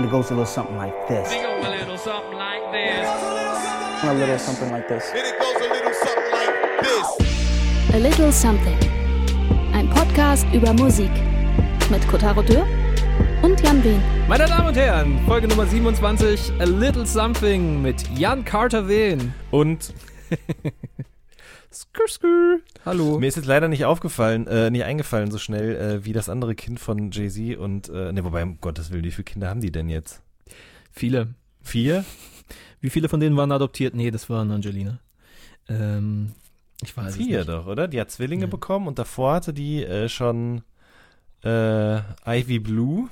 And it goes a little something like this. A little something like this. A little something like this. It goes a little something like this. A Little Something. Ein Podcast über Musik. Mit Kotaro Dürr und Jan Wehn. Meine Damen und Herren, Folge Nummer 27, A Little Something mit Jan Carter Wehn. Und Skr, skr. Hallo. mir ist jetzt leider nicht aufgefallen, äh, nicht eingefallen so schnell, äh, wie das andere Kind von Jay-Z und, äh, ne, wobei, um Gottes Willen, wie viele Kinder haben die denn jetzt? Viele. Vier? Wie viele von denen waren adoptiert? Nee, das waren Angelina. Ähm, ich weiß Vier es nicht. doch, oder? Die hat Zwillinge Ja. bekommen und davor hatte die äh, schon äh, Ivy Blue.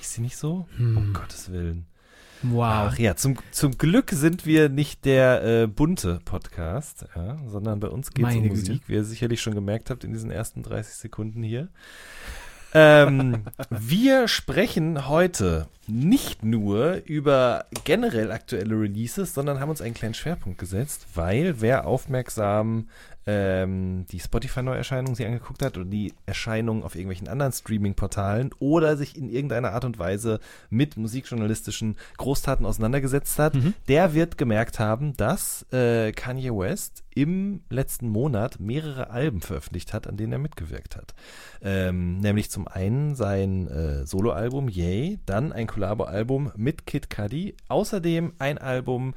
Ist sie nicht so? Hm. Um Gottes Willen. Wow. Ach ja, zum, zum Glück sind wir nicht der äh, bunte Podcast, ja, sondern bei uns geht es um Güte. Musik, wie ihr sicherlich schon gemerkt habt in diesen ersten 30 Sekunden hier. ähm, wir sprechen heute nicht nur über generell aktuelle Releases, sondern haben uns einen kleinen Schwerpunkt gesetzt, weil wer aufmerksam ähm, die Spotify-Neuerscheinung sich angeguckt hat oder die Erscheinung auf irgendwelchen anderen Streaming-Portalen oder sich in irgendeiner Art und Weise mit musikjournalistischen Großtaten auseinandergesetzt hat, Mhm. der wird gemerkt haben, dass äh, Kanye West im letzten Monat mehrere Alben veröffentlicht hat, an denen er mitgewirkt hat. Ähm, nämlich zum einen sein äh, Soloalbum Yay, dann ein Collabo-Album mit Kid Cudi, außerdem ein Album,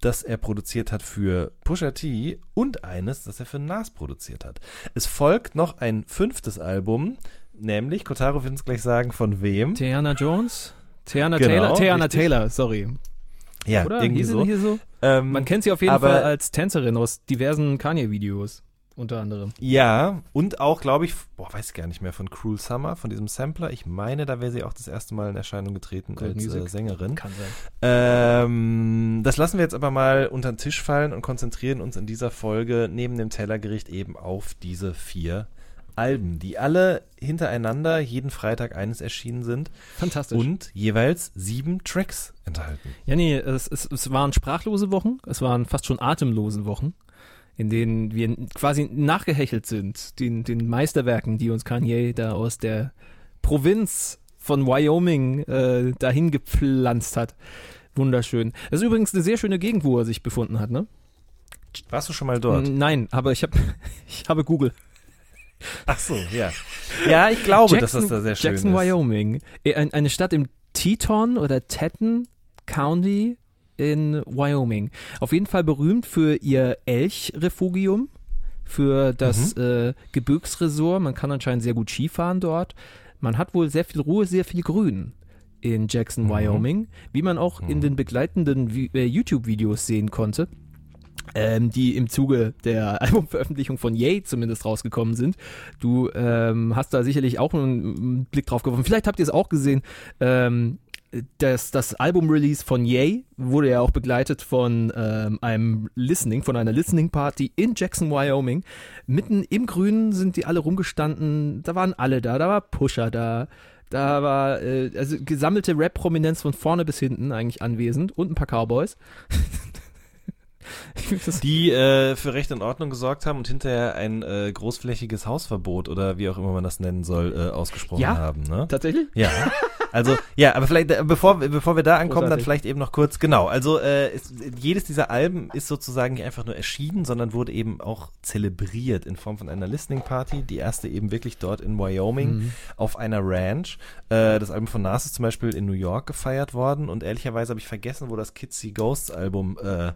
das er produziert hat für Pusha T und eines, das er für Nas produziert hat. Es folgt noch ein fünftes Album, nämlich, Kotaro wird uns gleich sagen, von wem. Tiana Jones? Tiana Genau, Taylor? Tiana richtig. Taylor, sorry. Ja, Oder? irgendwie so. hier so? Ähm, Man kennt sie auf jeden Fall als Tänzerin aus diversen Kanye-Videos. Unter anderem. Ja, und auch, glaube ich, boah, weiß ich gar nicht mehr, von Cruel Summer, von diesem Sampler. Ich meine, da wäre sie auch das erste Mal in Erscheinung getreten Gold als äh. Sängerin. Kann sein. Ähm, das lassen wir jetzt aber mal unter den Tisch fallen und konzentrieren uns in dieser Folge neben dem Tellergericht eben auf diese vier Alben, die alle hintereinander jeden Freitag eines erschienen sind Fantastisch. und jeweils sieben Tracks enthalten. Ja, nee, es, es, es waren sprachlose Wochen, es waren fast schon atemlose Wochen, in denen wir quasi nachgehechelt sind, den, den Meisterwerken, die uns Kanye da aus der Provinz von Wyoming äh, dahin gepflanzt hat. Wunderschön. Das ist übrigens eine sehr schöne Gegend, wo er sich befunden hat, ne? Warst du schon mal dort? Nein, aber ich, hab, ich habe Google. Ach so, ja. Ja, ich glaube, dass das da sehr schön Jackson, ist. Wyoming. Äh, ein- Eine Stadt im Teton oder Teton County in Wyoming. Auf jeden Fall berühmt für ihr Elchrefugium, für das Mhm. äh, Gebirgsresort. Man kann anscheinend sehr gut Skifahren dort. Man hat wohl sehr viel Ruhe, sehr viel Grün in Jackson, Mhm. Wyoming, wie man auch in den begleitenden äh, YouTube-Videos sehen konnte ähm, die im Zuge der Albumveröffentlichung von Yay zumindest rausgekommen sind. Du ähm, hast da sicherlich auch einen, einen Blick drauf geworfen. Vielleicht habt ihr es auch gesehen. Ähm, das, das Album-Release von Yay wurde ja auch begleitet von ähm, einem Listening, von einer Listening-Party in Jackson, Wyoming. Mitten im Grünen sind die alle rumgestanden. Da waren alle da. Da war Pusher da. Da war äh, also gesammelte Rap-Prominenz von vorne bis hinten eigentlich anwesend und ein paar Cowboys. Die äh, für Recht und Ordnung gesorgt haben und hinterher ein äh, großflächiges Hausverbot oder wie auch immer man das nennen soll, äh, ausgesprochen Ja. haben. Ne? Tatsächlich? Ja, also ja, aber vielleicht äh, bevor bevor wir da ankommen, dann Großartig. vielleicht eben noch kurz genau. Also äh, es, jedes dieser Alben ist sozusagen nicht einfach nur erschienen, sondern wurde eben auch zelebriert in Form von einer Listening Party. Die erste eben wirklich dort in Wyoming Mhm. auf einer Ranch. Äh, das Album von Nas ist zum Beispiel in New York gefeiert worden und ehrlicherweise habe ich vergessen, wo das Kids See Ghosts Album äh,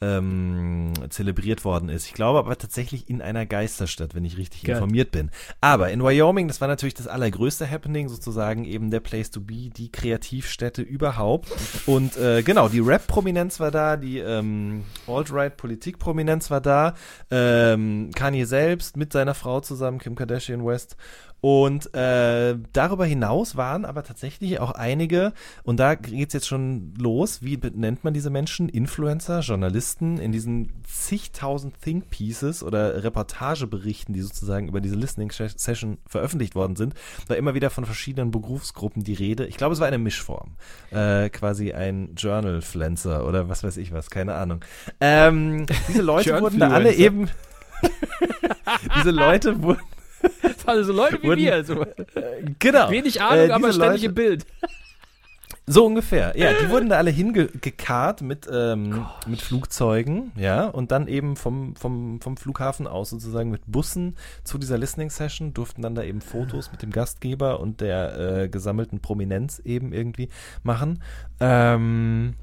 ähm, zelebriert worden ist. Ich glaube aber tatsächlich in einer Geisterstadt, wenn ich richtig Geil. informiert bin. Aber in Wyoming, das war natürlich das allergrößte Happening, sozusagen eben der Place to be, die Kreativstätte überhaupt. Und äh, genau, die Rap-Prominenz war da, die ähm, Alt-Right-Politik-Prominenz war da, ähm, Kanye selbst mit seiner Frau zusammen, Kim Kardashian West. Und äh, darüber hinaus waren aber tatsächlich auch einige, und da geht's jetzt schon los, wie nennt man diese Menschen? Influencer, Journalisten in diesen zigtausend Think Pieces oder Reportageberichten, die sozusagen über diese Listening Session veröffentlicht worden sind, war immer wieder von verschiedenen Berufsgruppen die Rede. Ich glaube, es war eine Mischform. Äh, quasi ein Journal-Flancer oder was weiß ich was, keine Ahnung. Ähm, diese Leute wurden da alle eben. diese Leute wurden. Also Leute wie wir. So. Genau. Wenig Ahnung, Äh, aber ständig Leute- im Bild. So ungefähr. Ja, die wurden da alle hingekarrt mit, ähm, mit Flugzeugen, ja, und dann eben vom, vom, vom Flughafen aus sozusagen mit Bussen zu dieser Listening Session, durften dann da eben Fotos mit dem Gastgeber und der äh, gesammelten Prominenz eben irgendwie machen. Ähm,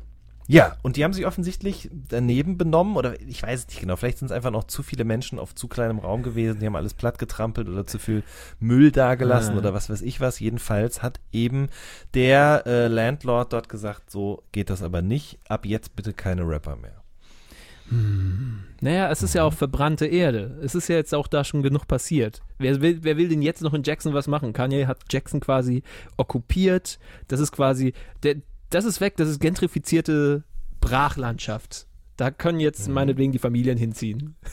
ja, und die haben sich offensichtlich daneben benommen, oder ich weiß es nicht genau, vielleicht sind es einfach noch zu viele Menschen auf zu kleinem Raum gewesen, die haben alles platt getrampelt oder zu viel Müll dagelassen Ja. oder was weiß ich was. Jedenfalls hat eben der äh, Landlord dort gesagt, so geht das aber nicht, ab jetzt bitte keine Rapper mehr. Naja, es ist ja auch verbrannte Erde. Es ist ja jetzt auch da schon genug passiert. Wer will, wer will denn jetzt noch in Jackson was machen? Kanye hat Jackson quasi okkupiert. Das ist quasi, der, das ist weg, das ist gentrifizierte Brachlandschaft. Da können jetzt Mhm. meinetwegen die Familien hinziehen.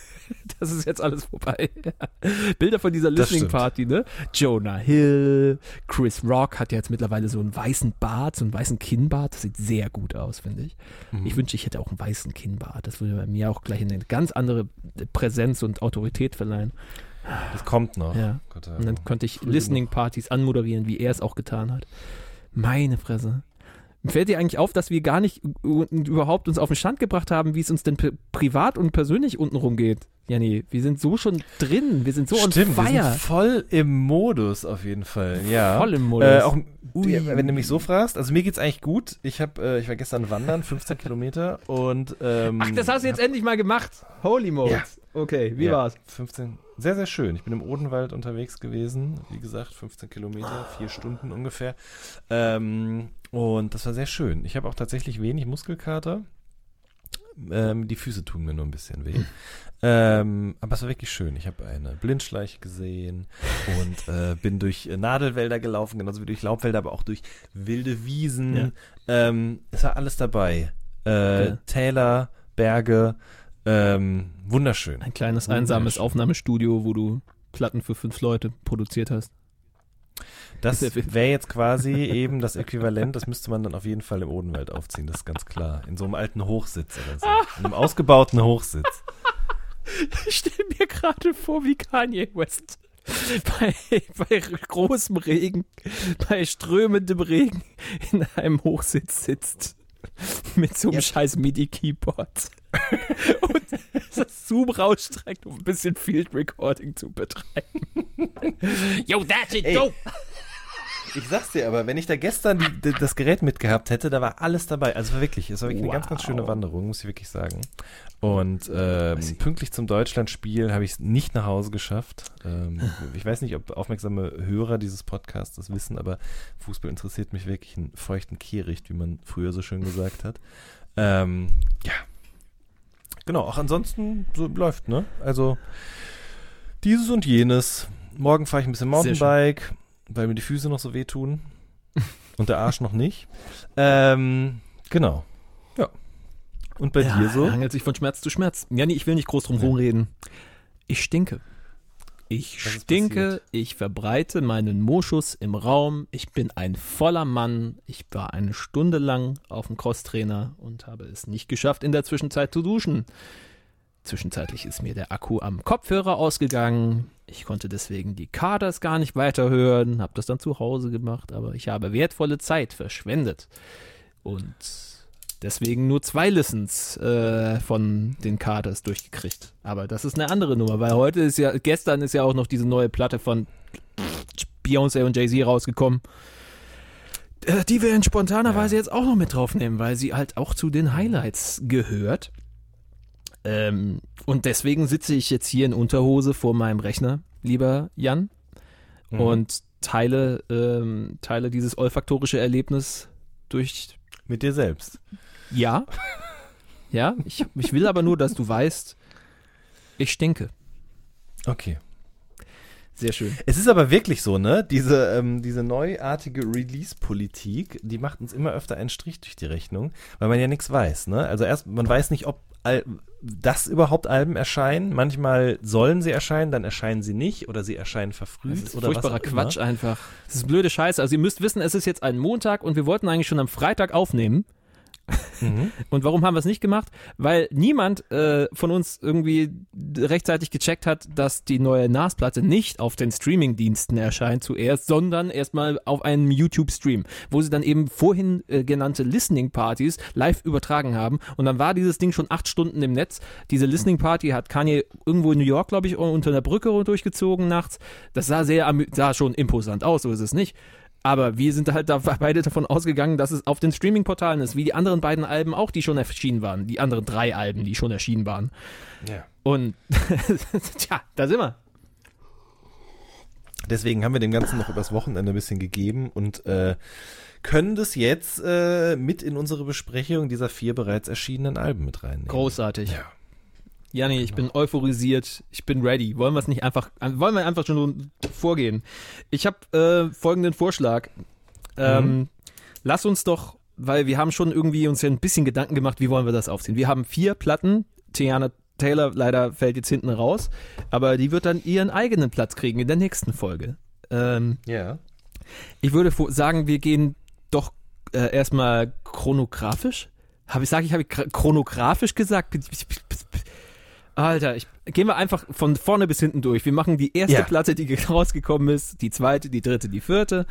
Das ist jetzt alles vorbei. Bilder von dieser Listening. Party, ne? Jonah Hill, Chris Rock hat ja jetzt mittlerweile so einen weißen Bart, so einen weißen Kinnbart. Das sieht sehr gut aus, finde ich. Mhm. Ich wünsche, ich hätte auch einen weißen Kinnbart. Das würde bei mir auch gleich eine ganz andere Präsenz und Autorität verleihen. Das kommt noch. Ja. Gott, Und dann könnte ich Früh Listening-Partys anmoderieren, wie er es auch getan hat. Meine Fresse. Fällt dir eigentlich auf, dass wir gar nicht überhaupt uns auf den Stand gebracht haben, wie es uns denn pri- privat und persönlich untenrum geht? Janni, wir sind so schon drin, wir sind so on Stimmt, wir fire. sind voll im Modus auf jeden Fall. Ja. Voll im Modus. Äh, auch, ja, wenn du mich so fragst, also mir geht's eigentlich gut. Ich habe, äh, ich war gestern wandern, 15 Kilometer und ähm, Ach, das hast du jetzt endlich mal gemacht. Holy Mode. Ja. Okay, wie ja, war's? 15, sehr, sehr schön. Ich bin im Odenwald unterwegs gewesen. Wie gesagt, 15 Kilometer, vier Stunden ungefähr. Ähm, und das war sehr schön. Ich habe auch tatsächlich wenig Muskelkater. Ähm, die Füße tun mir nur ein bisschen weh. Ähm, aber es war wirklich schön. Ich habe eine Blindschleiche gesehen und äh, bin durch äh, Nadelwälder gelaufen, genauso wie durch Laubwälder, aber auch durch wilde Wiesen. Ja. Ähm, es war alles dabei. Äh, Okay. Täler, Berge, ähm, wunderschön. Ein kleines einsames Wunderschön. Aufnahmestudio, wo du Platten für fünf Leute produziert hast. Das wäre jetzt quasi eben das Äquivalent, das müsste man dann auf jeden Fall im Odenwald aufziehen, das ist ganz klar. In so einem alten Hochsitz oder so. In einem ausgebauten Hochsitz. Ich stelle mir gerade vor, wie Kanye West bei, bei großem Regen, bei strömendem Regen in einem Hochsitz sitzt. Mit so einem Ja. scheiß MIDI-Keyboard. Und das Zoom rausstreckt, um ein bisschen Field Recording zu betreiben. Yo, that's it, Ey. go! Ich sag's dir aber, wenn ich da gestern die, das Gerät mitgehabt hätte, da war alles dabei. Also wirklich, es war wirklich eine ganz, ganz Wow. schöne Wanderung, muss ich wirklich sagen. Und ähm, pünktlich zum Deutschlandspiel habe ich es nicht nach Hause geschafft. Ähm, ich weiß nicht, ob aufmerksame Hörer dieses Podcasts das wissen, aber Fußball interessiert mich wirklich einen feuchten Kehricht, wie man früher so schön gesagt hat. Ähm, ja. Genau, auch ansonsten so läuft, ne? Also dieses und jenes. Morgen fahre ich ein bisschen. Mountainbike, weil mir die Füße noch so wehtun. Und der Arsch noch nicht. Ähm, genau. Ja. Und bei dir so? Er hangelt sich von Schmerz zu Schmerz. Ja, nee, ich will nicht groß drum rumreden. Ich stinke. Ich Was stinke, ich verbreite meinen Moschus im Raum. Ich bin ein voller Mann. Ich war eine Stunde lang auf dem Crosstrainer und habe es nicht geschafft, in der Zwischenzeit zu duschen. Zwischenzeitlich ist mir der Akku am Kopfhörer ausgegangen. Ich konnte deswegen die Kaders gar nicht weiterhören, habe das dann zu Hause gemacht, aber ich habe wertvolle Zeit verschwendet. Und deswegen nur zwei Listens äh, von den Kaders durchgekriegt. Aber das ist eine andere Nummer, weil heute ist ja, gestern ist ja auch noch diese neue Platte von Beyoncé und Jay-Z rausgekommen. Äh, Die wir in spontaner Weise jetzt auch noch mit draufnehmen, weil sie halt auch zu den Highlights gehört. Ähm, und deswegen sitze ich jetzt hier in Unterhose vor meinem Rechner, lieber Jan, Mhm. und teile, ähm, teile dieses olfaktorische Erlebnis durch Mit dir selbst. ja. Ja, ich, ich will aber nur, dass du weißt, ich stinke. Okay. Sehr schön. Es ist aber wirklich so, ne? Diese, ähm, diese neuartige Release-Politik, die macht uns immer öfter einen Strich durch die Rechnung, weil man ja nichts weiß, ne? Also erst, man weiß nicht, ob Al das überhaupt Alben erscheinen. Manchmal sollen sie erscheinen, dann erscheinen sie nicht oder sie erscheinen verfrüht Das ist oder was furchtbarer immer. Quatsch einfach. Das ist blöde Scheiße. Also ihr müsst wissen, es ist jetzt ein Montag und wir wollten eigentlich schon am Freitag aufnehmen. Mhm. Und warum haben wir es nicht gemacht? Weil niemand äh, von uns irgendwie rechtzeitig gecheckt hat, dass die neue NAS-Platte nicht auf den Streaming-Diensten erscheint zuerst, sondern erstmal auf einem YouTube-Stream, wo sie dann eben vorhin äh, genannte Listening-Partys live übertragen haben. Und dann war dieses Ding schon acht Stunden im Netz. Diese Listening-Party hat Kanye irgendwo in New York, glaube ich, unter einer Brücke durchgezogen nachts. Das sah sehr, sah schon imposant aus, so ist es nicht. Aber wir sind halt da beide davon ausgegangen, dass es auf den Streaming-Portalen ist, wie die anderen beiden Alben auch, die schon erschienen waren. Die anderen drei Alben, die schon erschienen waren. Ja. Und tja, da sind wir. Deswegen haben wir dem Ganzen noch übers Wochenende ein bisschen gegeben und äh, können das jetzt äh, mit in unsere Besprechung dieser vier bereits erschienenen Alben mit reinnehmen. Großartig. Ja. Janni, ich bin euphorisiert, ich bin ready. Wollen wir es nicht einfach, wollen wir einfach schon vorgehen? Ich habe äh, folgenden Vorschlag. Ähm, Lass uns doch, weil wir haben schon irgendwie uns ja ein bisschen Gedanken gemacht, wie wollen wir das aufziehen. Wir haben vier Platten, Tiana Taylor leider fällt jetzt hinten raus, aber die wird dann ihren eigenen Platz kriegen in der nächsten Folge. Ähm, Ja. ich würde sagen, wir gehen doch äh, erstmal chronografisch. Habe ich sage ich habe ich gra- chronografisch gesagt? Alter, ich gehen wir einfach von vorne bis hinten durch. Wir machen die erste Ja. Platte, die rausgekommen ist, die zweite, die dritte, die vierte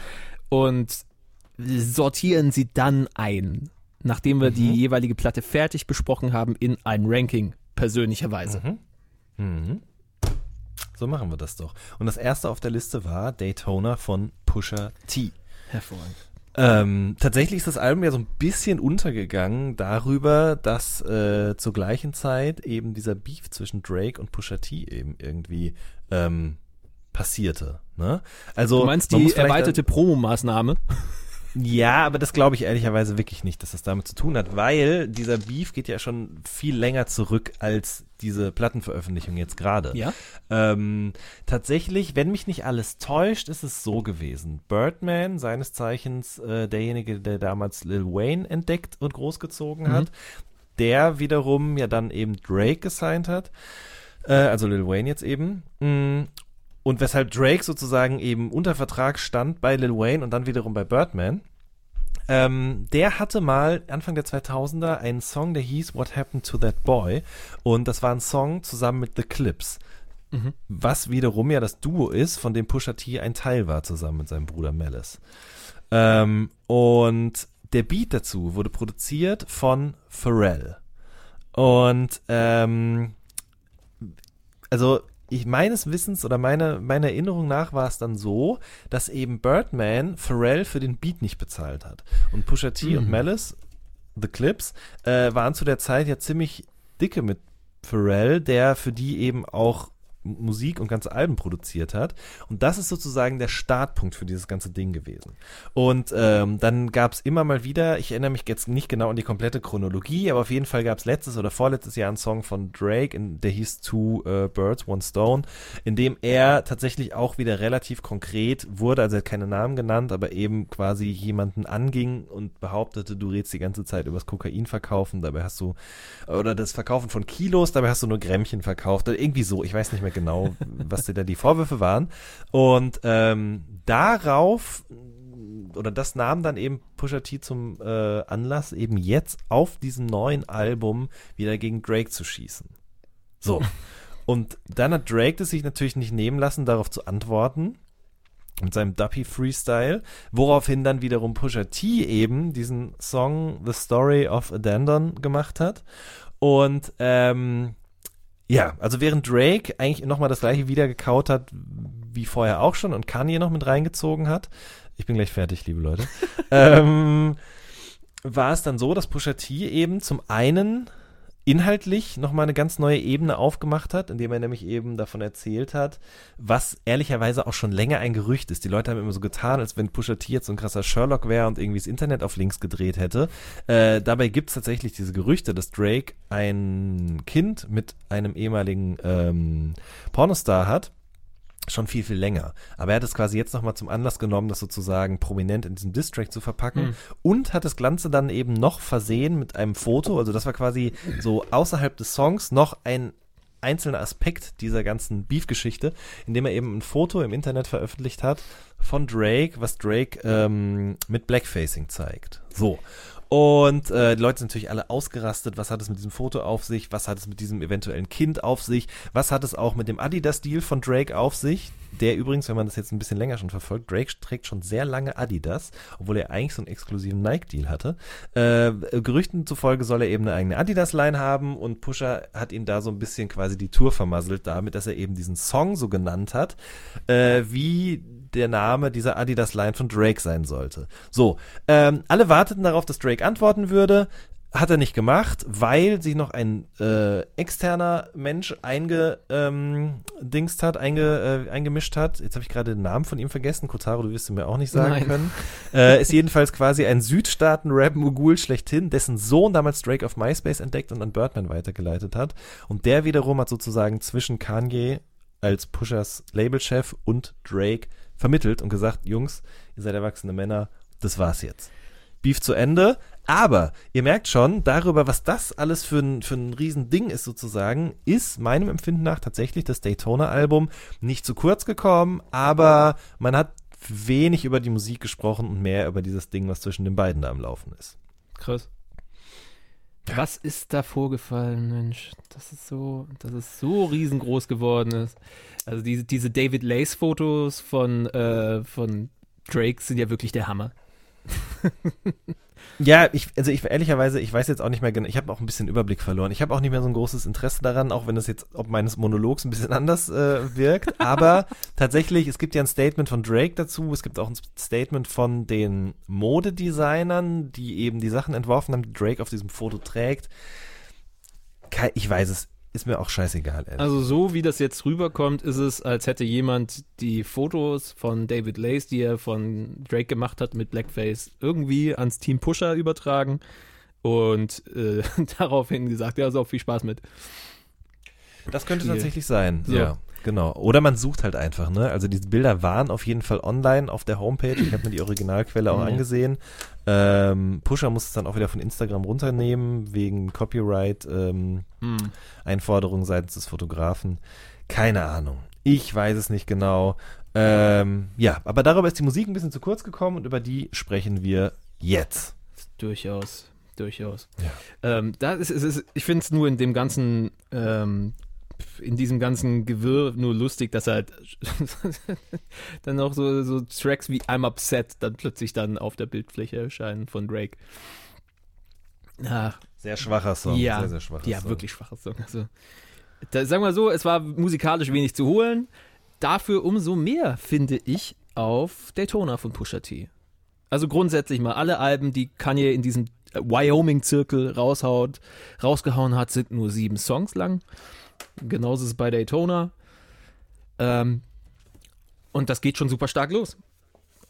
und sortieren sie dann ein, nachdem wir die jeweilige Platte fertig besprochen haben in ein Ranking persönlicherweise. Mhm. So machen wir das doch. Und das erste auf der Liste war Daytona von Pusha T. Hervorragend. Ähm, tatsächlich ist das Album ja so ein bisschen untergegangen darüber, dass äh, zur gleichen Zeit eben dieser Beef zwischen Drake und Pusha T eben irgendwie ähm, passierte. Ne? Also Du meinst die erweiterte Promomaßnahme? Ja, aber das glaube ich ehrlicherweise wirklich nicht, dass das damit zu tun hat, weil dieser Beef geht ja schon viel länger zurück als diese Plattenveröffentlichung jetzt gerade. Ja. Ähm, tatsächlich, wenn mich nicht alles täuscht, ist es so gewesen. Birdman, seines Zeichens äh, derjenige, der damals Lil Wayne entdeckt und großgezogen hat, der wiederum ja dann eben Drake gesigned hat, äh, also Lil Wayne jetzt eben. Und weshalb Drake sozusagen eben unter Vertrag stand bei Lil Wayne und dann wiederum bei Birdman. Ähm, der hatte mal Anfang der 2000er einen Song, der hieß What Happened to That Boy. Und das war ein Song zusammen mit The Clips. Was wiederum ja das Duo ist, von dem Pusha T ein Teil war, zusammen mit seinem Bruder Malice. Ähm, und der Beat dazu wurde produziert von Pharrell. Und ähm, also ich meines Wissens oder meine, meiner Erinnerung nach war es dann so, dass eben Birdman Pharrell für den Beat nicht bezahlt hat. Und Pusha T und Malice, The Clips, äh, waren zu der Zeit ja ziemlich dicke mit Pharrell, der für die eben auch Musik und ganze Alben produziert hat. Und das ist sozusagen der Startpunkt für dieses ganze Ding gewesen. Und ähm, dann gab es immer mal wieder, ich erinnere mich jetzt nicht genau an die komplette Chronologie, aber auf jeden Fall gab es letztes oder vorletztes Jahr einen Song von Drake, in, der hieß Two äh, Birds, One Stone, in dem er tatsächlich auch wieder relativ konkret wurde, also er hat keine Namen genannt, aber eben quasi jemanden anging und behauptete, du redest die ganze Zeit übers Kokain verkaufen, dabei hast du, oder das Verkaufen von Kilos, dabei hast du nur Grämmchen verkauft, oder irgendwie so, ich weiß nicht mehr genau, was dir da die Vorwürfe waren. Und ähm, darauf oder das nahm dann eben Pusha T zum äh, Anlass, eben jetzt auf diesem neuen Album wieder gegen Drake zu schießen. So. Und dann hat Drake es sich natürlich nicht nehmen lassen, darauf zu antworten mit seinem Duppy Freestyle, woraufhin dann wiederum Pusha T eben diesen Song The Story of Addendon gemacht hat. Und ähm, ja, also während Drake eigentlich nochmal das gleiche wieder gekaut hat, wie vorher auch schon und Kanye noch mit reingezogen hat, ich bin gleich fertig, liebe Leute, ähm, war es dann so, dass Pusha T eben zum einen inhaltlich nochmal eine ganz neue Ebene aufgemacht hat, indem er nämlich eben davon erzählt hat, was ehrlicherweise auch schon länger ein Gerücht ist. Die Leute haben immer so getan, als wenn Pusha T jetzt so ein krasser Sherlock wäre und irgendwie das Internet auf links gedreht hätte. Äh, dabei gibt es tatsächlich diese Gerüchte, dass Drake ein Kind mit einem ehemaligen ähm, Pornostar hat schon viel, viel länger. Aber er hat es quasi jetzt nochmal zum Anlass genommen, das sozusagen prominent in diesem Distrack zu verpacken und hat das Ganze dann eben noch versehen mit einem Foto. Also das war quasi so außerhalb des Songs noch ein einzelner Aspekt dieser ganzen Beef-Geschichte, indem er eben ein Foto im Internet veröffentlicht hat von Drake, was Drake ähm, mit Blackfacing zeigt. So. Und äh, die Leute sind natürlich alle ausgerastet. Was hat es mit diesem Foto auf sich? Was hat es mit diesem eventuellen Kind auf sich? Was hat es auch mit dem Adidas-Deal von Drake auf sich? Der übrigens, wenn man das jetzt ein bisschen länger schon verfolgt, Drake trägt schon sehr lange Adidas, obwohl er eigentlich so einen exklusiven Nike-Deal hatte. Äh, Gerüchten zufolge soll er eben eine eigene Adidas-Line haben und Pusher hat ihn da so ein bisschen quasi die Tour vermasselt damit, dass er eben diesen Song so genannt hat, äh, wie der Name dieser Adidas-Line von Drake sein sollte. So, ähm, alle warteten darauf, dass Drake antworten würde. Hat er nicht gemacht, weil sich noch ein äh, externer Mensch eingedingst ähm, hat, einge, äh, eingemischt hat. Jetzt habe ich gerade den Namen von ihm vergessen. Kotaro, du wirst ihn mir auch nicht sagen Nein. können. Äh, ist jedenfalls quasi ein Südstaaten-Rap-Mogul schlechthin, dessen Sohn damals Drake auf MySpace entdeckt und an Birdman weitergeleitet hat. Und der wiederum hat sozusagen zwischen Kanye als Pushers Labelchef und Drake vermittelt und gesagt, Jungs, ihr seid erwachsene Männer, das war's jetzt. Beef zu Ende. Aber ihr merkt schon, darüber, was das alles für ein, für ein Riesending ist sozusagen, ist meinem Empfinden nach tatsächlich das Daytona-Album nicht zu kurz gekommen, aber man hat wenig über die Musik gesprochen und mehr über dieses Ding, was zwischen den beiden da am Laufen ist. Krass. Was ist da vorgefallen, Mensch? Das ist so, dass es so riesengroß geworden ist. Also diese, diese David Lace Fotos von, äh, von Drake sind ja wirklich der Hammer. Ja, ich, also ich ehrlicherweise, ich weiß jetzt auch nicht mehr genau, ich habe auch ein bisschen Überblick verloren. Ich habe auch nicht mehr so ein großes Interesse daran, auch wenn es jetzt ob meines Monologs ein bisschen anders äh, wirkt. Aber tatsächlich, es gibt ja ein Statement von Drake dazu, es gibt auch ein Statement von den Modedesignern, die eben die Sachen entworfen haben, die Drake auf diesem Foto trägt. Ich weiß es, ist mir auch scheißegal. Ehrlich. Also so wie das jetzt rüberkommt, ist es, als hätte jemand die Fotos von David Lace, die er von Drake gemacht hat mit Blackface, irgendwie ans Team Pusher übertragen und äh, daraufhin gesagt, ja, so viel Spaß mit. Das könnte Spiel. tatsächlich sein. So. Ja, genau. Oder man sucht halt einfach, ne? Also diese Bilder waren auf jeden Fall online auf der Homepage. Ich habe mir die Originalquelle auch Mhm. angesehen. Ähm, Pusher muss es dann auch wieder von Instagram runternehmen, wegen Copyright ähm, Hm. Einforderungen seitens des Fotografen. Keine Ahnung. Ich weiß es nicht genau. Ähm, ja, aber darüber ist die Musik ein bisschen zu kurz gekommen und über die sprechen wir jetzt. Durchaus, durchaus. Ja. Ähm, da ist, ist, ist, ich finde es nur in dem ganzen, ähm, in diesem ganzen Gewirr nur lustig, dass halt dann auch so, so Tracks wie I'm Upset dann plötzlich dann auf der Bildfläche erscheinen von Drake. Ach, Sehr schwacher Song. ja, sehr, sehr schwacher ja, Song. wirklich schwacher Song. Also, da, sagen wir so, es war musikalisch wenig zu holen. Dafür umso mehr, finde ich, auf Daytona von Pusha T. Also grundsätzlich mal, alle Alben, die Kanye in diesem Wyoming-Zirkel raushaut, rausgehauen hat, sind nur sieben Songs lang. Genauso ist es bei Daytona. Ähm, und das geht schon super stark los.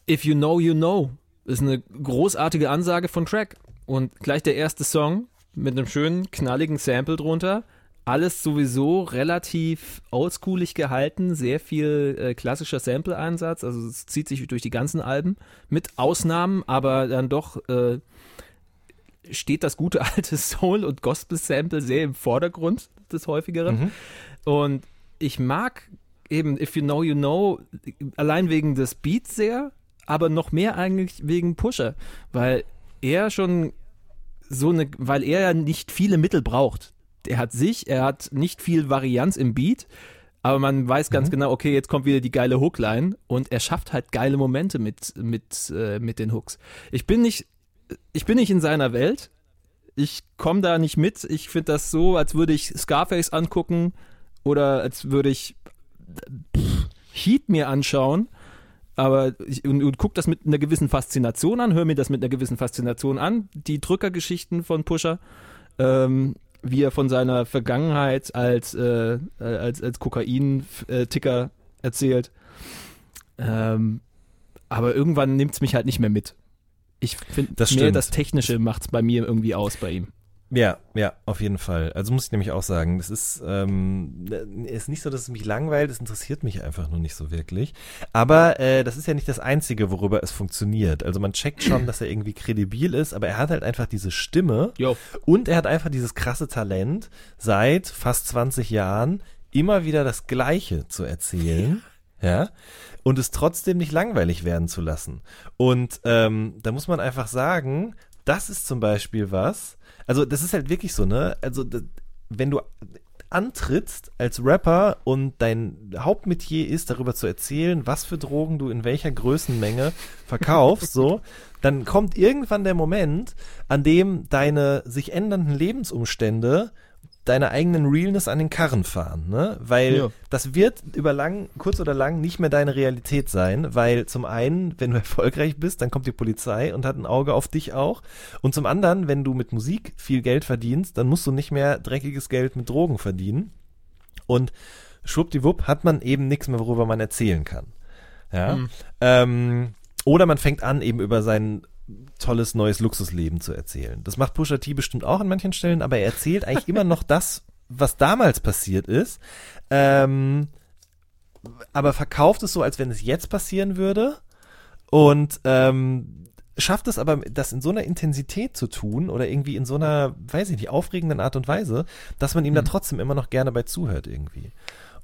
If You Know, You Know ist eine großartige Ansage von Track. Und gleich der erste Song mit einem schönen, knalligen Sample drunter. Alles sowieso relativ oldschoolig gehalten, sehr viel äh, klassischer Sample-Einsatz, also es zieht sich durch die ganzen Alben, mit Ausnahmen, aber dann doch äh, steht das gute alte Soul- und Gospel-Sample sehr im Vordergrund des häufigeren. Mhm. Und ich mag eben If You Know, You Know allein wegen des Beats sehr, aber noch mehr eigentlich wegen Pusher, weil er schon so eine, weil er ja nicht viele Mittel braucht. Er hat sich, er hat nicht viel Varianz im Beat, aber man weiß ganz genau, okay, jetzt kommt wieder die geile Hookline und er schafft halt geile Momente mit, mit, äh, mit den Hooks. Ich bin nicht, ich bin nicht in seiner Welt. Ich komme da nicht mit. Ich finde das so, als würde ich Scarface angucken oder als würde ich pff, Heat mir anschauen. Aber ich, und, und guck das mit einer gewissen Faszination an, höre mir das mit einer gewissen Faszination an. Die Drückergeschichten von Pusher, ähm, wie er von seiner Vergangenheit als, äh, als, als Kokain-Ticker erzählt. Ähm, aber irgendwann nimmt es mich halt nicht mehr mit. Ich finde, Das mehr stimmt. das Technische macht es bei mir irgendwie aus bei ihm. Ja, ja, auf jeden Fall. Also muss ich nämlich auch sagen, das ist, ähm, ist nicht so, dass es mich langweilt, es interessiert mich einfach nur nicht so wirklich. Aber äh, das ist ja nicht das Einzige, worüber es funktioniert. Also man checkt schon, dass er irgendwie kredibil ist, aber er hat halt einfach diese Stimme Jo. und er hat einfach dieses krasse Talent, seit fast 20 Jahren immer wieder das Gleiche zu erzählen. Ja. Und es trotzdem nicht langweilig werden zu lassen. Und ähm, da muss man einfach sagen, das ist zum Beispiel was, also das ist halt wirklich so, ne? Also wenn du antrittst als Rapper und dein Hauptmetier ist, darüber zu erzählen, was für Drogen du in welcher Größenmenge verkaufst, so, dann kommt irgendwann der Moment, an dem deine sich ändernden Lebensumstände deine eigenen Realness an den Karren fahren, ne? Weil Ja. das wird über lang, kurz oder lang nicht mehr deine Realität sein, weil zum einen, wenn du erfolgreich bist, dann kommt die Polizei und hat ein Auge auf dich auch. Und zum anderen, wenn du mit Musik viel Geld verdienst, dann musst du nicht mehr dreckiges Geld mit Drogen verdienen. Und schwuppdiwupp hat man eben nichts mehr, worüber man erzählen kann. Ja. Ähm, oder man fängt an, eben über sein tolles neues Luxusleben zu erzählen. Das macht Pusha T bestimmt auch an manchen Stellen, aber er erzählt eigentlich immer noch das, was damals passiert ist. Ähm, aber verkauft es so, als wenn es jetzt passieren würde. Und ähm, schafft es aber, das in so einer Intensität zu tun oder irgendwie in so einer, weiß ich nicht, aufregenden Art und Weise, dass man ihm da trotzdem immer noch gerne bei zuhört irgendwie.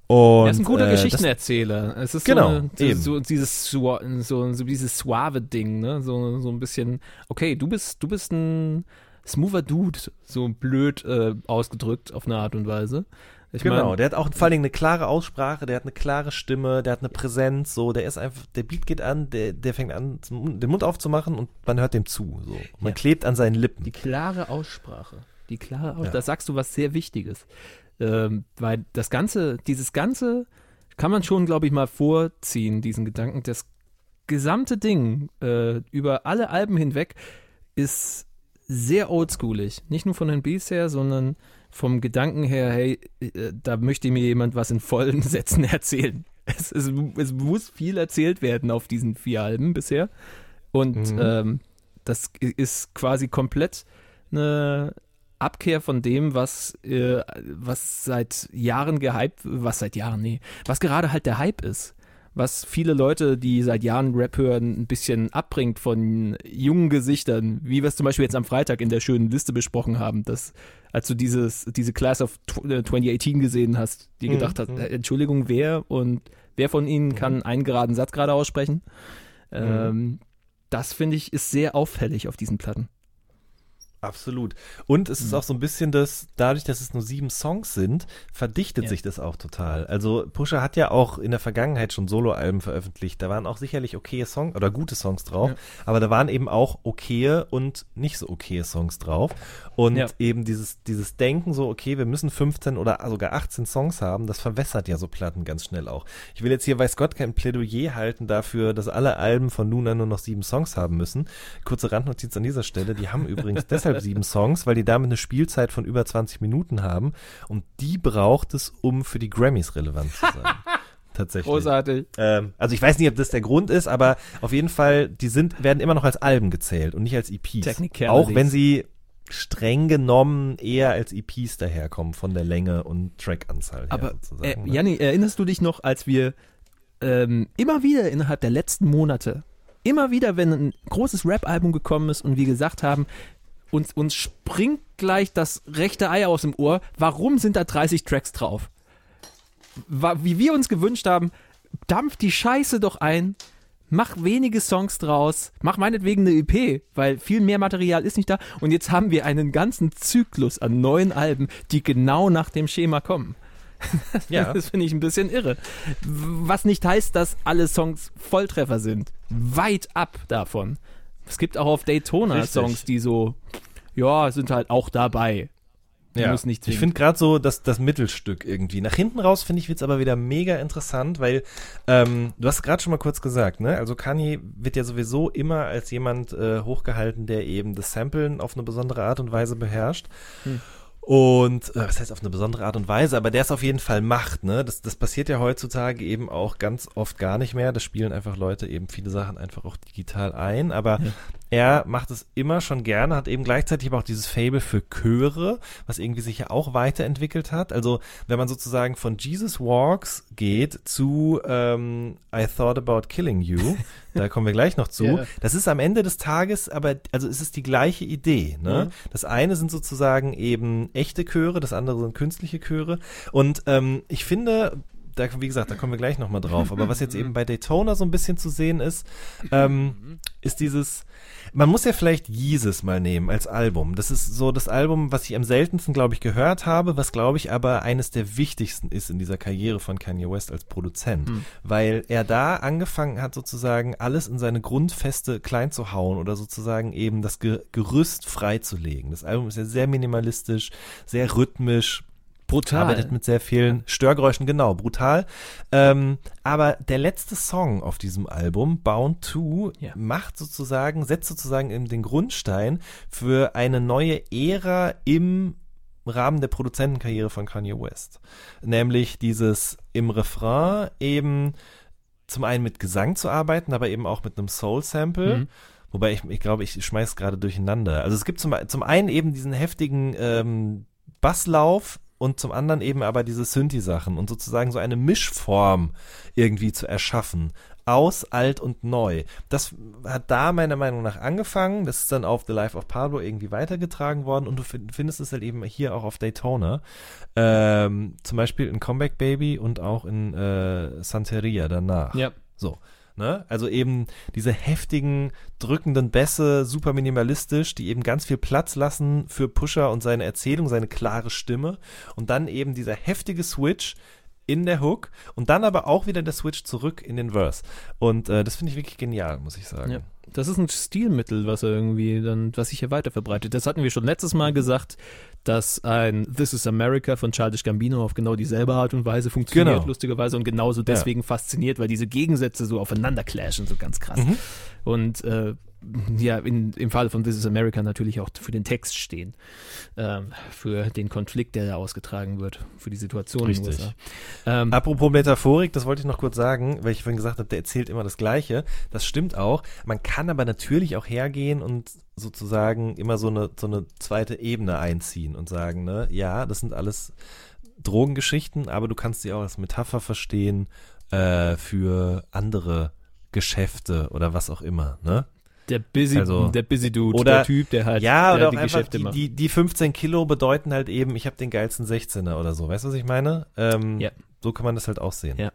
Und, er ist ein guter äh, Geschichtenerzähler. Es ist Genau, so, eine, so, so dieses so, so dieses suave Ding, ne? So, so ein bisschen. Okay, du bist du bist ein smoother Dude, so blöd äh, ausgedrückt auf eine Art und Weise. Ich Genau, mein, der hat auch vor allen Dingen eine klare Aussprache, der hat eine klare Stimme, der hat eine Präsenz, so, der ist einfach, der Beat geht an, der, der fängt an, den Mund aufzumachen und man hört dem zu, so. Man Ja. klebt an seinen Lippen. Die klare Aussprache. Die klare Aussprache. Ja. Da sagst du was sehr Wichtiges. Ähm, weil das Ganze, dieses Ganze kann man schon, glaube ich, mal vorziehen, diesen Gedanken. Das gesamte Ding äh, über alle Alben hinweg ist sehr oldschoolig. Nicht nur von den Beats her, sondern vom Gedanken her, hey, äh, da möchte mir jemand was in vollen Sätzen erzählen. Es, es, es muss viel erzählt werden auf diesen vier Alben bisher. Und Mhm. ähm, das ist quasi komplett eine Abkehr von dem, was, äh, was seit Jahren gehypt, was seit Jahren, nee, was gerade halt der Hype ist. Was viele Leute, die seit Jahren Rap hören, ein bisschen abbringt von jungen Gesichtern, wie wir es zum Beispiel jetzt am Freitag in der schönen Liste besprochen haben, dass als du dieses, diese Class of tw- äh, 2018 gesehen hast, die Mhm, gedacht hast, mhm. äh, Entschuldigung, wer und wer von ihnen kann einen geraden Satz gerade aussprechen. Ähm, das finde ich ist sehr auffällig auf diesen Platten. Absolut. Und es ist Mhm. auch so ein bisschen das, dadurch, dass es nur sieben Songs sind, verdichtet Ja. sich das auch total. Also Pusha hat ja auch in der Vergangenheit schon Soloalben veröffentlicht. Da waren auch sicherlich okaye Songs oder gute Songs drauf, Ja. aber da waren eben auch okaye und nicht so okaye Songs drauf. Und Ja. eben dieses, dieses Denken so, okay, wir müssen 15 oder sogar 18 Songs haben, das verwässert ja so Platten ganz schnell auch. Ich will jetzt hier, weiß Gott, kein Plädoyer halten dafür, dass alle Alben von nun an nur noch sieben Songs haben müssen. Kurze Randnotiz an dieser Stelle, die haben übrigens deshalb sieben Songs, weil die damit eine Spielzeit von über 20 Minuten haben und die braucht es, um für die Grammys relevant zu sein. Tatsächlich. Großartig. Ähm, also ich weiß nicht, ob das der Grund ist, aber auf jeden Fall, die sind, werden immer noch als Alben gezählt und nicht als EPs. Auch wenn sie streng genommen eher als EPs daherkommen von der Länge und Trackanzahl her Aber äh, ne? Janni, erinnerst du dich noch, als wir ähm, immer wieder innerhalb der letzten Monate, immer wieder, wenn ein großes Rap-Album gekommen ist und wir gesagt haben, uns, uns springt gleich das rechte Ei aus dem Ohr, warum sind da 30 Tracks drauf? Wie wir uns gewünscht haben, dampf die Scheiße doch ein, mach wenige Songs draus, mach meinetwegen eine EP, weil viel mehr Material ist nicht da und jetzt haben wir einen ganzen Zyklus an neuen Alben, die genau nach dem Schema kommen. ja. Das finde ich ein bisschen irre. Was nicht heißt, dass alle Songs Volltreffer sind. Weit ab davon. Es gibt auch auf Daytona Richtig. Songs, die so, ja, sind halt auch dabei. Ja, Muss nicht ich finde gerade so das, das Mittelstück irgendwie. Nach hinten raus finde ich wird's aber wieder mega interessant, weil ähm, du hast gerade schon mal kurz gesagt, ne? Also Kanye wird ja sowieso immer als jemand äh, hochgehalten, der eben das Samplen auf eine besondere Art und Weise beherrscht. Hm. Und äh, was heißt auf eine besondere Art und Weise, aber der es auf jeden Fall macht, ne? Das, das passiert ja heutzutage eben auch ganz oft gar nicht mehr. Das spielen einfach Leute eben viele Sachen einfach auch digital ein, aber Ja. er macht es immer schon gerne, hat eben gleichzeitig aber auch dieses Fable für Chöre, was irgendwie sich ja auch weiterentwickelt hat. Also wenn man sozusagen von Jesus Walks geht zu ähm, I Thought About Killing You, da kommen wir gleich noch zu. Ja. Das ist am Ende des Tages, aber also es ist die gleiche Idee. Ne? Mhm. Das eine sind sozusagen eben echte Chöre, das andere sind künstliche Chöre. Und ähm, ich finde, da, wie gesagt, da kommen wir gleich nochmal drauf. Aber was jetzt eben bei Daytona so ein bisschen zu sehen ist, ähm, ist dieses, man muss ja vielleicht Jesus mal nehmen als Album. Das ist so das Album, was ich am seltensten, glaube ich, gehört habe, was, glaube ich, aber eines der wichtigsten ist in dieser Karriere von Kanye West als Produzent. Weil er da angefangen hat, sozusagen alles in seine Grundfeste klein zu hauen oder sozusagen eben das Ge Gerüst freizulegen. Das Album ist ja sehr minimalistisch, sehr rhythmisch, Brutal. arbeitet mit sehr vielen Störgeräuschen, genau, brutal. Ähm, aber der letzte Song auf diesem Album, Bound to, Ja. macht sozusagen, setzt sozusagen eben den Grundstein für eine neue Ära im Rahmen der Produzentenkarriere von Kanye West. Nämlich dieses im Refrain eben zum einen mit Gesang zu arbeiten, aber eben auch mit einem Soul-Sample. Mhm. Wobei ich, ich glaube, ich schmeiß gerade durcheinander. Also es gibt zum, zum einen eben diesen heftigen ähm, Basslauf und zum anderen eben aber diese Synthi-Sachen und sozusagen so eine Mischform irgendwie zu erschaffen. Aus, alt und neu. Das hat da meiner Meinung nach angefangen. Das ist dann auf The Life of Pablo irgendwie weitergetragen worden und du fin- findest es halt eben hier auch auf Daytona. Ähm, zum Beispiel in Comeback Baby und auch in äh, Santeria danach. Ja. So. Ne? Also eben diese heftigen, drückenden Bässe, super minimalistisch, die eben ganz viel Platz lassen für Pusher und seine Erzählung, seine klare Stimme. Und dann eben dieser heftige Switch in der Hook und dann aber auch wieder der Switch zurück in den Verse. Und äh, das finde ich wirklich genial, muss ich sagen. Ja. Das ist ein Stilmittel, was irgendwie dann, was sich hier weiter verbreitet. Das hatten wir schon letztes Mal gesagt, dass ein This is America von Childish Gambino auf genau dieselbe Art und Weise funktioniert, Genau. lustigerweise, und genauso deswegen fasziniert, weil diese Gegensätze so aufeinander clashen, so ganz krass. Mhm. Und äh, ja, in, im Fall von This is America natürlich auch für den Text stehen, ähm, für den Konflikt, der da ausgetragen wird, für die Situation in Richtig. den USA. Ähm, Apropos Metaphorik, das wollte ich noch kurz sagen, weil ich vorhin gesagt habe, der erzählt immer das Gleiche. Das stimmt auch. Man kann aber natürlich auch hergehen und sozusagen immer so eine, so eine zweite Ebene einziehen und sagen, ne, ja, das sind alles Drogengeschichten, aber du kannst sie auch als Metapher verstehen äh, für andere Geschäfte oder was auch immer, ne? Der Busy, also- der Busy Dude, oder- der Typ, der halt Ja, der oder auch die einfach Geschäfte die, macht. die, die 15 Kilo bedeuten halt eben, ich habe den geilsten 16er oder so. Weißt du, was ich meine? Ähm, Ja. So kann man das halt auch sehen. Ja.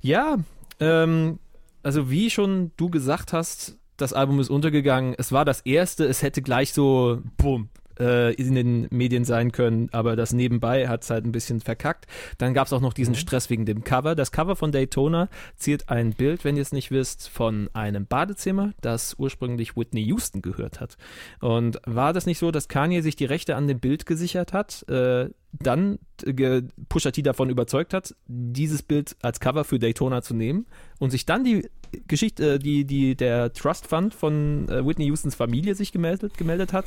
Ja, ähm, also wie schon du gesagt hast, das Album ist untergegangen. Es war das erste, es hätte gleich so, bumm, äh, in den Medien sein können, aber das nebenbei hat es halt ein bisschen verkackt. Dann gab es auch noch diesen Stress wegen dem Cover. Das Cover von Daytona ziert ein Bild, wenn ihr es nicht wisst, von einem Badezimmer, das ursprünglich Whitney Houston gehört hat. Und war das nicht so, dass Kanye sich die Rechte an dem Bild gesichert hat, äh, dann äh, Pusha T davon überzeugt hat, dieses Bild als Cover für Daytona zu nehmen und sich dann die Geschichte, äh, die, die der Trust Fund von äh, Whitney Houstons Familie sich gemeldet, gemeldet hat?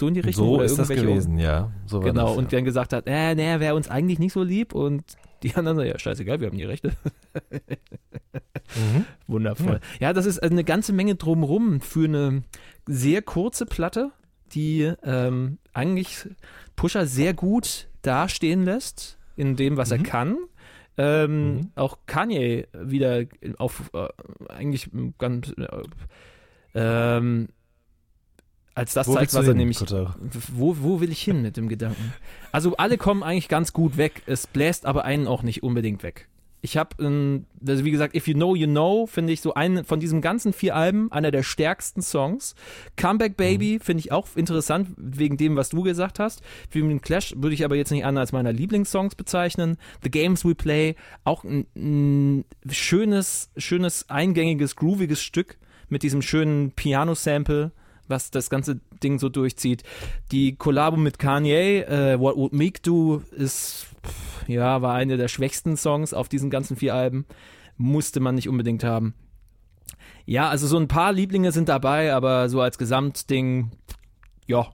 So in die Richtung? So oder ist das gewesen, ja. So Genau, das, und ja. dann gesagt hat, äh, nee, wäre uns eigentlich nicht so lieb und die anderen so, ja, scheißegal, wir haben die Rechte. Mhm. Wundervoll. Ja. das ist eine ganze Menge drumrum für eine sehr kurze Platte, die ähm, eigentlich Pusher sehr gut dastehen lässt in dem, was er Mhm. kann. Ähm, Mhm. Auch Kanye wieder auf äh, eigentlich ganz äh, ähm, als das Wo zeigt, was er hin, nämlich wo, wo will ich hin mit dem Gedanken? Also alle kommen eigentlich ganz gut weg. Es bläst aber einen auch nicht unbedingt weg. Ich habe, ähm, also wie gesagt, If You Know, You Know, finde ich so einen von diesen ganzen vier Alben einer der stärksten Songs. Comeback Baby finde ich auch interessant, wegen dem, was du gesagt hast. Für den Clash würde ich aber jetzt nicht einer als meiner Lieblingssongs bezeichnen. The Games We Play, auch ein, ein schönes, schönes, eingängiges, grooviges Stück mit diesem schönen Piano-Sample was das ganze Ding so durchzieht. Die Kollabo mit Kanye, äh, What Would Meek Do, ist, ja, war eine der schwächsten Songs auf diesen ganzen vier Alben. Musste man nicht unbedingt haben. Ja, also so ein paar Lieblinge sind dabei, aber so als Gesamtding, ja,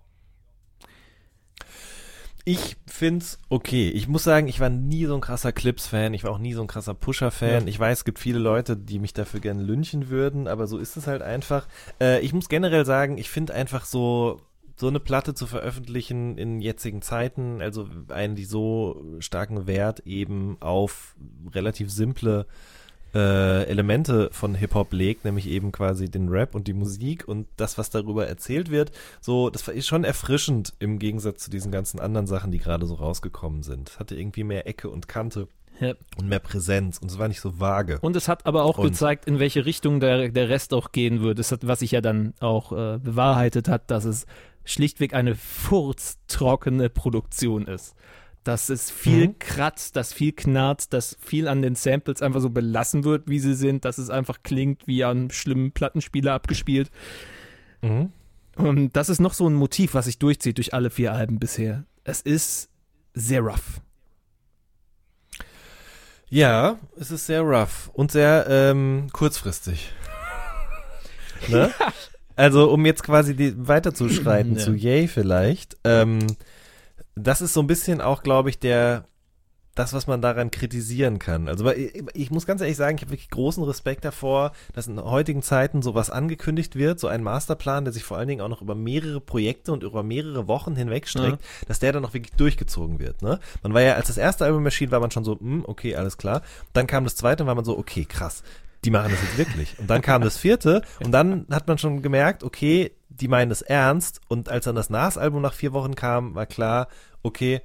Ich find's okay. Ich muss sagen, ich war nie so ein krasser Clips-Fan. Ich war auch nie so ein krasser Pusher-Fan. Ja. Ich weiß, es gibt viele Leute, die mich dafür gerne lynchen würden, aber so ist es halt einfach. Äh, ich muss generell sagen, ich finde einfach so, so eine Platte zu veröffentlichen in jetzigen Zeiten, also eine, die so starken Wert eben auf relativ simple äh, Elemente von Hip-Hop legt, nämlich eben quasi den Rap und die Musik und das, was darüber erzählt wird. So, das ist schon erfrischend im Gegensatz zu diesen ganzen anderen Sachen, die gerade so rausgekommen sind. Es hatte irgendwie mehr Ecke und Kante. Ja. und mehr Präsenz und es war nicht so vage. Und es hat aber auch Und- gezeigt, in welche Richtung der, der Rest auch gehen wird. Es hat, was sich ja dann auch äh, bewahrheitet hat, dass es schlichtweg eine furztrockene Produktion ist. Dass es viel Mhm. kratzt, dass viel knarrt, dass viel an den Samples einfach so belassen wird, wie sie sind, dass es einfach klingt wie an einem schlimmen Plattenspieler abgespielt. Mhm. Und das ist noch so ein Motiv, was sich durchzieht durch alle vier Alben bisher. Es ist sehr rough. Ja, es ist sehr rough und sehr ähm, kurzfristig. ne? Also, um jetzt quasi weiterzuschreiten Ja. zu Yay vielleicht, ähm, das ist so ein bisschen auch, glaube ich, der das, was man daran kritisieren kann. Also ich, muss ganz ehrlich sagen, ich habe wirklich großen Respekt davor, dass in heutigen Zeiten sowas angekündigt wird, so ein Masterplan, der sich vor allen Dingen auch noch über mehrere Projekte und über mehrere Wochen hinweg streckt, dass der dann auch wirklich durchgezogen wird. Ne? Man war ja, als das erste Album erschien, war man schon so, hm, okay, alles klar. Dann kam das zweite und war man so, okay, krass, die machen das jetzt wirklich. Und dann kam das vierte und dann hat man schon gemerkt, okay, die meinen das ernst. Und als dann das Nas-Album nach vier Wochen kam, war klar, okay,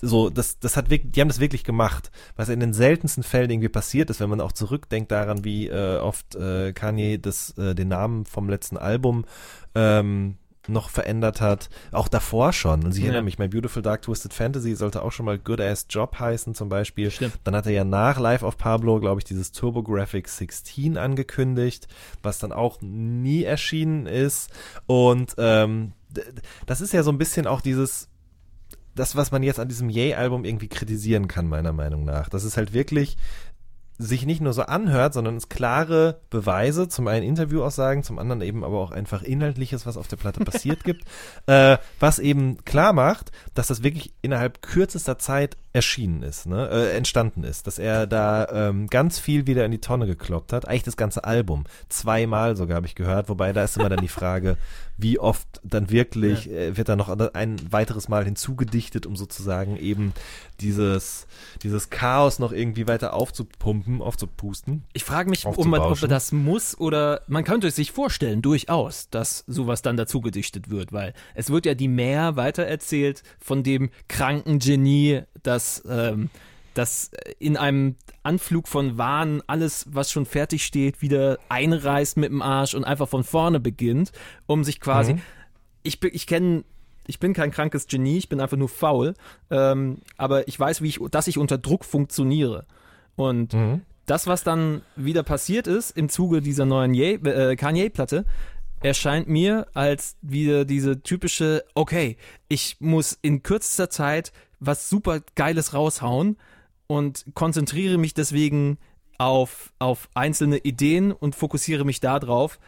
so, das, das hat wirklich, die haben das wirklich gemacht, was in den seltensten Fällen irgendwie passiert ist, wenn man auch zurückdenkt daran, wie äh, oft äh, Kanye das, äh, den Namen vom letzten Album ähm, noch verändert hat, auch davor schon. Und ich Ja. erinnere mich, My Beautiful Dark Twisted Fantasy sollte auch schon mal Good Ass Job heißen zum Beispiel. Stimmt. Dann hat er ja nach Live of Pablo, glaube ich, dieses TurboGrafx 16 angekündigt, was dann auch nie erschienen ist. Und ähm, das ist ja so ein bisschen auch dieses, das, was man jetzt an diesem Yay-Album irgendwie kritisieren kann, meiner Meinung nach. Das ist halt wirklich sich nicht nur so anhört, sondern es klare Beweise, zum einen Interviewaussagen, zum anderen eben aber auch einfach Inhaltliches, was auf der Platte passiert gibt, äh, was eben klar macht, dass das wirklich innerhalb kürzester Zeit erschienen ist, ne, äh, entstanden ist, dass er da ähm, ganz viel wieder in die Tonne gekloppt hat, eigentlich das ganze Album, zweimal sogar habe ich gehört, wobei da ist immer dann die Frage, wie oft dann wirklich äh, wird da noch ein weiteres Mal hinzugedichtet, um sozusagen eben dieses, dieses Chaos noch irgendwie weiter aufzupumpen, aufzupusten. Ich frage mich, ob man, ob das muss oder man könnte es sich vorstellen, durchaus, dass sowas dann dazu gedichtet wird, weil es wird ja die Mehr weitererzählt von dem kranken Genie, das, ähm, das in einem Anflug von Wahn alles, was schon fertig steht, wieder einreißt mit dem Arsch und einfach von vorne beginnt, um sich quasi. Ich, bin- ich kenne. Ich bin kein krankes Genie, ich bin einfach nur faul, ähm, aber ich weiß, wie ich, dass ich unter Druck funktioniere. Und das, was dann wieder passiert ist im Zuge dieser neuen Ye äh, Kanye-Platte, erscheint mir als wieder diese typische, okay, ich muss in kürzester Zeit was super Geiles raushauen und konzentriere mich deswegen auf, auf einzelne Ideen und fokussiere mich da drauf.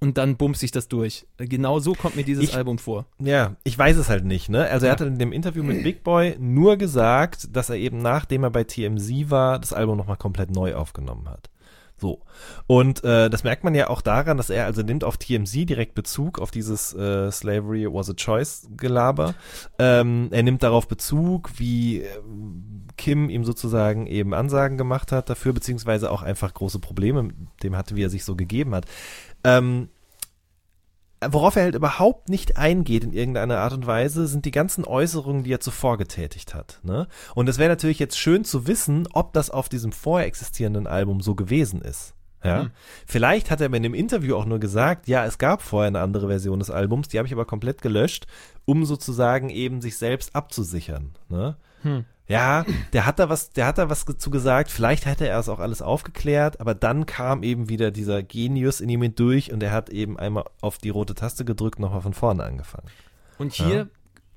Und dann bumst ich das durch. Genau so kommt mir dieses Ich- Album vor. Ja, ich weiß es halt nicht, ne? Also er hat in dem Interview mit Big Boy nur gesagt, dass er eben nachdem er bei TMZ war, das Album nochmal komplett neu aufgenommen hat. So. Und äh, das merkt man ja auch daran, dass er also nimmt auf TMZ direkt Bezug auf dieses äh, Slavery was a Choice Gelaber. Ähm, er nimmt darauf Bezug, wie Kim ihm sozusagen eben Ansagen gemacht hat dafür, beziehungsweise auch einfach große Probleme mit dem hatte, wie er sich so gegeben hat. Ähm, Worauf er halt überhaupt nicht eingeht in irgendeiner Art und Weise, sind die ganzen Äußerungen, die er zuvor getätigt hat. Ne? Und es wäre natürlich jetzt schön zu wissen, ob das auf diesem vorher existierenden Album so gewesen ist. Ja, vielleicht hat er mir in dem Interview auch nur gesagt, ja, es gab vorher eine andere Version des Albums, die habe ich aber komplett gelöscht, um sozusagen eben sich selbst abzusichern. Ne? Ja, der hat da was, der hat da was zu gesagt. Vielleicht hätte er es auch alles aufgeklärt, aber dann kam eben wieder dieser Genius in ihm durch und er hat eben einmal auf die rote Taste gedrückt, nochmal von vorne angefangen. Und hier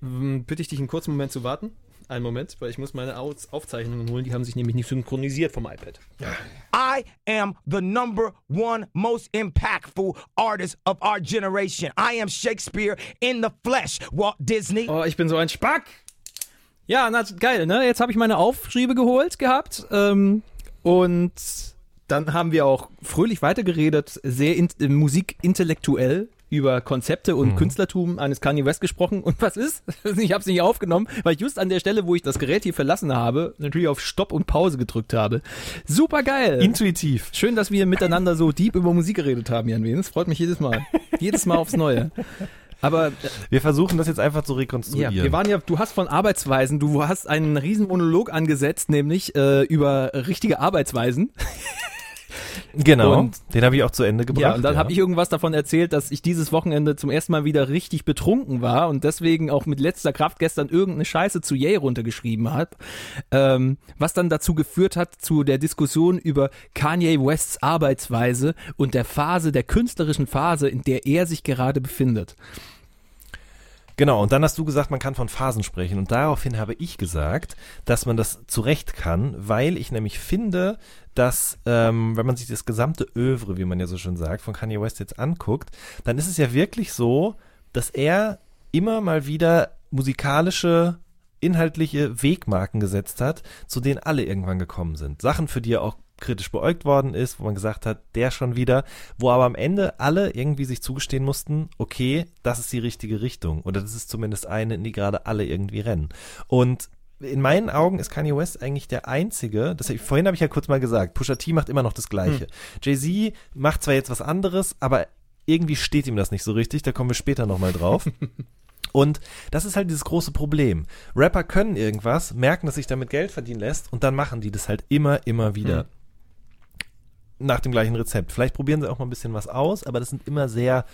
m, bitte ich dich einen kurzen Moment zu warten. Einen Moment, weil ich muss meine Aufzeichnungen holen. Die haben sich nämlich nicht synchronisiert vom iPad. I am the number one most impactful artist of our generation. I am Shakespeare in the flesh. Walt Disney. Oh, ich bin so ein Spack. Ja, na, geil, ne? Jetzt habe ich meine Aufschriebe geholt gehabt. Ähm, und dann haben wir auch fröhlich weitergeredet, sehr in, äh, musikintellektuell über Konzepte und Künstlertum eines Kanye West gesprochen. Und was ist? Ich habe es nicht aufgenommen, weil ich just an der Stelle, wo ich das Gerät hier verlassen habe, natürlich auf Stopp und Pause gedrückt habe. Super geil. Intuitiv. Schön, dass wir miteinander so deep über Musik geredet haben, Jan Wehn. Das freut mich jedes Mal. jedes Mal aufs Neue. Aber äh, Wir versuchen das jetzt einfach zu rekonstruieren. ja, wir waren ja, du hast von Arbeitsweisen, du hast einen riesen Monolog angesetzt, nämlich äh, über richtige Arbeitsweisen. genau, Und- den habe ich auch zu Ende gebracht. Ja, und dann habe ich irgendwas davon erzählt, dass ich dieses Wochenende zum ersten Mal wieder richtig betrunken war und deswegen auch mit letzter Kraft gestern irgendeine Scheiße zu Yay runtergeschrieben habe, ähm, was dann dazu geführt hat zu der Diskussion über Kanye Wests Arbeitsweise und der Phase, der künstlerischen Phase, in der er sich gerade befindet. Genau, und dann hast du gesagt, man kann von Phasen sprechen. Und daraufhin habe ich gesagt, dass man das zu Recht kann, weil ich nämlich finde, dass, ähm, wenn man sich das gesamte Övre, wie man ja so schön sagt, von Kanye West jetzt anguckt, dann ist es ja wirklich so, dass er immer mal wieder musikalische inhaltliche Wegmarken gesetzt hat, zu denen alle irgendwann gekommen sind. Sachen, für die er auch kritisch beäugt worden ist, wo man gesagt hat, der schon wieder, wo aber am Ende alle irgendwie sich zugestehen mussten, okay, das ist die richtige Richtung oder das ist zumindest eine, in die gerade alle irgendwie rennen. Und in meinen Augen ist Kanye West eigentlich der einzige, das vorhin habe ich ja kurz mal gesagt, Pusha T macht immer noch das gleiche. Jay-Z macht zwar jetzt was anderes, aber irgendwie steht ihm das nicht so richtig, da kommen wir später nochmal drauf. Und das ist halt dieses große Problem. Rapper können irgendwas, merken, dass sich damit Geld verdienen lässt und dann machen die das halt immer, immer wieder. Nach dem gleichen Rezept. Vielleicht probieren sie auch mal ein bisschen was aus, aber das sind immer sehr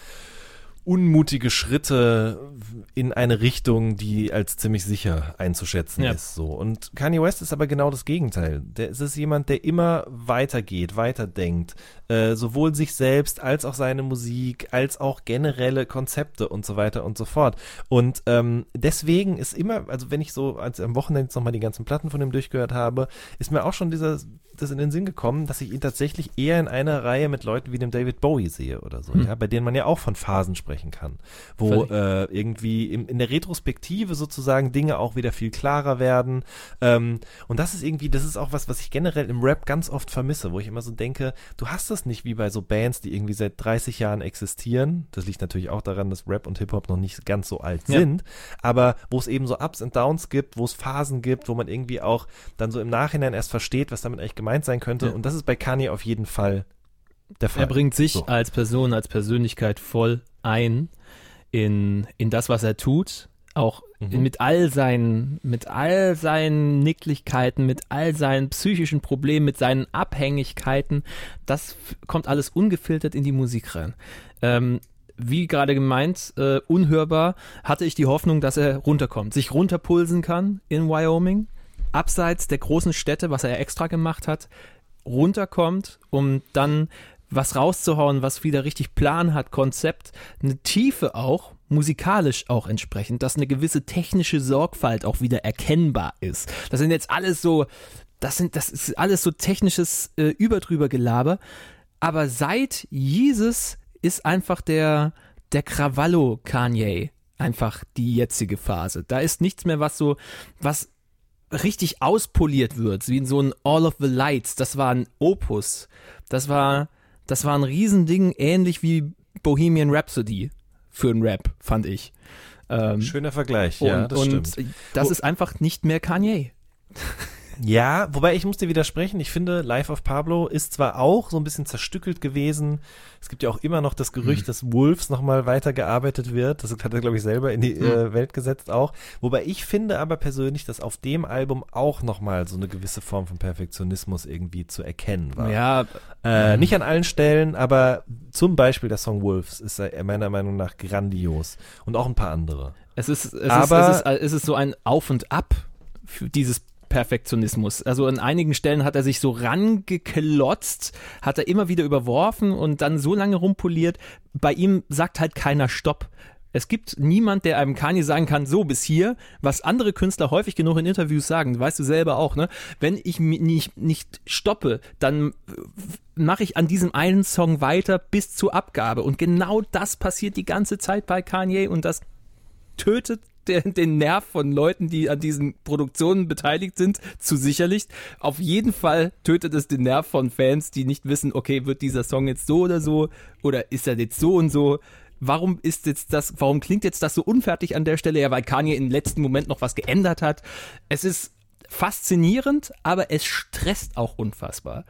unmutige Schritte in eine Richtung, die als ziemlich sicher einzuschätzen Ja. ist. So. Und Kanye West ist aber genau das Gegenteil. Der es ist jemand, der immer weitergeht, weiterdenkt, äh, sowohl sich selbst als auch seine Musik, als auch generelle Konzepte und so weiter und so fort. Und ähm, deswegen ist immer, also wenn ich so als am Wochenende jetzt nochmal die ganzen Platten von ihm durchgehört habe, ist mir auch schon dieser das in den Sinn gekommen, dass ich ihn tatsächlich eher in einer Reihe mit Leuten wie dem David Bowie sehe oder so, ja, bei denen man ja auch von Phasen sprechen kann, wo äh, irgendwie in, in der Retrospektive sozusagen Dinge auch wieder viel klarer werden. Ähm, und das ist irgendwie, das ist auch was, was ich generell im Rap ganz oft vermisse, wo ich immer so denke, du hast das nicht wie bei so Bands, die irgendwie seit 30 Jahren existieren. Das liegt natürlich auch daran, dass Rap und Hip-Hop noch nicht ganz so alt Ja. sind, aber wo es eben so Ups und Downs gibt, wo es Phasen gibt, wo man irgendwie auch dann so im Nachhinein erst versteht, was damit eigentlich gemeint sein könnte. Ja. Und das ist bei Kanye auf jeden Fall der Fall. Er bringt sich So. als Person, als Persönlichkeit voll ein in, in das, was er tut. Auch Mhm. mit all seinen, mit all seinen Nicklichkeiten, mit all seinen psychischen Problemen, mit seinen Abhängigkeiten. Das kommt alles ungefiltert in die Musik rein. Ähm, wie gerade gemeint, äh, unhörbar hatte ich die Hoffnung, dass er runterkommt, sich runterpulsen kann in Wyoming, abseits der großen Städte, was er extra gemacht hat, runterkommt, um dann was rauszuhauen, was wieder richtig Plan hat, Konzept, eine Tiefe auch, musikalisch auch entsprechend, dass eine gewisse technische Sorgfalt auch wieder erkennbar ist. Das sind jetzt alles so, das sind, das ist alles so technisches äh, überdrüber Gelaber. Aber seit Jesus ist einfach der, der Krawallo Kanye einfach die jetzige Phase. Da ist nichts mehr, was so, was richtig auspoliert wird, wie in so ein All of the Lights. Das war ein Opus. Das war, das war ein Riesending, ähnlich wie Bohemian Rhapsody für einen Rap, fand ich. Ähm, Schöner Vergleich, ja, und das und stimmt. das Wo- ist einfach nicht mehr Kanye. Ja, wobei ich muss dir widersprechen. Ich finde, Life of Pablo ist zwar auch so ein bisschen zerstückelt gewesen. Es gibt ja auch immer noch das Gerücht, dass Wolves nochmal weitergearbeitet wird. Das hat er, glaube ich, selber in die äh, Welt gesetzt auch. Wobei ich finde aber persönlich, dass auf dem Album auch nochmal so eine gewisse Form von Perfektionismus irgendwie zu erkennen war. Ja, Äh, nicht an allen Stellen, aber zum Beispiel der Song Wolves ist äh, meiner Meinung nach grandios. Und auch ein paar andere. Es ist, es, Aber- ist, es, ist, es ist so ein Auf und Ab für dieses Perfektionismus. Also an einigen Stellen hat er sich so rangeklotzt, hat er immer wieder überworfen und dann so lange rumpoliert. Bei ihm sagt halt keiner Stopp. Es gibt niemand, der einem Kanye sagen kann, so bis hier, was andere Künstler häufig genug in Interviews sagen, weißt du selber auch, ne? Wenn ich nicht, nicht stoppe, dann mache ich an diesem einen Song weiter bis zur Abgabe. Und genau das passiert die ganze Zeit bei Kanye und das tötet der, den Nerv von Leuten, die an diesen Produktionen beteiligt sind, zu sicherlich. Auf jeden Fall tötet es den Nerv von Fans, die nicht wissen, okay, wird dieser Song jetzt so oder so oder ist er jetzt so und so. Warum ist jetzt das, warum klingt jetzt das so unfertig an der Stelle? Ja, weil Kanye im letzten Moment noch was geändert hat. Es ist faszinierend, aber es stresst auch unfassbar.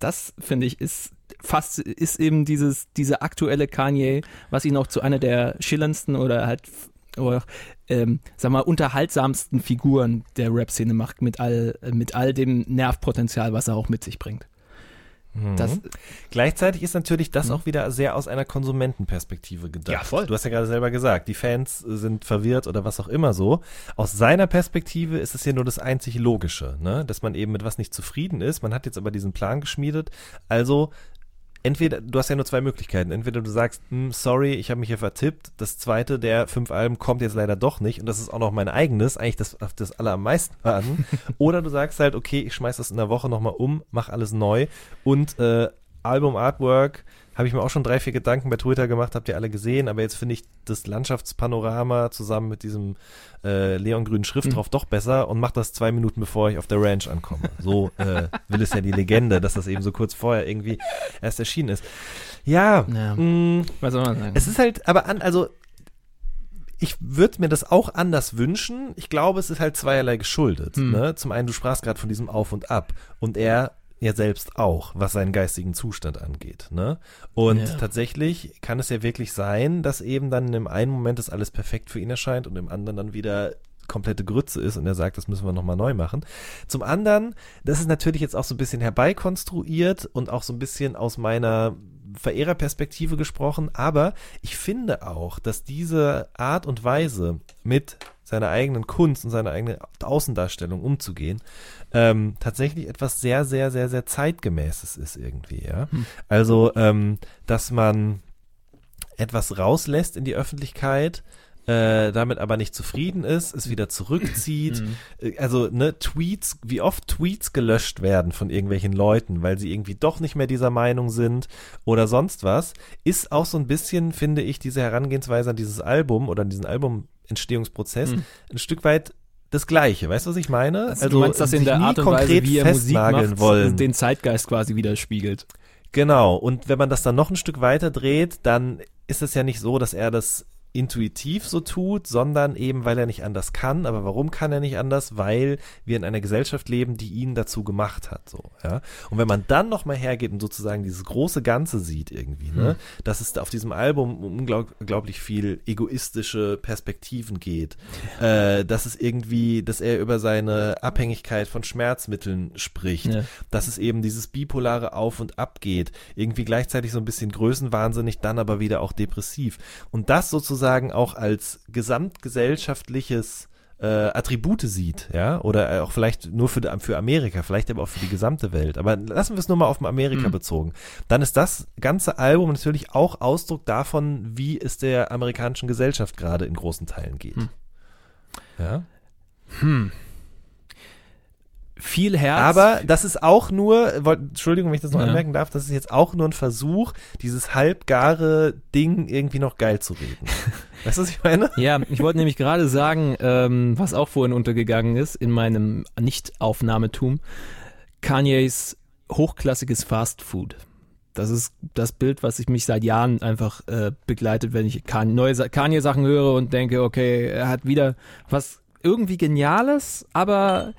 Das, finde ich, ist fast ist eben dieses, diese aktuelle Kanye, was ihn auch zu einer der schillerndsten oder halt oder ähm, sag mal unterhaltsamsten Figuren der Rap-Szene macht mit all mit all dem Nervpotenzial, was er auch mit sich bringt. Das, Mhm. Gleichzeitig ist natürlich das auch wieder sehr aus einer Konsumentenperspektive gedacht. Ja, voll. Du hast ja gerade selber gesagt, die Fans äh, sind verwirrt oder was auch immer so. Aus seiner Perspektive ist es ja nur das einzig Logische, ne? dass man eben mit was nicht zufrieden ist. Man hat jetzt aber diesen Plan geschmiedet. Also entweder, du hast ja nur zwei Möglichkeiten. Entweder du sagst, hm, sorry, ich habe mich hier vertippt. Das zweite der fünf Alben kommt jetzt leider doch nicht. Und das ist auch noch mein eigenes, eigentlich das, das aller am meisten an. Oder du sagst halt, okay, ich schmeiß das in der Woche nochmal um, mach alles neu. Und äh, Album Artwork habe ich mir auch schon drei, vier Gedanken bei Twitter gemacht, habt ihr alle gesehen, aber jetzt finde ich das Landschaftspanorama zusammen mit diesem äh, leongrünen Schrift drauf doch besser und mach das zwei Minuten bevor ich auf der Ranch ankomme. So äh, will es ja die Legende, dass das eben so kurz vorher irgendwie erst erschienen ist. Ja, Ja. mh, was soll man sagen? es ist halt, aber an, also ich würde mir das auch anders wünschen. Ich glaube, es ist halt zweierlei geschuldet. Hm. Ne? Zum einen, du sprachst gerade von diesem Auf und Ab und er ja selbst auch, was seinen geistigen Zustand angeht. Ne? Und Ja. tatsächlich kann es ja wirklich sein, dass eben dann im einen Moment das alles perfekt für ihn erscheint und im anderen dann wieder komplette Grütze ist und er sagt, das müssen wir nochmal neu machen. Zum anderen, das ist natürlich jetzt auch so ein bisschen herbeikonstruiert und auch so ein bisschen aus meiner Verehrerperspektive gesprochen, aber ich finde auch, dass diese Art und Weise mit seiner eigenen Kunst und seiner eigenen Außendarstellung umzugehen, ähm, tatsächlich etwas sehr, sehr, sehr, sehr zeitgemäßes ist irgendwie, ja. Also, ähm, dass man etwas rauslässt in die Öffentlichkeit, äh, damit aber nicht zufrieden ist, es wieder zurückzieht. Äh, Also, ne, Tweets, wie oft Tweets gelöscht werden von irgendwelchen Leuten, weil sie irgendwie doch nicht mehr dieser Meinung sind oder sonst was, ist auch so ein bisschen, finde ich, diese Herangehensweise an dieses Album oder an diesen Albumentstehungsprozess ein Stück weit das Gleiche. Weißt du, was ich meine? also, du meinst das in der Art und Weise, konkret wie er Musik festnageln macht, wollen. den Zeitgeist quasi widerspiegelt. Genau, und wenn man das dann noch ein Stück weiter dreht, dann ist es ja nicht so, dass er das intuitiv so tut, sondern eben, weil er nicht anders kann. Aber warum kann er nicht anders? Weil wir in einer Gesellschaft leben, die ihn dazu gemacht hat. So, ja. Und wenn man dann nochmal hergeht und sozusagen dieses große Ganze sieht irgendwie, ne, dass es auf diesem Album um unglaub- unglaublich viel egoistische Perspektiven geht, äh, dass es irgendwie, dass er über seine Abhängigkeit von Schmerzmitteln spricht, Ja. dass es eben dieses bipolare Auf und Ab geht, irgendwie gleichzeitig so ein bisschen größenwahnsinnig, dann aber wieder auch depressiv. Und das sozusagen auch als gesamtgesellschaftliches äh, Attribute sieht, ja, oder äh, auch vielleicht nur für, für Amerika, vielleicht aber auch für die gesamte Welt. Aber lassen wir es nur mal auf Amerika bezogen. Dann ist das ganze Album natürlich auch Ausdruck davon, wie es der amerikanischen Gesellschaft gerade in großen Teilen geht. Ja. Viel Herz. Aber das ist auch nur, wollt- Entschuldigung, wenn ich das noch Ja. anmerken darf, das ist jetzt auch nur ein Versuch, dieses halbgare Ding irgendwie noch geil zu reden. weißt du, was ich meine? Ja, ich wollte nämlich gerade sagen, ähm, was auch vorhin untergegangen ist in meinem Nicht-Aufnahmetum, Kanyes hochklassiges Fast Food. Das ist das Bild, was ich mich seit Jahren einfach äh, begleitet, wenn ich Kan- neue Sa- Kanye-Sachen höre und denke, okay, er hat wieder was irgendwie Geniales, aber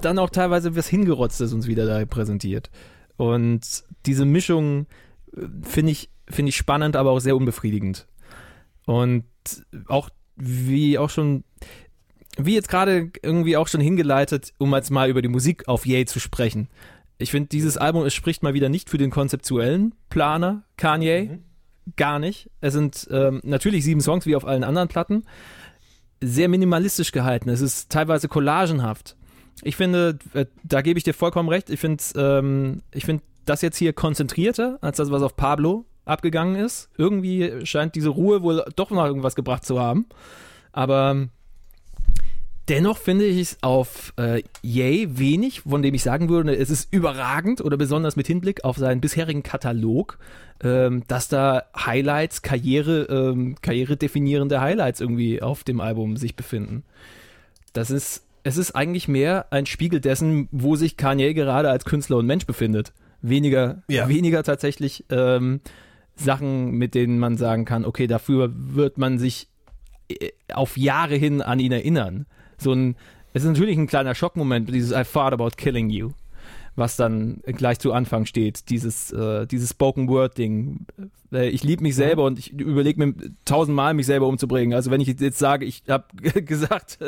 dann auch teilweise was Hingerotztes uns wieder da präsentiert. Und diese Mischung äh, finde ich, finde ich spannend, aber auch sehr unbefriedigend. Und auch wie auch schon, wie jetzt gerade irgendwie auch schon hingeleitet, um jetzt mal über die Musik auf Yay zu sprechen. Ich finde, dieses Album, es spricht mal wieder nicht für den konzeptuellen Planer Kanye. Gar nicht. Es sind ähm, natürlich sieben Songs wie auf allen anderen Platten. Sehr minimalistisch gehalten. Es ist teilweise collagenhaft. Ich finde, äh, da gebe ich dir vollkommen recht. Ich finde, ähm, ich finde das jetzt hier konzentrierter als das, was auf Pablo abgegangen ist. Irgendwie scheint diese Ruhe wohl doch noch irgendwas gebracht zu haben. Aber dennoch finde ich es auf äh, Yay wenig, von dem ich sagen würde, es ist überragend oder besonders mit Hinblick auf seinen bisherigen Katalog, ähm, dass da Highlights, Karriere, ähm, karrieredefinierende Highlights irgendwie auf dem Album sich befinden. Das ist, es ist eigentlich mehr ein Spiegel dessen, wo sich Kanye gerade als Künstler und Mensch befindet. Weniger, Ja. weniger tatsächlich ähm, Sachen, mit denen man sagen kann, okay, dafür wird man sich äh, auf Jahre hin an ihn erinnern. So ein, es ist natürlich ein kleiner Schockmoment, dieses I thought about killing you. Was dann gleich zu Anfang steht, dieses, äh, dieses Spoken Word Ding. Äh, ich liebe mich selber und ich überlege mir tausendmal, mich selber umzubringen. Also wenn ich jetzt sage, ich habe gesagt,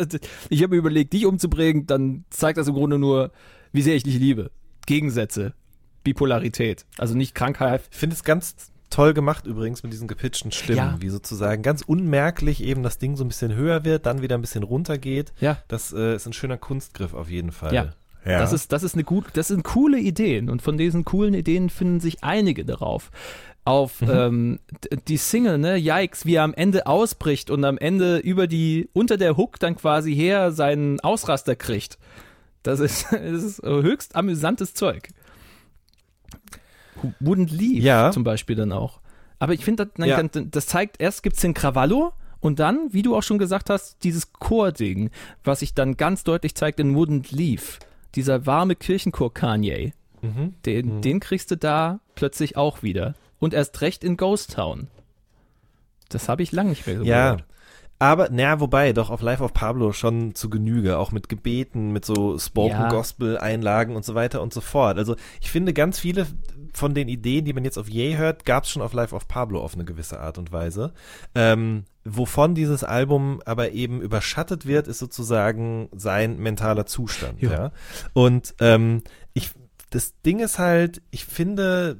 ich habe überlegt, dich umzubringen, dann zeigt das im Grunde nur, wie sehr ich dich liebe. Gegensätze, Bipolarität, also nicht Krankheit. Ich finde es ganz toll gemacht übrigens mit diesen gepitchten Stimmen, Ja. wie sozusagen ganz unmerklich eben das Ding so ein bisschen höher wird, dann wieder ein bisschen runter geht. Ja. Das äh, ist ein schöner Kunstgriff auf jeden Fall. Ja. Das ist, das ist eine gut, das sind coole Ideen und von diesen coolen Ideen finden sich einige darauf. Auf ähm, d- die Single, ne, Yikes, wie er am Ende ausbricht und am Ende über die, unter der Hook dann quasi her seinen Ausraster kriegt. Das ist, das ist höchst amüsantes Zeug. Wouldn't Leave Ja. zum Beispiel dann auch. Aber ich finde, das, Ja. das zeigt, erst gibt's den Krawallo und dann, wie du auch schon gesagt hast, dieses Chording, was sich dann ganz deutlich zeigt in Wouldn't Leave. Dieser warme Kirchenchor Kanye. Mhm. Den, den kriegst du da plötzlich auch wieder. Und erst recht in Ghost Town. Das habe ich lange nicht mehr so Ja. gehört. Aber, naja, wobei, doch auf Life of Pablo schon zu Genüge, auch mit Gebeten, mit so Spoken. Gospel Einlagen und so weiter und so fort. Also ich finde ganz viele von den Ideen, die man jetzt auf Ye hört, gab es schon auf Life of Pablo auf eine gewisse Art und Weise. Ähm, wovon dieses Album aber eben überschattet wird, ist sozusagen sein mentaler Zustand. Ja. Ja. Und ähm, ich, das Ding ist halt, ich finde,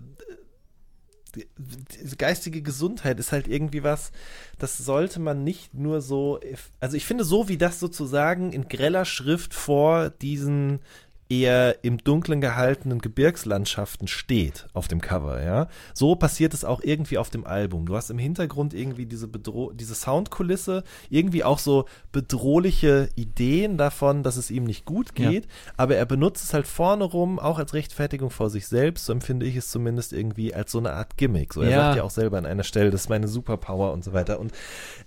geistige Gesundheit ist halt irgendwie was, das sollte man nicht nur so, also ich finde so wie das sozusagen in greller Schrift vor diesen eher im Dunklen gehaltenen Gebirgslandschaften steht auf dem Cover, ja. So passiert es auch irgendwie auf dem Album. Du hast im Hintergrund irgendwie diese Bedro diese Soundkulisse, irgendwie auch so bedrohliche Ideen davon, dass es ihm nicht gut Ja. geht, aber er benutzt es halt vorne rum, auch als Rechtfertigung vor sich selbst, so empfinde ich es zumindest irgendwie als so eine Art Gimmick. So, er Ja. sagt ja auch selber an einer Stelle, das ist meine Superpower und so weiter. Und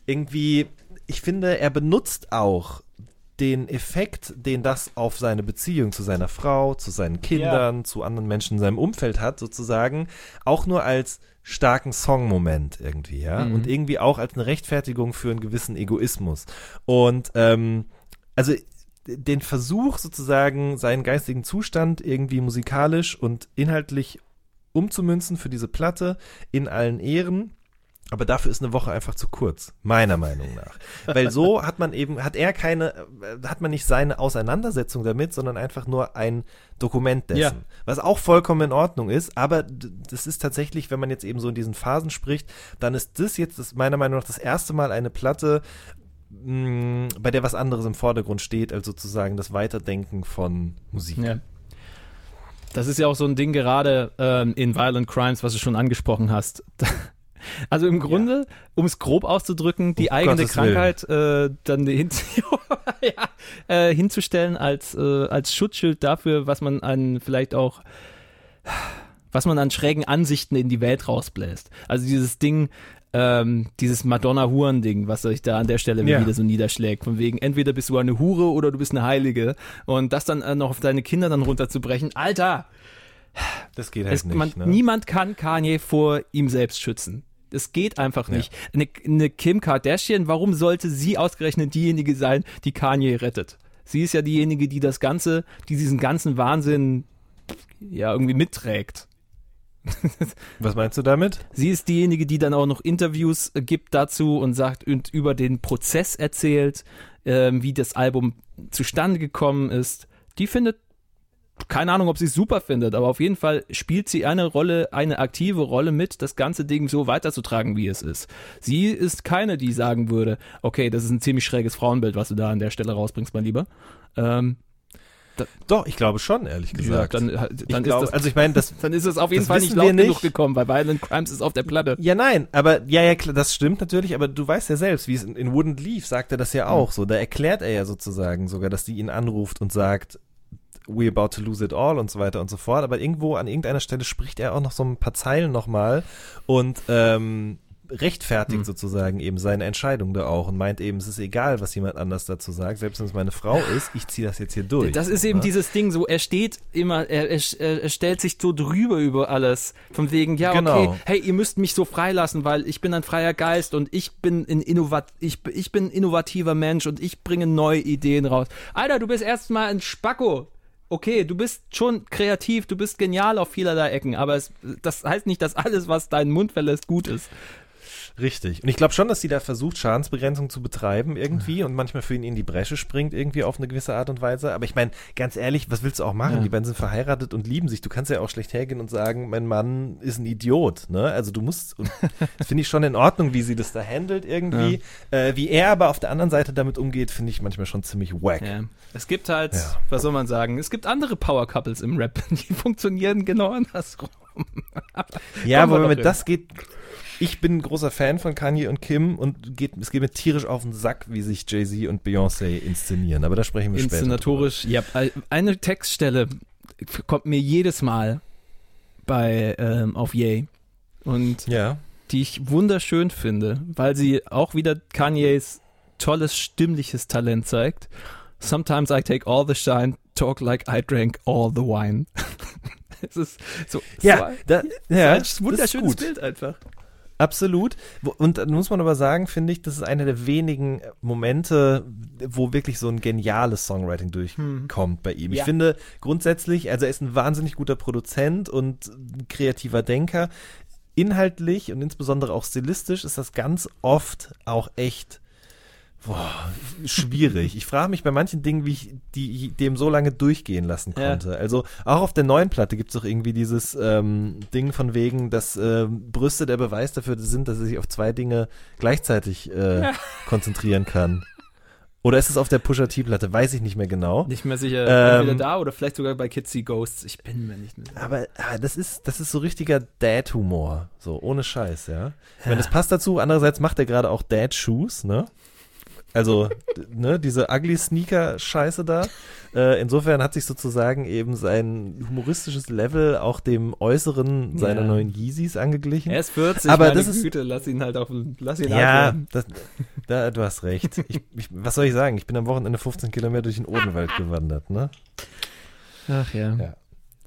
irgendwie, ich finde, er benutzt auch den Effekt, den das auf seine Beziehung zu seiner Frau, zu seinen Kindern, zu anderen Menschen in seinem Umfeld hat, sozusagen, auch nur als starken Song-Moment irgendwie, ja. Mhm. Und irgendwie auch als eine Rechtfertigung für einen gewissen Egoismus. Und ähm, also den Versuch sozusagen, seinen geistigen Zustand irgendwie musikalisch und inhaltlich umzumünzen für diese Platte in allen Ehren. Aber dafür ist eine Woche einfach zu kurz, meiner Meinung nach. Weil so hat man eben, hat er keine, hat man nicht seine Auseinandersetzung damit, sondern einfach nur ein Dokument dessen. Ja. Was auch vollkommen in Ordnung ist, aber das ist tatsächlich, wenn man jetzt eben so in diesen Phasen spricht, dann ist das jetzt das, meiner Meinung nach das erste Mal eine Platte, mh, bei der was anderes im Vordergrund steht, als sozusagen das Weiterdenken von Musik. Ja. Das ist ja auch so ein Ding gerade ähm, in Violent Crimes, was du schon angesprochen hast. Also im Grunde, um es grob auszudrücken, die Um eigene Gottes. Krankheit äh, dann hin ja, äh, hinzustellen als, äh, als Schutzschild dafür, was man an vielleicht auch, was man an schrägen Ansichten in die Welt rausbläst. Also dieses Ding, ähm, dieses Madonna-Huren-Ding, was sich da an der Stelle Ja. wieder so niederschlägt. Von wegen, entweder bist du eine Hure oder du bist eine Heilige. Und das dann äh, noch auf deine Kinder dann runterzubrechen. Alter! Das geht halt Es, nicht. man, ne? Niemand kann Kanye vor ihm selbst schützen. Es geht einfach nicht. Eine, eine Kim Kardashian, warum sollte sie ausgerechnet diejenige sein, die Kanye rettet? Sie ist ja diejenige, die das Ganze, die diesen ganzen Wahnsinn ja irgendwie mitträgt. Was meinst du damit? Sie ist diejenige, die dann auch noch Interviews äh, gibt dazu und sagt und über den Prozess erzählt, ähm, wie das Album zustande gekommen ist. Die findet, keine Ahnung, ob sie es super findet, aber auf jeden Fall spielt sie eine Rolle, eine aktive Rolle mit, das ganze Ding so weiterzutragen, wie es ist. Sie ist keine, die sagen würde, okay, das ist ein ziemlich schräges Frauenbild, was du da an der Stelle rausbringst, mein Lieber. Ähm, Doch, ich glaube schon, ehrlich gesagt, dann, dann, ich ist glaube, das, also ich meine, das dann ist es auf jeden Fall nicht laut genug nicht. gekommen, weil Violent Crimes ist auf der Platte. Ja, nein, aber ja, ja, das stimmt natürlich, aber du weißt ja selbst, wie es in, in Wouldn't Leave sagt er das ja auch so. Da erklärt er ja sozusagen sogar, dass die ihn anruft und sagt, we're about to lose it all und so weiter und so fort. Aber irgendwo an irgendeiner Stelle spricht er auch noch so ein paar Zeilen nochmal und ähm, rechtfertigt Hm. sozusagen eben seine Entscheidung da auch und meint eben, es ist egal, was jemand anders dazu sagt, selbst wenn es meine Frau ist, ich ziehe das jetzt hier durch. Das ist eben ne? dieses Ding, so er steht immer, er, er, er stellt sich so drüber über alles. Von wegen, ja, Genau. okay, hey, ihr müsst mich so freilassen, weil ich bin ein freier Geist und ich bin ein Innovat ich, ich bin ein innovativer Mensch und ich bringe neue Ideen raus. Alter, du bist erstmal ein Spacko. Okay, du bist schon kreativ, du bist genial auf vielerlei Ecken, aber es, das heißt nicht, dass alles, was deinen Mund verlässt, gut ist. Richtig. Und ich glaube schon, dass sie da versucht, Schadensbegrenzung zu betreiben irgendwie und manchmal für ihn in die Bresche springt irgendwie auf eine gewisse Art und Weise. Aber ich meine, ganz ehrlich, was willst du auch machen? Ja. Die beiden sind verheiratet und lieben sich. Du kannst ja auch schlecht hergehen und sagen, mein Mann ist ein Idiot. Ne? Also du musst, das finde ich schon in Ordnung, wie sie das da handelt irgendwie. Äh, wie er aber auf der anderen Seite damit umgeht, finde ich manchmal schon ziemlich wack. Ja. Es gibt halt, Ja. was soll man sagen, es gibt andere Power Couples im Rap, die funktionieren genau andersrum. Ja, aber hin. das geht. Ich bin ein großer Fan von Kanye und Kim und geht, es geht mir tierisch auf den Sack, wie sich Jay-Z und Beyoncé inszenieren. Aber da sprechen wir später. Inszenatorisch, ja, eine Textstelle kommt mir jedes Mal bei ähm, auf Yay und. Ja. die ich wunderschön finde, weil sie auch wieder Kanyes tolles stimmliches Talent zeigt. Sometimes I take all the shine, talk like I drank all the wine. es ist so, Ja, so da, ein ja wunderschönes das ist gut. Bild einfach. Absolut. Und dann muss man aber sagen, finde ich, das ist einer der wenigen Momente, wo wirklich so ein geniales Songwriting durchkommt bei ihm. Ich Ja. finde grundsätzlich, also er ist ein wahnsinnig guter Produzent und kreativer Denker. Inhaltlich und insbesondere auch stilistisch ist das ganz oft auch echt boah, schwierig. Ich frage mich bei manchen Dingen, wie ich die dem so lange durchgehen lassen Ja. konnte. Also auch auf der neuen Platte gibt es doch irgendwie dieses ähm, Ding von wegen, dass ähm, Brüste der Beweis dafür sind, dass er sich auf zwei Dinge gleichzeitig äh, konzentrieren kann. Oder ist es auf der Pusha T-Platte? Weiß ich nicht mehr genau. Nicht mehr sicher, Ähm, entweder da oder vielleicht sogar bei Kids See Ghosts. Ich bin mir nicht mehr sicher. Aber, aber das ist, das ist so richtiger Dad-Humor. So, ohne Scheiß, ja. Ich meine, das passt dazu. Andererseits macht er gerade auch Dad-Shoes, ne? Also, ne, diese Ugly-Sneaker-Scheiße da. Äh, insofern hat sich sozusagen eben sein humoristisches Level auch dem Äußeren seiner Ja. neuen Yeezys angeglichen. Er ist 40, Aber das ist- Güte, lass ihn halt auf, lass ihn Ja, antworten. das, da, du hast recht. Ich, ich, was soll ich sagen? Ich bin am Wochenende 15 Kilometer durch den Odenwald gewandert, ne? Ach ja. Ja.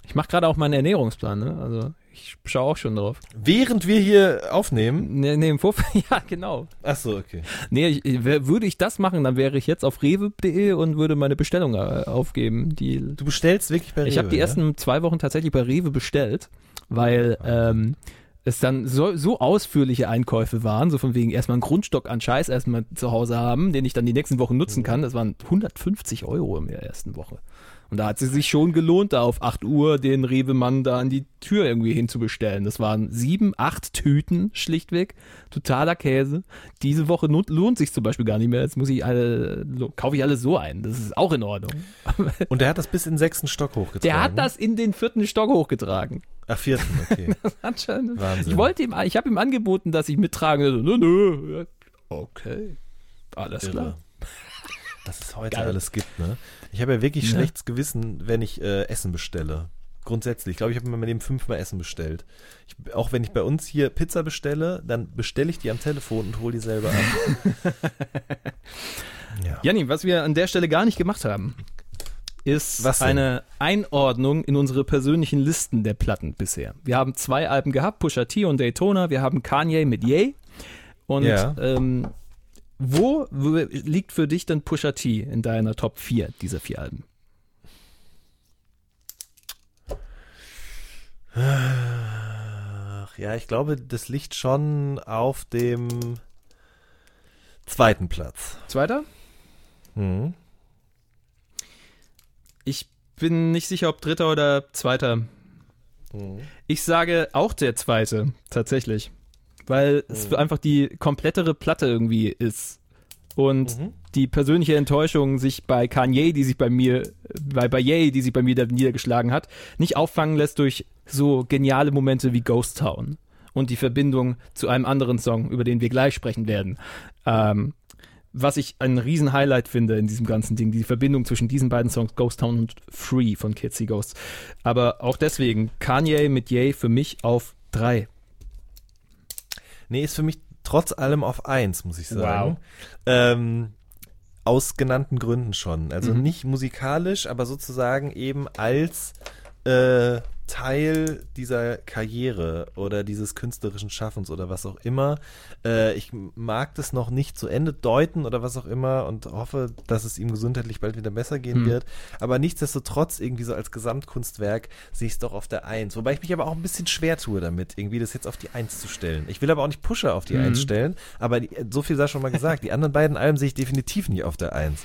Ich mache gerade auch meinen Ernährungsplan, ne? Also ich schaue auch schon drauf. Während wir hier aufnehmen. Nee, nee, im Vorfeld, ja, genau. Ach so, okay. Nee, ich, würde ich das machen, dann wäre ich jetzt auf rewe.de und würde meine Bestellung äh, aufgeben. Die, Du bestellst wirklich bei ich habe Rewe, die ja? ersten zwei Wochen tatsächlich bei Rewe bestellt, weil ähm, es dann so, so ausführliche Einkäufe waren, so von wegen erstmal einen Grundstock an Scheiß erstmal zu Hause haben, den ich dann die nächsten Wochen nutzen kann. Das waren 150 Euro in der ersten Woche. Und da hat es sich schon gelohnt, da auf 8 Uhr den Rewe-Mann da an die Tür irgendwie hinzubestellen. Das waren sieben, acht Tüten schlichtweg. Totaler Käse. Diese Woche lohnt sich zum Beispiel gar nicht mehr. Jetzt muss ich alle, kaufe ich alles so ein. Das ist auch in Ordnung. Und der hat das bis in den sechsten Stock hochgetragen. Der hat das in den vierten Stock hochgetragen. Ach, vierten, okay. Anscheinend. Wahnsinn. Ich wollte ihm, ich habe ihm angeboten, dass ich mittrage. Er so, Nö, nö. Ja, Okay. Alles Irre. klar. Was es heute Geil. alles gibt, ne? Ich habe ja wirklich Ja. schlechtes Gewissen, wenn ich äh, Essen bestelle. Grundsätzlich. Ich glaube, ich habe in meinem Leben fünfmal Essen bestellt. Ich, auch wenn ich bei uns hier Pizza bestelle, dann bestelle ich die am Telefon und hole die selber ab. ja. Janni, was wir an der Stelle gar nicht gemacht haben, ist Was eine Einordnung in unsere persönlichen Listen der Platten bisher. Wir haben zwei Alben gehabt, Pusha T und Daytona. Wir haben Kanye mit Ye. Und Ja. ähm, wo liegt für dich denn Pusha T in deiner Top 4 dieser vier Alben? Ach, ja, ich glaube, das liegt schon auf dem zweiten Platz. Zweiter? Hm. Ich bin nicht sicher, ob dritter oder zweiter. Hm. Ich sage auch der zweite, tatsächlich. Weil es einfach die komplettere Platte irgendwie ist. Und Mhm. die persönliche Enttäuschung sich bei Kanye, die sich bei mir, bei, bei Ye, die sich bei mir da niedergeschlagen hat, nicht auffangen lässt durch so geniale Momente wie Ghost Town und die Verbindung zu einem anderen Song, über den wir gleich sprechen werden. Ähm, was ich ein riesen Highlight finde in diesem ganzen Ding, die Verbindung zwischen diesen beiden Songs, Ghost Town und Free von Kids See Ghosts. Aber auch deswegen, Kanye mit Ye für mich auf drei. Nee, ist für mich trotz allem auf eins, muss ich sagen. Wow. Ähm, aus genannten Gründen schon. Also Mhm. nicht musikalisch, aber sozusagen eben als äh, Teil dieser Karriere oder dieses künstlerischen Schaffens oder was auch immer. Äh, ich mag das noch nicht zu Ende deuten oder was auch immer und hoffe, dass es ihm gesundheitlich bald wieder besser gehen Hm. wird. Aber nichtsdestotrotz, irgendwie so als Gesamtkunstwerk sehe ich es doch auf der Eins. Wobei ich mich aber auch ein bisschen schwer tue damit, irgendwie das jetzt auf die Eins zu stellen. Ich will aber auch nicht Pusher auf die Mhm. Eins stellen, aber die, so viel sei schon mal gesagt. Die anderen beiden Alben sehe ich definitiv nicht auf der Eins.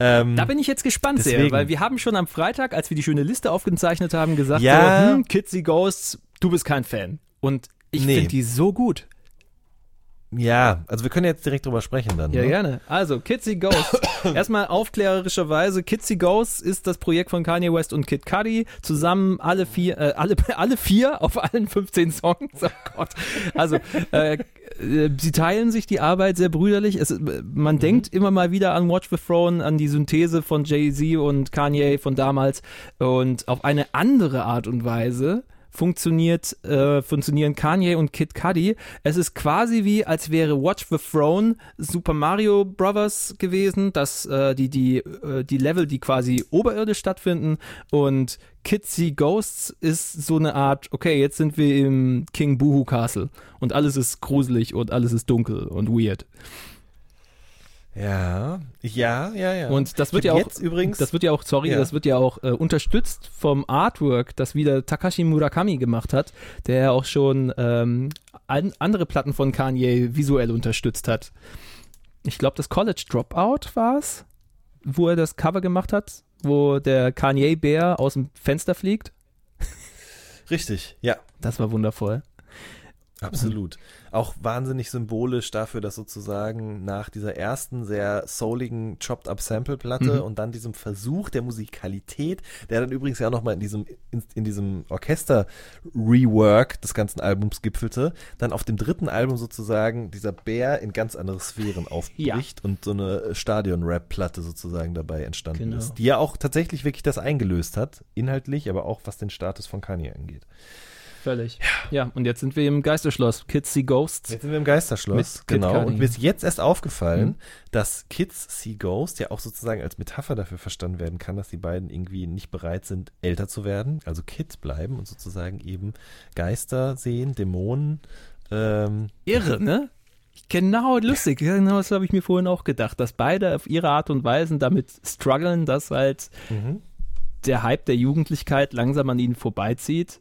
Ähm, Da bin ich jetzt gespannt sehr, Deswegen. weil wir haben schon am Freitag, als wir die schöne Liste aufgezeichnet haben, gesagt, Ja. so, hm, Kitsy Ghosts, du bist kein Fan. Und ich Nee. finde die so gut. Ja, also wir können jetzt direkt drüber sprechen dann. Ja, ne? gerne. Also, Kitsy Ghosts. Erstmal aufklärerischerweise, Kitsy Ghosts ist das Projekt von Kanye West und Kid Cudi. Zusammen alle vier, äh, alle, alle vier auf allen 15 Songs. Oh Gott. Also, äh, äh, sie teilen sich die Arbeit sehr brüderlich. Es, äh, man denkt immer mal wieder an Watch the Throne, an die Synthese von Jay-Z und Kanye von damals. Und auf eine andere Art und Weise funktioniert, äh, funktionieren Kanye und Kid Cudi. Es ist quasi wie, als wäre Watch the Throne Super Mario Brothers gewesen, dass äh, die, die, äh, die Level, die quasi oberirdisch stattfinden und Kitsy Ghosts ist so eine Art, okay, jetzt sind wir im King Boohoo Castle und alles ist gruselig und alles ist dunkel und weird. Ja, ja, ja, ja. Und das wird ja auch, übrigens, das wird ja auch, sorry, Ja. das wird ja auch äh, unterstützt vom Artwork, das wieder Takashi Murakami gemacht hat, der ja auch schon ähm, an, andere Platten von Kanye visuell unterstützt hat. Ich glaube, das College Dropout war es, wo er das Cover gemacht hat, wo der Kanye-Bär aus dem Fenster fliegt. richtig, ja, Das war wundervoll. Absolut. Auch wahnsinnig symbolisch dafür, dass sozusagen nach dieser ersten sehr souligen Chopped-Up-Sample-Platte Mhm. und dann diesem Versuch der Musikalität, der dann übrigens ja auch nochmal in diesem, in, in diesem Orchester-Rework des ganzen Albums gipfelte, dann auf dem dritten Album sozusagen dieser Bär in ganz andere Sphären aufbricht und so eine Stadion-Rap-Platte sozusagen dabei entstanden Genau. ist, die ja auch tatsächlich wirklich das eingelöst hat, inhaltlich, aber auch was den Status von Kanye angeht. Völlig. Ja. und jetzt sind wir im Geisterschloss. Kids See Ghosts. Jetzt sind wir im Geisterschloss, genau. Und mir ist jetzt erst aufgefallen, Mhm. dass Kids See Ghost ja auch sozusagen als Metapher dafür verstanden werden kann, dass die beiden irgendwie nicht bereit sind, älter zu werden, also Kids bleiben und sozusagen eben Geister sehen, Dämonen. Ähm, Irre, ne? Genau, lustig. Genau, das habe ich mir vorhin auch gedacht, dass beide auf ihre Art und Weise damit strugglen, dass halt mhm. der Hype der Jugendlichkeit langsam an ihnen vorbeizieht.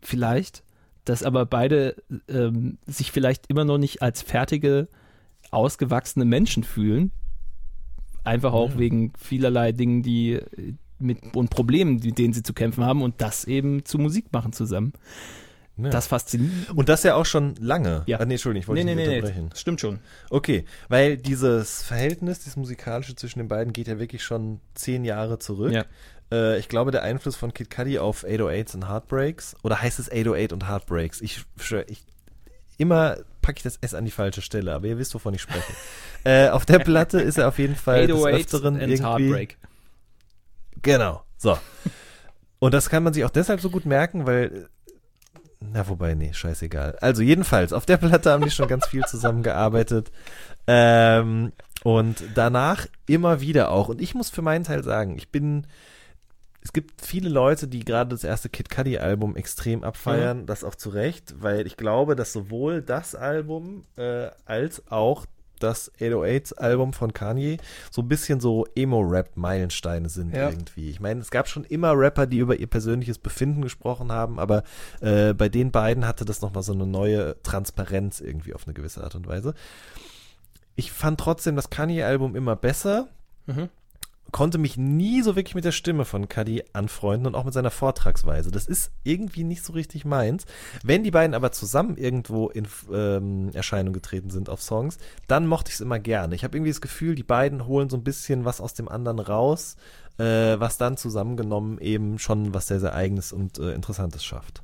Vielleicht. Dass aber beide ähm, sich vielleicht immer noch nicht als fertige, ausgewachsene Menschen fühlen. Einfach auch wegen vielerlei Dingen, die äh, mit und Problemen, mit denen sie zu kämpfen haben und das eben zu Musik machen zusammen. Ja. Das fasziniert. und das ja auch schon lange. Ja. Ah, nee, Entschuldigung, ich wollte dich nicht unterbrechen. Stimmt schon. Okay, weil dieses Verhältnis, dieses musikalische zwischen den beiden geht ja wirklich schon zehn Jahre zurück. Ja. Äh, ich glaube, der Einfluss von Kid Cudi auf 808s und Heartbreaks, oder heißt es 808 und Heartbreaks? Ich schwöre, ich, immer packe ich das S an die falsche Stelle, aber ihr wisst, wovon ich spreche. äh, auf der Platte ist er auf jeden Fall des 808 Öfteren and irgendwie... Heartbreak. Genau, so. Und das kann man sich auch deshalb so gut merken, weil. Na, wobei, nee, scheißegal. Also, jedenfalls, auf der Platte haben die schon ganz viel zusammengearbeitet. Ähm, und danach immer wieder auch. Und ich muss für meinen Teil sagen, ich bin. Es gibt viele Leute, die gerade das erste Kid Cudi Album extrem abfeiern, das auch zu Recht, weil ich glaube, dass sowohl das Album äh, als auch das 808 Album von Kanye so ein bisschen so Emo-Rap-Meilensteine sind Ja. irgendwie. Ich meine, es gab schon immer Rapper, die über ihr persönliches Befinden gesprochen haben, aber äh, bei den beiden hatte das nochmal so eine neue Transparenz irgendwie auf eine gewisse Art und Weise. Ich fand trotzdem das Kanye-Album immer besser, Mhm. Konnte mich nie so wirklich mit der Stimme von Cudi anfreunden und auch mit seiner Vortragsweise. Das ist irgendwie nicht so richtig meins. Wenn die beiden aber zusammen irgendwo in ähm, Erscheinung getreten sind auf Songs, dann mochte ich es immer gerne. Ich habe irgendwie das Gefühl, die beiden holen so ein bisschen was aus dem anderen raus, äh, was dann zusammengenommen eben schon was sehr, sehr eigenes und äh, interessantes schafft.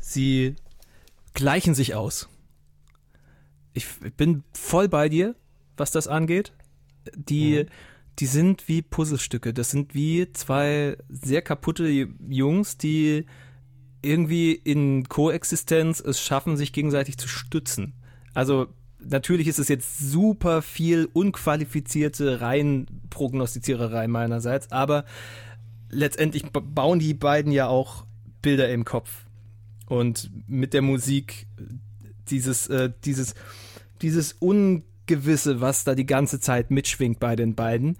Sie gleichen sich aus. Ich bin voll bei dir, was das angeht. Die, die sind wie Puzzlestücke. Das sind wie zwei sehr kaputte Jungs, die irgendwie in Koexistenz es schaffen, sich gegenseitig zu stützen. Also natürlich ist es jetzt super viel unqualifizierte rein Prognostiziererei meinerseits, aber letztendlich ba- bauen die beiden ja auch Bilder im Kopf. Und mit der Musik dieses, äh, dieses, dieses Ungewisse, was da die ganze Zeit mitschwingt bei den beiden,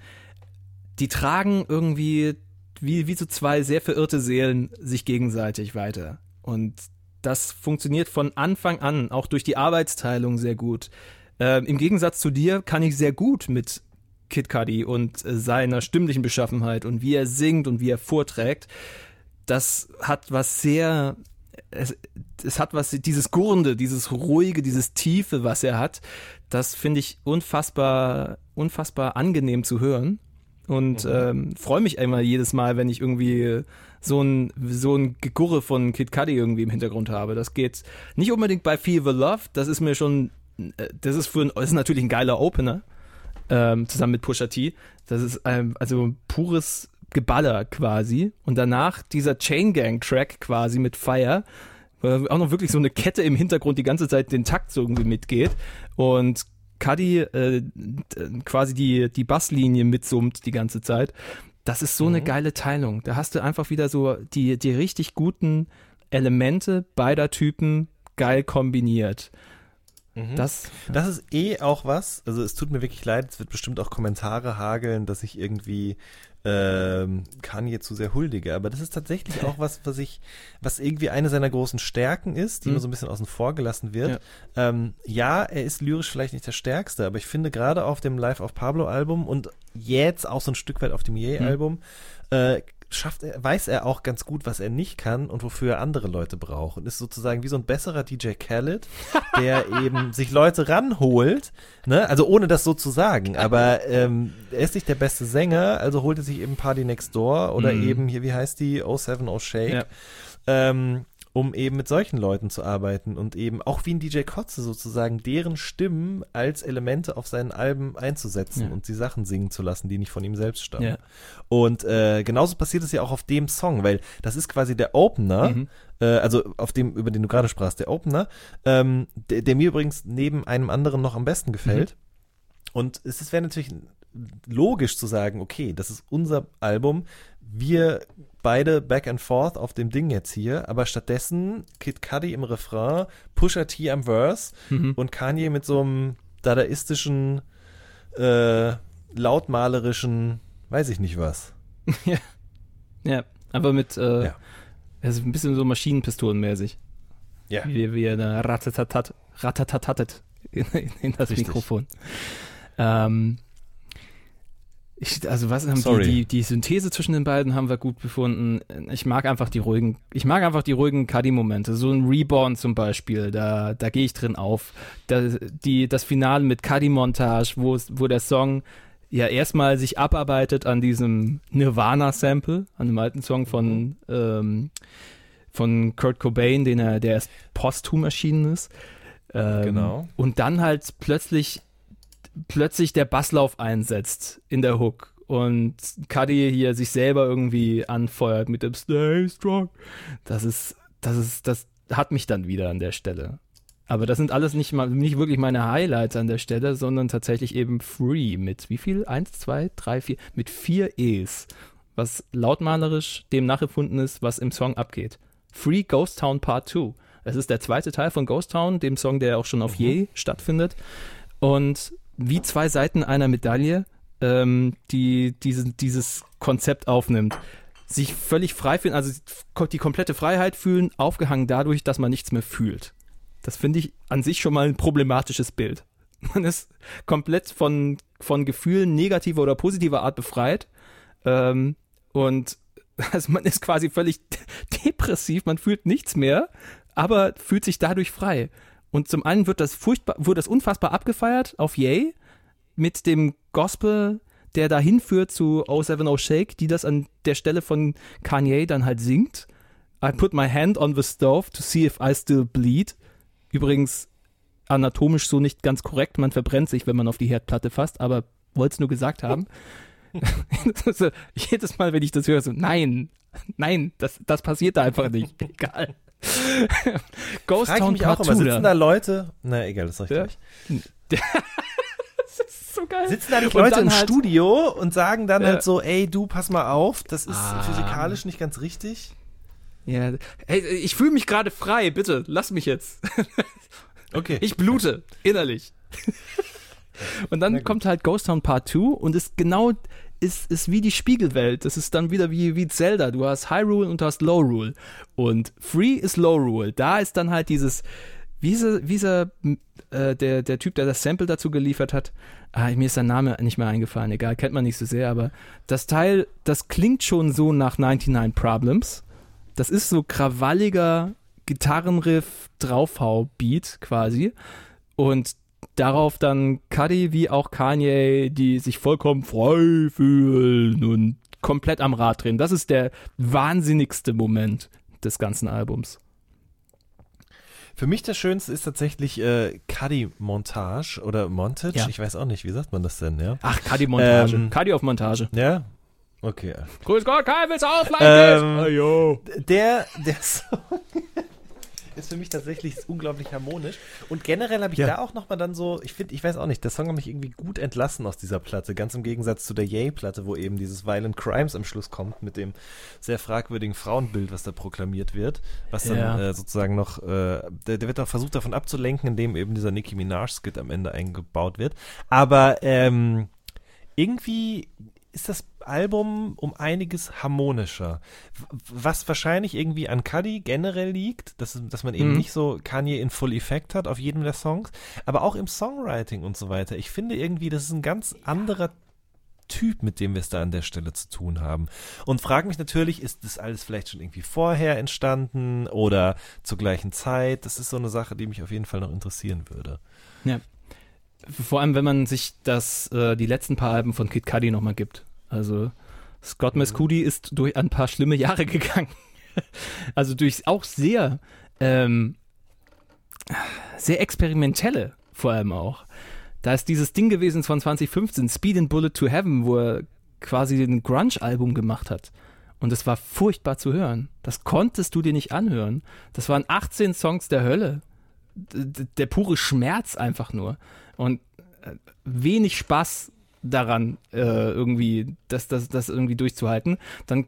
die tragen irgendwie wie, wie so zwei sehr verirrte Seelen sich gegenseitig weiter. Und das funktioniert von Anfang an, auch durch die Arbeitsteilung sehr gut. Ähm, Im Gegensatz zu dir kann ich sehr gut mit Kid Cudi und äh, seiner stimmlichen Beschaffenheit und wie er singt und wie er vorträgt. Das hat was sehr, es, es hat was, dieses Gurnde, dieses Ruhige, dieses Tiefe, was er hat, das finde ich unfassbar, unfassbar angenehm zu hören. Und ähm, freue mich immer jedes Mal, wenn ich irgendwie so ein, so ein Gegurre von Kid Cudi irgendwie im Hintergrund habe. Das geht nicht unbedingt bei Fever Love, das ist mir schon, äh, das ist für ein, ist natürlich ein geiler Opener, ähm, zusammen mit Pusha T. Das ist ähm, also pures Geballer quasi. Und danach dieser Chain Gang Track quasi mit Fire, wo auch noch wirklich so eine Kette im Hintergrund die ganze Zeit den Takt so irgendwie mitgeht. Und Cuddy äh, d- quasi die, die Basslinie mitsummt die ganze Zeit. Das ist so eine geile Teilung. Da hast du einfach wieder so die, die richtig guten Elemente beider Typen geil kombiniert. Das, Das ist eh auch was, also es tut mir wirklich leid, es wird bestimmt auch Kommentare hageln, dass ich irgendwie ähm, Kanye zu sehr huldige, aber das ist tatsächlich auch was, was ich, was irgendwie eine seiner großen Stärken ist, die Mhm. immer so ein bisschen außen vor gelassen wird. Ja. Ähm, ja, er ist lyrisch vielleicht nicht der Stärkste, aber ich finde gerade auf dem Live of Pablo Album und jetzt auch so ein Stück weit auf dem Ye Album, äh, schafft er, weiß er auch ganz gut, was er nicht kann und wofür er andere Leute braucht. Und ist sozusagen wie so ein besserer DJ Khaled, der eben sich Leute ranholt, ne? Also ohne das so zu sagen, aber ähm, er ist nicht der beste Sänger, also holt er sich eben Party Next Door oder Mhm. eben hier, wie heißt die, 070 Shake. Ja. Ähm, um eben mit solchen Leuten zu arbeiten und eben auch wie ein DJ Kotze sozusagen deren Stimmen als Elemente auf seinen Alben einzusetzen Ja. und die Sachen singen zu lassen, die nicht von ihm selbst stammen. Ja. Und äh, genauso passiert es ja auch auf dem Song, weil das ist quasi der Opener, Mhm. äh, also auf dem, über den du gerade sprachst, der Opener, ähm, der, der mir übrigens neben einem anderen noch am besten gefällt. Und es wäre natürlich logisch zu sagen, okay, das ist unser Album, wir beide back and forth auf dem Ding jetzt hier, aber stattdessen Kid Cudi im Refrain, Pusha T am Verse Mhm. und Kanye mit so einem dadaistischen, äh, lautmalerischen, weiß ich nicht was. ja, aber mit, äh, Ja. also ein bisschen so Maschinenpistolenmäßig. Ja. Wie, wie er da ratatatat, ratatatatet in, in das Richtig. Mikrofon. Ähm, ich, also was haben Sorry. die, die, die Synthese zwischen den beiden haben wir gut befunden. Ich mag einfach die ruhigen, ich mag einfach die ruhigen Cuddy-Momente. So ein Reborn zum Beispiel, da, da gehe ich drin auf. Da, die, das Finale mit Cuddy-Montage, wo, wo der Song ja erstmal sich abarbeitet an diesem Nirvana-Sample, an dem alten Song von, ähm, von Kurt Cobain, den er, der erst posthum erschienen ist. Ähm, Genau. Und dann halt plötzlich, plötzlich der Basslauf einsetzt in der Hook und Cuddy hier sich selber irgendwie anfeuert mit dem Stay Strong. Das ist, das ist, das hat mich dann wieder an der Stelle. Aber das sind alles nicht mal, nicht wirklich meine Highlights an der Stelle, sondern tatsächlich eben Free mit wie viel? Eins, zwei, drei, vier, mit vier E's. Was lautmalerisch dem nachempfunden ist, was im Song abgeht. Free Ghost Town Part 2. Es ist der zweite Teil von Ghost Town, dem Song, der auch schon auf Je stattfindet. Und wie zwei Seiten einer Medaille, ähm, die diese, dieses Konzept aufnimmt. Sich völlig frei fühlen, also die komplette Freiheit fühlen, aufgehangen dadurch, dass man nichts mehr fühlt. Das finde ich an sich schon mal ein problematisches Bild. Man ist komplett von, von Gefühlen negativer oder positiver Art befreit. Ähm, und also man ist quasi völlig depressiv, man fühlt nichts mehr, aber fühlt sich dadurch frei. Und zum einen wird das furchtbar, wird das unfassbar abgefeiert auf Yay mit dem Gospel, der dahin führt zu 070 Shake, die das an der Stelle von Kanye dann halt singt. I put my hand on the stove to see if I still bleed. Übrigens anatomisch so nicht ganz korrekt, man verbrennt sich, wenn man auf die Herdplatte fasst, aber wollte es nur gesagt haben. jedes Mal, wenn ich das höre, so, nein, nein, das, das passiert da einfach nicht. Egal. Ghost Frag Town mich auch Part immer, 2 sitzen da Leute, na egal, das sag ich Ja. gleich. so geil. Sitzen da nicht Leute im halt- Studio und sagen dann Ja. halt so, ey, du, pass mal auf, das ist Ah. physikalisch nicht ganz richtig? Ja, hey, ich fühle mich gerade frei, bitte, lass mich jetzt. Okay. Ich blute, innerlich. Und dann kommt halt Ghost Town Part 2 und ist genau, ist, ist wie die Spiegelwelt. Das ist dann wieder wie, wie Zelda. Du hast High Rule und du hast Low Rule. Und Free ist Low Rule. Da ist dann halt dieses, wie ist er, wie ist er äh, der, der Typ, der das Sample dazu geliefert hat, ah, mir ist sein Name nicht mehr eingefallen, egal, kennt man nicht so sehr, aber das Teil, das klingt schon so nach 99 Problems. Das ist so krawalliger Gitarrenriff, Draufhau-Beat quasi. Und darauf dann Cuddy wie auch Kanye, die sich vollkommen frei fühlen und komplett am Rad drehen. Das ist der wahnsinnigste Moment des ganzen Albums. Für mich das Schönste ist tatsächlich äh, Cuddy-Montage oder Montage. Ja. Ich weiß auch nicht, wie sagt man das denn, ja? Ach, Cuddy-Montage. Ähm, Cuddy auf Montage. Ja? Okay. Grüß Gott, Kai, willst du auf? Ähm, Ayo. Der, der Song ist für mich tatsächlich unglaublich harmonisch. Und generell habe ich Ja. da auch nochmal dann so, ich finde, ich weiß auch nicht, der Song hat mich irgendwie gut entlassen aus dieser Platte. Ganz im Gegensatz zu der Yay-Platte, wo eben dieses Violent Crimes am Schluss kommt mit dem sehr fragwürdigen Frauenbild, was da proklamiert wird. Was dann Ja. äh, sozusagen noch, äh, der, der wird auch versucht davon abzulenken, indem eben dieser Nicki Minaj-Skit am Ende eingebaut wird. Aber ähm, irgendwie ist das Album um einiges harmonischer. Was wahrscheinlich irgendwie an Cuddy generell liegt, dass, dass man eben Mhm. nicht so Kanye in Full Effect hat auf jedem der Songs, aber auch im Songwriting und so weiter. Ich finde irgendwie, das ist ein ganz anderer Typ, mit dem wir es da an der Stelle zu tun haben. Und frage mich natürlich, ist das alles vielleicht schon irgendwie vorher entstanden oder zur gleichen Zeit? Das ist so eine Sache, die mich auf jeden Fall noch interessieren würde. Ja. Vor allem, wenn man sich das, äh, die letzten paar Alben von Kid Cudi nochmal gibt. Also Scott Mescudi ist durch ein paar schlimme Jahre gegangen. also durch auch sehr, ähm, sehr experimentelle vor allem auch. Da ist dieses Ding gewesen von 2015, Speed and Bullet to Heaven, wo er quasi ein Grunge-Album gemacht hat. Und es war furchtbar zu hören. Das konntest du dir nicht anhören. Das waren 18 Songs der Hölle. D- der pure Schmerz einfach nur. Und äh, wenig Spaß daran, äh, irgendwie, das, das, das irgendwie durchzuhalten. Dann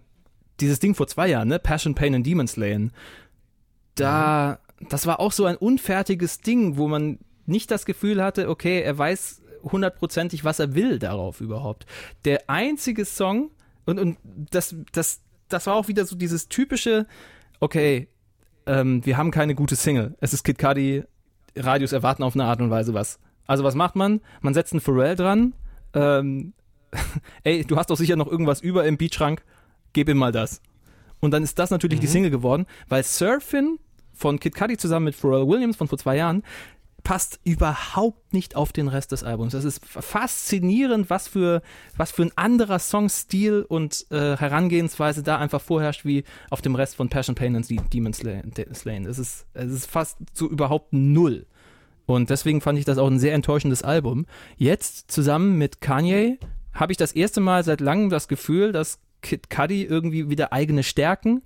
dieses Ding vor zwei Jahren, ne? Passion, Pain and Demon Slayin. Da, das war auch so ein unfertiges Ding, wo man nicht das Gefühl hatte, okay, er weiß hundertprozentig, was er will darauf überhaupt. Der einzige Song, und, und das, das, das war auch wieder so dieses typische, okay, ähm, wir haben keine gute Single. Es ist Kid Cudi, Radios erwarten auf eine Art und Weise was. Also was macht man? Man setzt einen Pharrell dran. Ähm, ey, du hast doch sicher noch irgendwas über im Beatschrank. Gib ihm mal das. Und dann ist das natürlich die Single geworden, weil Surfin von Kid Cudi zusammen mit Pharrell Williams von vor zwei Jahren passt überhaupt nicht auf den Rest des Albums. Das ist faszinierend, was für, was für ein anderer Songstil und äh, Herangehensweise da einfach vorherrscht, wie auf dem Rest von Passion, Pain De- Demon Slayin. Es ist, es ist fast so überhaupt null. Und deswegen fand ich das auch ein sehr enttäuschendes Album. Jetzt zusammen mit Kanye habe ich das erste Mal seit langem das Gefühl, dass Kid Cudi irgendwie wieder eigene Stärken,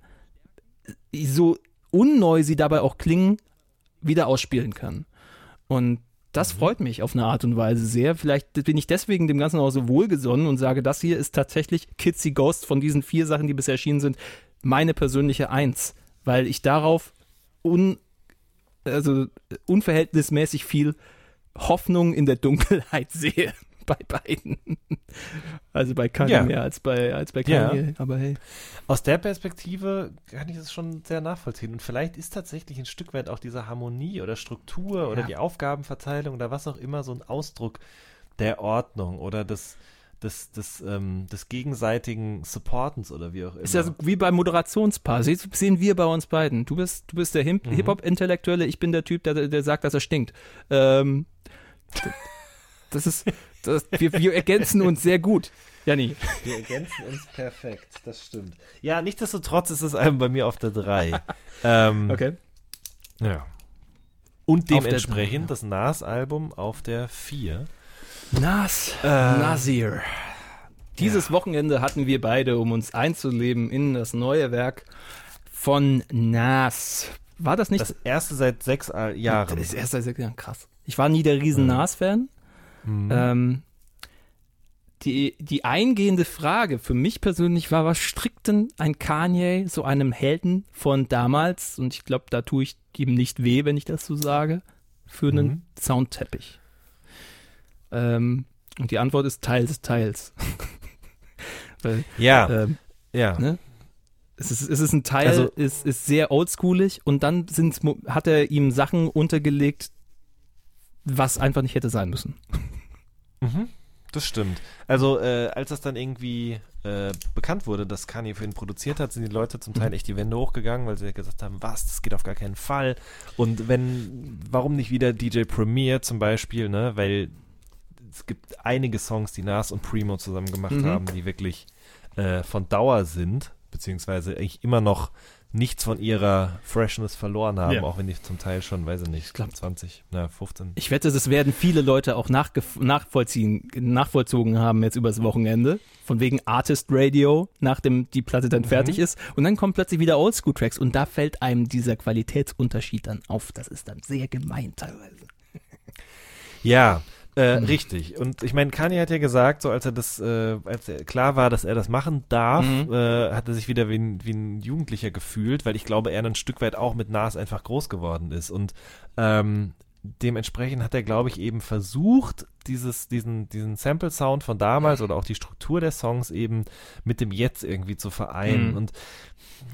so unneu sie dabei auch klingen, wieder ausspielen kann. Und das freut mich auf eine Art und Weise sehr. Vielleicht bin ich deswegen dem Ganzen auch so wohlgesonnen und sage, das hier ist tatsächlich Kitsy Ghost von diesen vier Sachen, die bisher erschienen sind, meine persönliche Eins, weil ich darauf un, also unverhältnismäßig viel Hoffnung in der Dunkelheit sehe bei beiden. Also bei Kanye Ja. mehr als bei, als bei Ja. Kanye, aber hey. Aus der Perspektive kann ich das schon sehr nachvollziehen. Und vielleicht ist tatsächlich ein Stück weit auch diese Harmonie oder Struktur oder Ja. die Aufgabenverteilung oder was auch immer so ein Ausdruck der Ordnung oder des, des, des, ähm, des gegenseitigen Supportens oder wie auch immer. Ist ja so wie beim Moderationspaar. Se- Sehen wir bei uns beiden. Du bist, du bist der Hip- Mhm. Hip-Hop-Intellektuelle, ich bin der Typ, der, der sagt, dass er stinkt. Ähm, das ist, das, wir, wir ergänzen uns sehr gut. Janni. Wir ergänzen uns perfekt, das stimmt. Ja, nichtsdestotrotz ist das Album bei mir auf der 3. ähm, Okay. Ja. Und dementsprechend drei, das Nas-Album auf der 4. Nas. Äh, Nasir. Dieses Wochenende hatten wir beide, um uns einzuleben in das neue Werk von Nas. War das nicht Das erste seit sechs Jahren. Das ist erst seit sechs Jahren krass. Ich war nie der riesen Mhm. Nas-Fan. Mhm. Ähm, die, die eingehende Frage für mich persönlich war, was strickt denn ein Kanye so einem Helden von damals, und ich glaube, da tue ich ihm nicht weh, wenn ich das so sage, für einen Mhm. Soundteppich? Ähm, und die Antwort ist teils, teils. Weil, Ja, ähm, ja. ne? Es ist, es ist ein Teil, Also- ist, ist sehr oldschoolig und dann sind's, hat er ihm Sachen untergelegt, was einfach nicht hätte sein müssen. Mhm, das stimmt. Also, äh, als das dann irgendwie äh, bekannt wurde, dass Kanye für ihn produziert hat, sind die Leute zum Teil echt die Wände hochgegangen, weil sie gesagt haben, was, das geht auf gar keinen Fall. Und wenn, warum nicht wieder DJ Premier zum Beispiel, ne? Weil es gibt einige Songs, die Nas und Primo zusammen gemacht Mhm. haben, die wirklich äh, von Dauer sind, beziehungsweise eigentlich immer noch nichts von ihrer Freshness verloren haben, Ja. auch wenn die zum Teil schon, weiß ich nicht, ich glaub- glaube 20, na, 15. Ich wette, das werden viele Leute auch nachvollziehen, nachvollzogen haben jetzt übers Wochenende. Von wegen Artist Radio, nachdem die Platte dann fertig ist. Und dann kommen plötzlich wieder Oldschool-Tracks und da fällt einem dieser Qualitätsunterschied dann auf. Das ist dann sehr gemein teilweise. Ja, äh, Mhm. richtig. Und ich meine, Kanye hat ja gesagt, so als er das, äh, als er klar war, dass er das machen darf, Mhm. äh, hat er sich wieder wie ein, wie ein Jugendlicher gefühlt, weil ich glaube, er ein Stück weit auch mit Nas einfach groß geworden ist. Und ähm, dementsprechend hat er, glaube ich, eben versucht, dieses, diesen, diesen Sample-Sound von damals oder auch die Struktur der Songs eben mit dem Jetzt irgendwie zu vereinen. Mhm. Und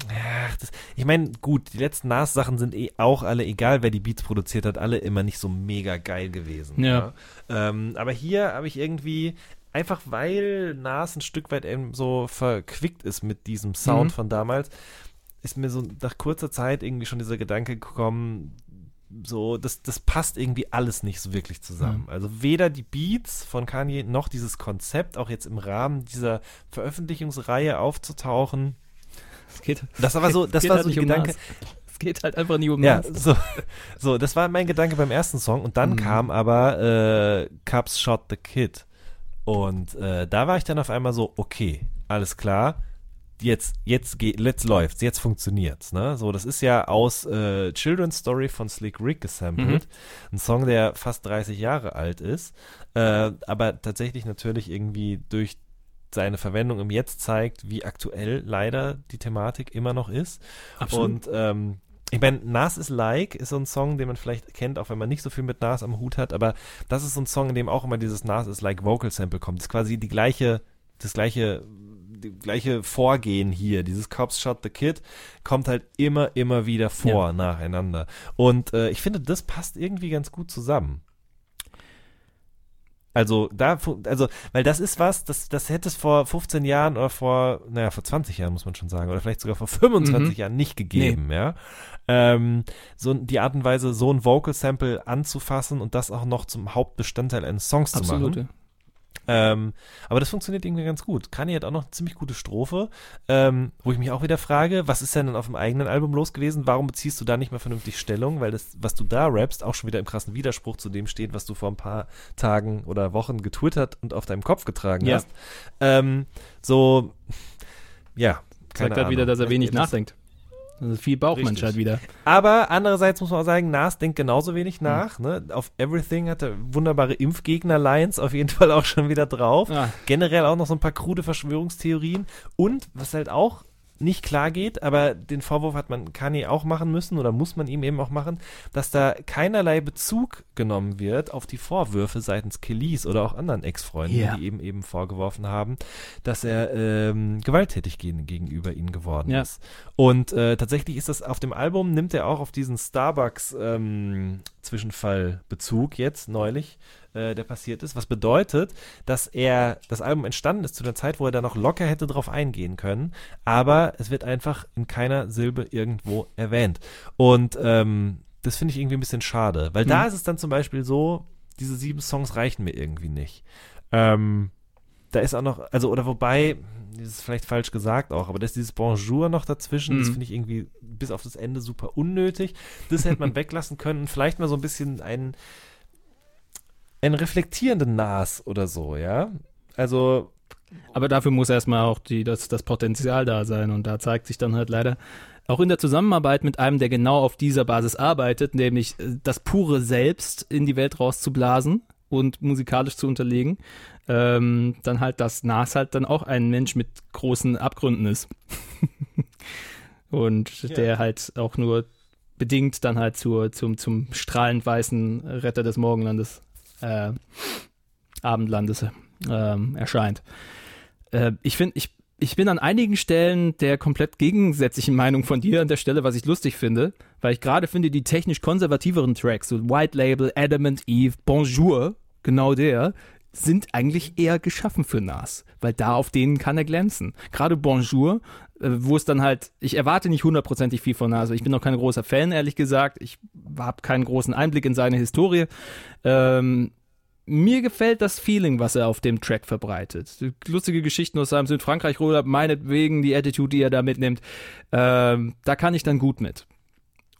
ach, das, ich meine, gut, die letzten Nas-Sachen sind eh auch alle, egal wer die Beats produziert hat, alle immer nicht so mega geil gewesen. Ja. Ähm, aber hier habe ich irgendwie, einfach weil Nas ein Stück weit eben so verquickt ist mit diesem Sound Mhm. von damals, ist mir so nach kurzer Zeit irgendwie schon dieser Gedanke gekommen, so, das, das passt irgendwie alles nicht so wirklich zusammen. Also weder die Beats von Kanye noch dieses Konzept, auch jetzt im Rahmen dieser Veröffentlichungsreihe aufzutauchen. Es geht, Das aber so, das geht war halt so um Gedanke, Nas. Es geht halt einfach nicht um ja, so, so, das war mein Gedanke beim ersten Song und dann Mhm. kam aber äh, Cubs Shot the Kid und äh, da war ich dann auf einmal so, okay, alles klar, jetzt, jetzt geht, let's läuft's, jetzt funktioniert's, ne? So, das ist ja aus äh, Children's Story von Slick Rick gesampelt, ein Song, der fast 30 Jahre alt ist, äh, aber tatsächlich natürlich irgendwie durch seine Verwendung im Jetzt zeigt, wie aktuell leider die Thematik immer noch ist. Absolut. Und ähm, ich meine, Nas is Like ist so ein Song, den man vielleicht kennt, auch wenn man nicht so viel mit Nas am Hut hat, aber das ist so ein Song, in dem auch immer dieses Nas is Like Vocal Sample kommt. Das ist quasi die gleiche, das gleiche, die gleiche Vorgehen hier. Dieses Cops Shot the Kid kommt halt immer, immer wieder vor Ja. nacheinander. Und äh, ich finde, das passt irgendwie ganz gut zusammen. Also da, also, weil das ist was, das, das hätte es vor 15 Jahren oder vor, naja, vor 20 Jahren muss man schon sagen, oder vielleicht sogar vor 25 Mhm. Jahren nicht gegeben, ja. Ähm, so die Art und Weise, so ein Vocal Sample anzufassen und das auch noch zum Hauptbestandteil eines Songs zu Absolut. machen. Ähm, aber das funktioniert irgendwie ganz gut. Kanye hat auch noch eine ziemlich gute Strophe, ähm, wo ich mich auch wieder frage, was ist denn dann auf dem eigenen Album los gewesen? Warum beziehst du da nicht mehr vernünftig Stellung? Weil das, was du da rappst, auch schon wieder im krassen Widerspruch zu dem steht, was du vor ein paar Tagen oder Wochen getwittert und auf deinem Kopf getragen Ja. hast. Ähm, so, ja. Zeigt halt wieder, dass er wenig nachdenkt. Also viel Bauchmensch halt wieder. aber andererseits muss man auch sagen, Nas denkt genauso wenig nach. Ne? Auf Everything hat er wunderbare Impfgegner-Lines auf jeden Fall auch schon wieder drauf. Ah. Generell auch noch so ein paar krude Verschwörungstheorien. Und was halt auch nicht klar geht, aber den Vorwurf hat man Kanye auch machen müssen oder muss man ihm eben auch machen, dass da keinerlei Bezug genommen wird auf die Vorwürfe seitens Kelis oder auch anderen Ex-Freunden, Ja. die eben eben vorgeworfen haben, dass er ähm, gewalttätig gegen, gegenüber ihnen geworden Ja. ist. Und äh, tatsächlich ist das auf dem Album, nimmt er auch auf diesen Starbucks-Zwischenfall Bezug jetzt neulich, äh, der passiert ist, was bedeutet, dass er, das Album entstanden ist zu einer Zeit, wo er da noch locker hätte drauf eingehen können, aber es wird einfach in keiner Silbe irgendwo erwähnt. Und ähm, das finde ich irgendwie ein bisschen schade, weil da Mhm. ist es dann zum Beispiel so, diese sieben Songs reichen mir irgendwie nicht. Ähm, da ist auch noch, also, oder wobei, das ist vielleicht falsch gesagt auch, aber da ist dieses Bonjour noch dazwischen, das Mhm. finde ich irgendwie bis auf das Ende super unnötig. Das hätte man weglassen können vielleicht mal so ein bisschen einen, einen reflektierenden Nas oder so, ja. Also, Aber dafür muss erstmal auch die, das, das Potenzial da sein. Und da zeigt sich dann halt leider auch in der Zusammenarbeit mit einem, der genau auf dieser Basis arbeitet, nämlich äh, das pure Selbst in die Welt rauszublasen. und musikalisch zu unterlegen, ähm, dann halt, dass Nas halt dann auch ein Mensch mit großen Abgründen ist. und Ja. der halt auch nur bedingt dann halt zur, zum, zum strahlend weißen Retter des Morgenlandes, äh, Abendlandes ähm, erscheint. Äh, ich finde, ich, ich bin an einigen Stellen der komplett gegensätzlichen Meinung von dir an der Stelle, was ich lustig finde, weil ich gerade finde, die technisch konservativeren Tracks, so White Label, Adamant Eve, Bonjour, genau der, sind eigentlich eher geschaffen für Nas, weil da auf denen kann er glänzen. Gerade Bonjour, äh, wo es dann halt, ich erwarte nicht hundertprozentig viel von Nas. Ich bin noch kein großer Fan, ehrlich gesagt. Ich habe keinen großen Einblick in seine Historie. Ähm, mir gefällt das Feeling, was er auf dem Track verbreitet. Lustige Geschichten aus seinem Südfrankreich-Urlaub, meinetwegen die Attitude, die er da mitnimmt. Ähm, da kann ich dann gut mit.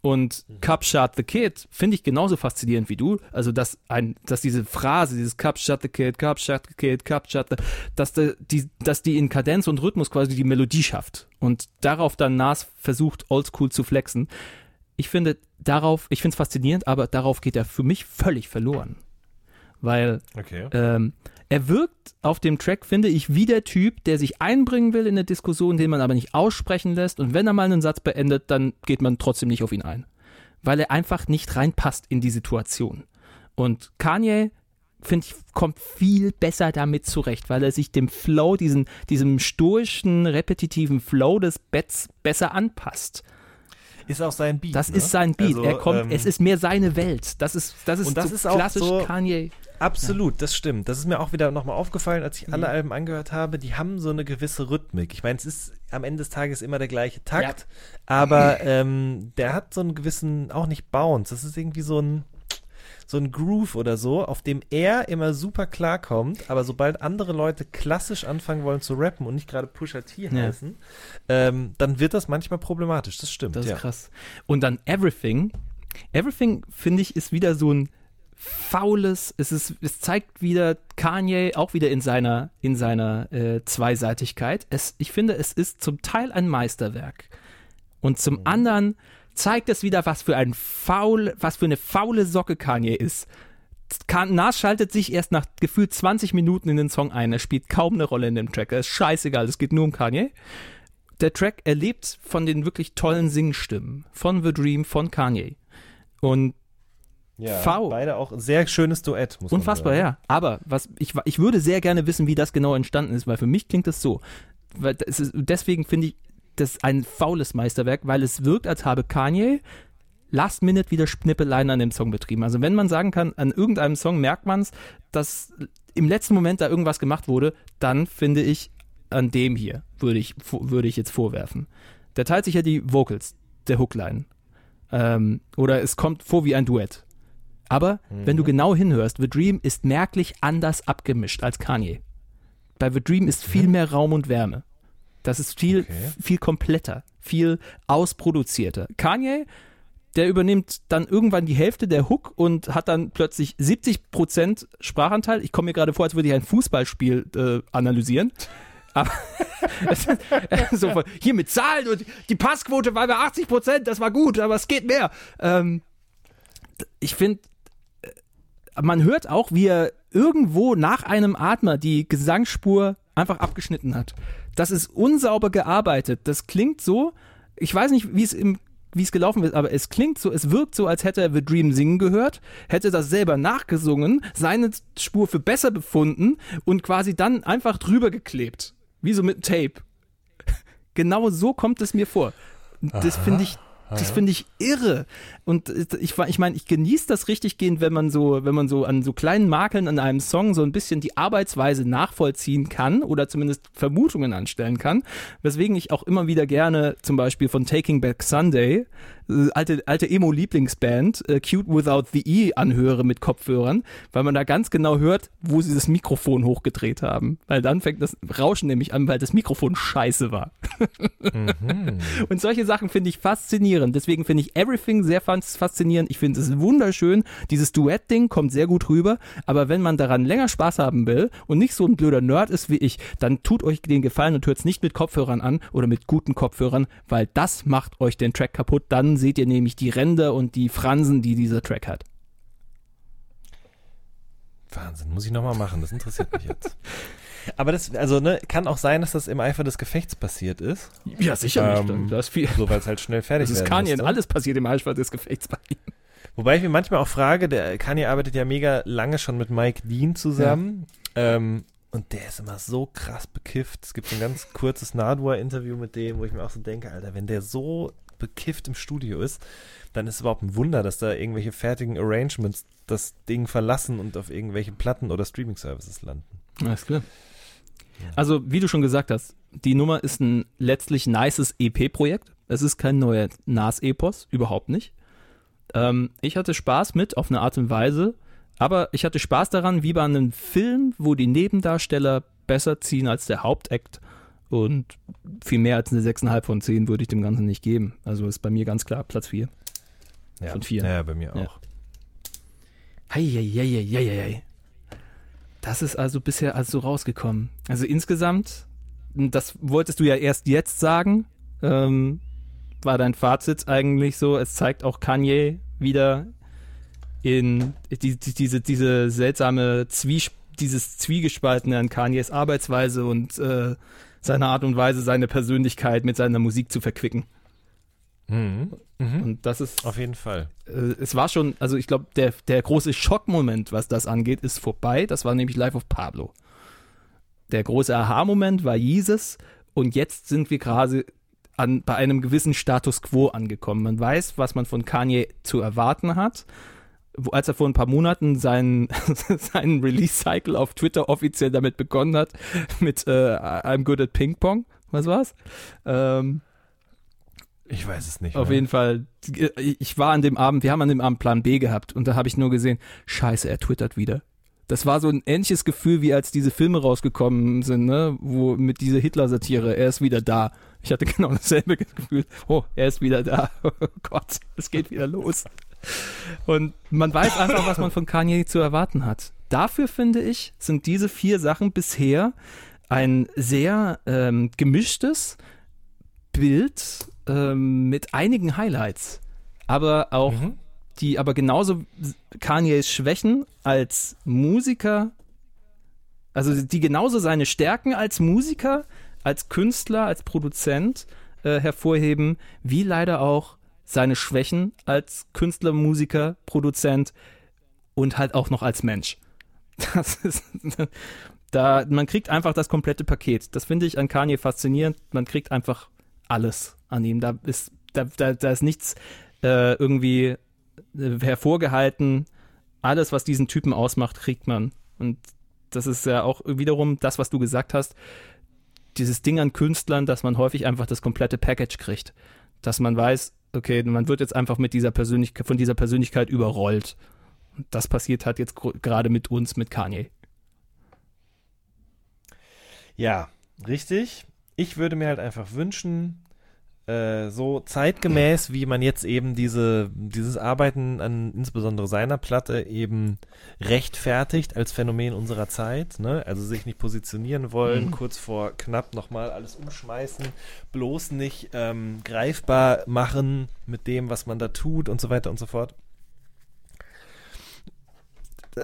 Und Cup Shot the Kid finde ich genauso faszinierend wie du. Also, dass ein, dass diese Phrase, dieses Cup Shot the Kid, Cup Shot the Kid, Cup Shot the, dass die, die, dass die in Kadenz und Rhythmus quasi die Melodie schafft. Und darauf dann Nas versucht, oldschool zu flexen. Ich finde darauf, ich finde es faszinierend, aber darauf geht er für mich völlig verloren. Weil Okay. ähm, er wirkt auf dem Track, finde ich, wie der Typ, der sich einbringen will in eine Diskussion, den man aber nicht aussprechen lässt. Und wenn er mal einen Satz beendet, dann geht man trotzdem nicht auf ihn ein. Weil er einfach nicht reinpasst in die Situation. Und Kanye, finde ich, kommt viel besser damit zurecht, weil er sich dem Flow, diesen, diesem stoischen, repetitiven Flow des Betts besser anpasst. Ist auch sein Beat. Das ne? ist sein Beat. Also, er kommt, ähm, es ist mehr seine Welt. Das ist, das ist, Und das so ist auch klassisch so- Kanye. Absolut, das stimmt. Das ist mir auch wieder nochmal aufgefallen, als ich Mhm. alle Alben angehört habe. Die haben so eine gewisse Rhythmik. Ich meine, es ist am Ende des Tages immer der gleiche Takt, aber ähm, der hat so einen gewissen, auch nicht Bounce. Das ist irgendwie so ein, so ein Groove oder so, auf dem er immer super klarkommt, aber sobald andere Leute klassisch anfangen wollen zu rappen und nicht gerade Pusha T Ja. heißen, ähm, dann wird das manchmal problematisch. Das stimmt. Das ist ja. krass. Und dann Everything. Everything, finde ich, ist wieder so ein faules, es ist, es zeigt wieder Kanye auch wieder in seiner, in seiner äh, Zweiseitigkeit. Es, ich finde, es ist zum Teil ein Meisterwerk. Und zum Mhm. anderen zeigt es wieder, was für ein faul, was für eine faule Socke Kanye ist. Nas schaltet sich erst nach gefühlt 20 Minuten in den Song ein. Er spielt kaum eine Rolle in dem Track. Er ist scheißegal, es geht nur um Kanye. Der Track erlebt von den wirklich tollen Singstimmen von The Dream, von Kanye. Und Ja, V. Beide auch ein sehr schönes Duett, muss Unfassbar, man sagen. ja. Aber was ich, ich würde sehr gerne wissen, wie das genau entstanden ist, weil für mich klingt das so. Weil das ist, deswegen finde ich das ein faules Meisterwerk, weil es wirkt, als habe Kanye Last Minute wieder Schnippeleien an dem Song betrieben. Also wenn man sagen kann, an irgendeinem Song merkt man es, dass im letzten Moment da irgendwas gemacht wurde, dann finde ich, an dem hier würde ich, würde ich jetzt vorwerfen. Der teilt sich ja die Vocals, der Hookline. Ähm, oder es kommt vor wie ein Duett. Aber wenn Mhm. du genau hinhörst, The Dream ist merklich anders abgemischt als Kanye. Bei The Dream ist viel mehr Raum und Wärme. Das ist viel, Mhm. Okay. viel kompletter, viel ausproduzierter. Kanye, der übernimmt dann irgendwann die Hälfte der Hook und hat dann plötzlich 70% Sprachanteil. Ich komme mir gerade vor, als würde ich ein Fußballspiel äh, analysieren. Aber so von, hier mit Zahlen und die Passquote war bei 80 Prozent, das war gut, aber es geht mehr. Ähm, ich finde, man hört auch, wie er irgendwo nach einem Atmer die Gesangsspur einfach abgeschnitten hat. Das ist unsauber gearbeitet. Das klingt so, ich weiß nicht, wie es im wie es gelaufen ist, aber es klingt so, es wirkt so, als hätte er The Dream singen gehört, hätte das selber nachgesungen, seine Spur für besser befunden und quasi dann einfach drüber geklebt. Wie so mit Tape. Genau so kommt es mir vor. Das finde ich, das finde ich irre. Und ich, ich meine, ich genieße das richtig gehend, wenn man so, wenn man so an so kleinen Makeln an einem Song so ein bisschen die Arbeitsweise nachvollziehen kann oder zumindest Vermutungen anstellen kann. Weswegen ich auch immer wieder gerne zum Beispiel von Taking Back Sunday, äh, alte, alte Emo-Lieblingsband, äh, Cute Without the E anhöre mit Kopfhörern, weil man da ganz genau hört, wo sie das Mikrofon hochgedreht haben. Weil dann fängt das Rauschen nämlich an, weil das Mikrofon scheiße war. Und solche Sachen finde ich faszinierend. Deswegen finde ich Everything sehr fas- faszinierend. Ich finde es wunderschön. Dieses Duett-Ding kommt sehr gut rüber. Aber wenn man daran länger Spaß haben will und nicht so ein blöder Nerd ist wie ich, dann tut euch den Gefallen und hört es nicht mit Kopfhörern an oder mit guten Kopfhörern, weil das macht euch den Track kaputt. Dann seht ihr nämlich die Ränder und die Fransen, die dieser Track hat. Wahnsinn, muss ich nochmal machen, das interessiert mich jetzt. Aber das, also, ne, kann auch sein, dass das im Eifer des Gefechts passiert ist. Ja, sicherlich. Ähm, da ist viel. So, weil es halt schnell fertig Das ist Kanye, musste. alles passiert im Eifer des Gefechts bei ihm. Wobei ich mir manchmal auch frage, der Kanye arbeitet ja mega lange schon mit Mike Dean zusammen. Ähm, und der ist immer so krass bekifft. Es gibt ein ganz kurzes Nardwar-Interview mit dem, wo ich mir auch so denke, Alter, wenn der so bekifft im Studio ist, dann ist es überhaupt ein Wunder, dass da irgendwelche fertigen Arrangements das Ding verlassen und auf irgendwelche Platten oder Streaming-Services landen. Alles klar. Also, wie du schon gesagt hast, die Nummer ist ein letztlich nices EP-Projekt. Es ist kein neuer Nas-Epos, überhaupt nicht. Ähm, ich hatte Spaß mit, auf eine Art und Weise, aber ich hatte Spaß daran, wie bei einem Film, wo die Nebendarsteller besser ziehen als der Hauptakt. Und viel mehr als eine 6,5 von 10 würde ich dem Ganzen nicht geben. Also ist bei mir ganz klar Platz 4. Ja, Von vier. Ja, bei mir Ja. auch. Heieieiei. Das ist also bisher also rausgekommen. Also insgesamt, das wolltest du ja erst jetzt sagen, ähm, war dein Fazit eigentlich so, es zeigt auch Kanye wieder in die, die, diese, diese seltsame Zwiesp dieses Zwiegespaltene an Kanyes Arbeitsweise und äh, seine Art und Weise, seine Persönlichkeit mit seiner Musik zu verquicken. Mhm. Mhm. Und das ist Auf jeden Fall. äh, es war schon, also ich glaube, der, der große Schockmoment, was das angeht, ist vorbei. Das war nämlich Live of Pablo. Der große Aha-Moment war Jesus und jetzt sind wir gerade an, bei einem gewissen Status quo angekommen. Man weiß, was man von Kanye zu erwarten hat. Als er vor ein paar Monaten seinen, seinen Release-Cycle auf Twitter offiziell damit begonnen hat, mit äh, I'm good at Ping Pong. Was war's? Ähm, Ich weiß es nicht. auf mehr. jeden Fall, ich war an dem Abend, wir haben an dem Abend Plan B gehabt und da habe ich nur gesehen, scheiße, er twittert wieder. Das war so ein ähnliches Gefühl, wie als diese Filme rausgekommen sind, ne, wo mit dieser Hitler-Satire, er ist wieder da. Ich hatte genau dasselbe Gefühl, oh, er ist wieder da. Oh Gott, es geht wieder los. Und man weiß einfach, was man von Kanye zu erwarten hat. Dafür finde ich, sind diese vier Sachen bisher ein sehr ähm, gemischtes Bild ähm, mit einigen Highlights, aber auch Mhm. die aber genauso Kanyes Schwächen als Musiker, also die genauso seine Stärken als Musiker, als Künstler, als Produzent äh, hervorheben, wie leider auch seine Schwächen als Künstler, Musiker, Produzent und halt auch noch als Mensch. Das ist da man kriegt einfach das komplette Paket. Das finde ich an Kanye faszinierend. Man kriegt einfach alles an ihm. Da ist da, da, da ist nichts äh, irgendwie äh, hervorgehalten. Alles, was diesen Typen ausmacht, kriegt man. Und das ist ja auch wiederum das, was du gesagt hast. Dieses Ding an Künstlern, dass man häufig einfach das komplette Package kriegt. Dass man weiß, okay, man wird jetzt einfach mit dieser Persönlichkeit, von dieser Persönlichkeit überrollt. Und das passiert halt jetzt gerade mit uns, mit Kanye. Ja, richtig. Ich würde mir halt einfach wünschen, äh, so zeitgemäß, wie man jetzt eben diese, dieses Arbeiten an insbesondere seiner Platte eben rechtfertigt als Phänomen unserer Zeit, ne? Also sich nicht positionieren wollen, Mhm. kurz vor knapp nochmal alles umschmeißen, bloß nicht ähm, greifbar machen mit dem, was man da tut und so weiter und so fort.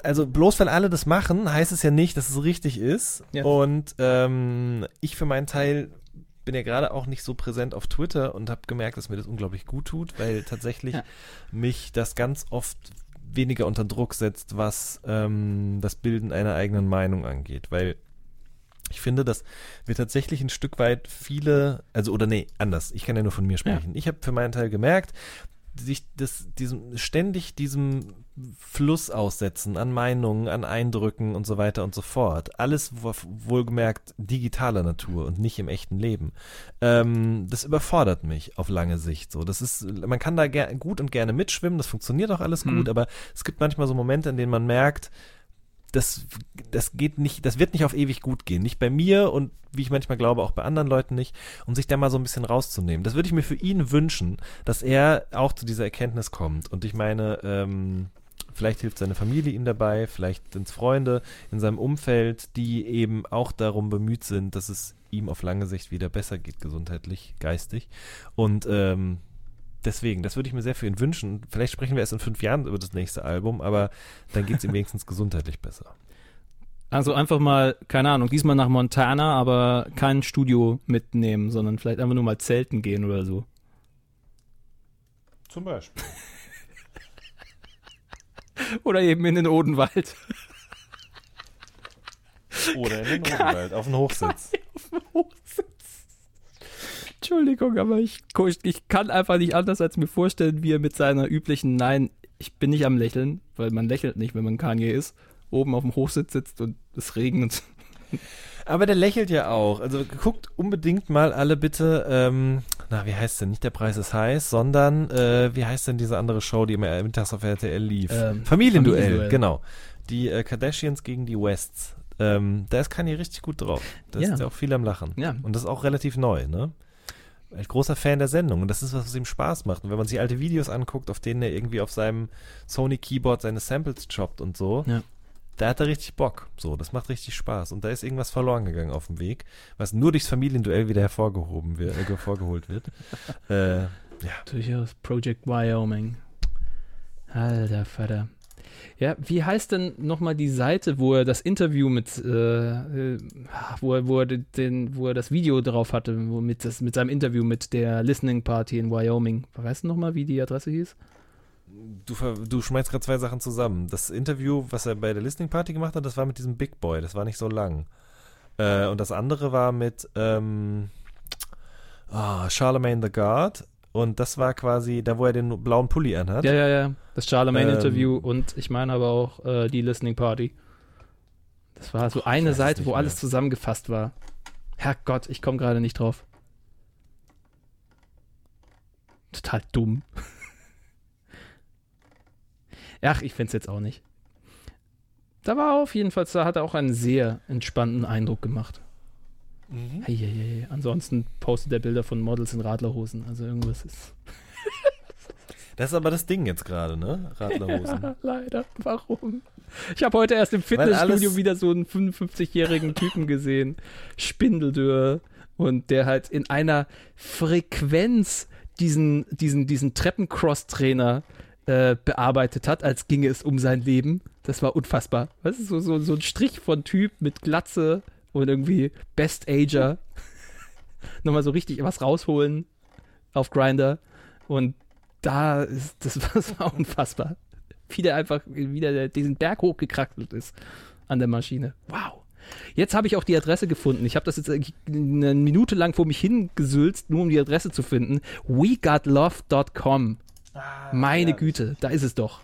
Also bloß weil alle das machen, heißt es ja nicht, dass es richtig ist. Ja. Und ähm, ich für meinen Teil bin ja gerade auch nicht so präsent auf Twitter und habe gemerkt, dass mir das unglaublich gut tut, weil tatsächlich Ja. mich das ganz oft weniger unter Druck setzt, was ähm, das Bilden einer eigenen Meinung angeht, weil ich finde, dass wir tatsächlich ein Stück weit viele, also oder nee, anders, ich kann ja nur von mir sprechen. Ich habe für meinen Teil gemerkt, sich das, diesem, ständig diesem Fluss aussetzen an Meinungen, an Eindrücken und so weiter und so fort. Alles wo- wohlgemerkt digitaler Natur und nicht im echten Leben. Ähm, das überfordert mich auf lange Sicht. So, das ist, man kann da gut und gerne mitschwimmen, das funktioniert auch alles Mhm. gut, aber es gibt manchmal so Momente, in denen man merkt, das, das geht nicht, das wird nicht auf ewig gut gehen. Nicht bei mir und wie ich manchmal glaube, auch bei anderen Leuten nicht, um sich da mal so ein bisschen rauszunehmen. Das würde ich mir für ihn wünschen, dass er auch zu dieser Erkenntnis kommt. Und ich meine, ähm, vielleicht hilft seine Familie ihm dabei, vielleicht sind es Freunde in seinem Umfeld, die eben auch darum bemüht sind, dass es ihm auf lange Sicht wieder besser geht, gesundheitlich, geistig. Und ähm, deswegen, das würde ich mir sehr für ihn wünschen. Vielleicht sprechen wir erst in fünf Jahren über das nächste Album, aber dann geht es ihm wenigstens gesundheitlich besser. Also einfach mal, keine Ahnung, diesmal nach Montana, aber kein Studio mitnehmen, sondern vielleicht einfach nur mal zelten gehen oder so. Zum Beispiel. Oder eben in den Odenwald. Oder in den Odenwald, auf den Hochsitz. Entschuldigung, aber ich, ich kann einfach nicht anders als mir vorstellen, wie er mit seiner üblichen Nein, ich bin nicht am Lächeln, weil man lächelt nicht, wenn man Kanye ist, oben auf dem Hochsitz sitzt und es regnet. Aber der lächelt ja auch. Also guckt unbedingt mal alle bitte, ähm, na, wie heißt denn? Nicht der Preis ist heiß, sondern, äh, wie heißt denn diese andere Show, die immer mittags auf RTL lief? Ähm, Familienduell, Familienduell. genau. Die äh, Kardashians gegen die Wests. Ähm, da ist Kanye richtig gut drauf. Da Ja. ist ja auch viel am Lachen. Ja. Und das ist auch relativ neu, ne? Ein großer Fan der Sendung und das ist was, was ihm Spaß macht. Und wenn man sich alte Videos anguckt, auf denen er irgendwie auf seinem Sony Keyboard seine Samples choppt und so, Ja. da hat er richtig Bock. So, das macht richtig Spaß. Und da ist irgendwas verloren gegangen auf dem Weg, was nur durchs Familienduell wieder hervorgehoben wird, äh, hervorgeholt wird. äh, ja. Durchaus Project Wyoming. Alter Vater. Ja, wie heißt denn nochmal die Seite, wo er das Interview mit, äh, äh, wo, er, wo, er den, wo er das Video drauf hatte, wo mit, das, mit seinem Interview mit der Listening Party in Wyoming. Weißt du nochmal, wie die Adresse hieß? Du, du schmeißt gerade zwei Sachen zusammen. Das Interview, was er bei der Listening Party gemacht hat, das war mit diesem Big Boy. Das war nicht so lang. Äh, und das andere war mit ähm, ah, Charlemagne the God. Und das war quasi da, wo er den blauen Pulli anhat. Ja, ja, ja. Das Charlemagne-Interview Ähm. und ich meine aber auch äh, die Listening Party. Das war so eine Seite, wo mehr. alles zusammengefasst war. Herrgott, ich komme gerade nicht drauf. Total dumm. Ach, ich find's jetzt auch nicht. Da war auf jeden Fall, da hat er auch einen sehr entspannten Eindruck gemacht. Mhm. Heieiei. Ansonsten postet er Bilder von Models in Radlerhosen. Also irgendwas ist. Das ist aber das Ding jetzt gerade, ne? Radlerhosen. Ja, leider. Warum? Ich habe heute erst im Fitnessstudio wieder so einen 55-jährigen Typen gesehen. Spindeldürr. Und der halt in einer Frequenz diesen, diesen, diesen Treppencross-Trainer äh, bearbeitet hat, als ginge es um sein Leben. Das war unfassbar. Weißt du, so, so, so ein Strich von Typ mit Glatze und irgendwie Best Ager. Nochmal so richtig was rausholen auf Grinder. Und da ist, das, war- das war unfassbar. Wie der einfach wieder der- diesen Berg hochgekraxelt ist an der Maschine. Wow. Jetzt habe ich auch die Adresse gefunden. Ich habe das jetzt eine Minute lang vor mich hingesülzt, nur um die Adresse zu finden. WeGotLove.com. Meine Güte, da ist es doch.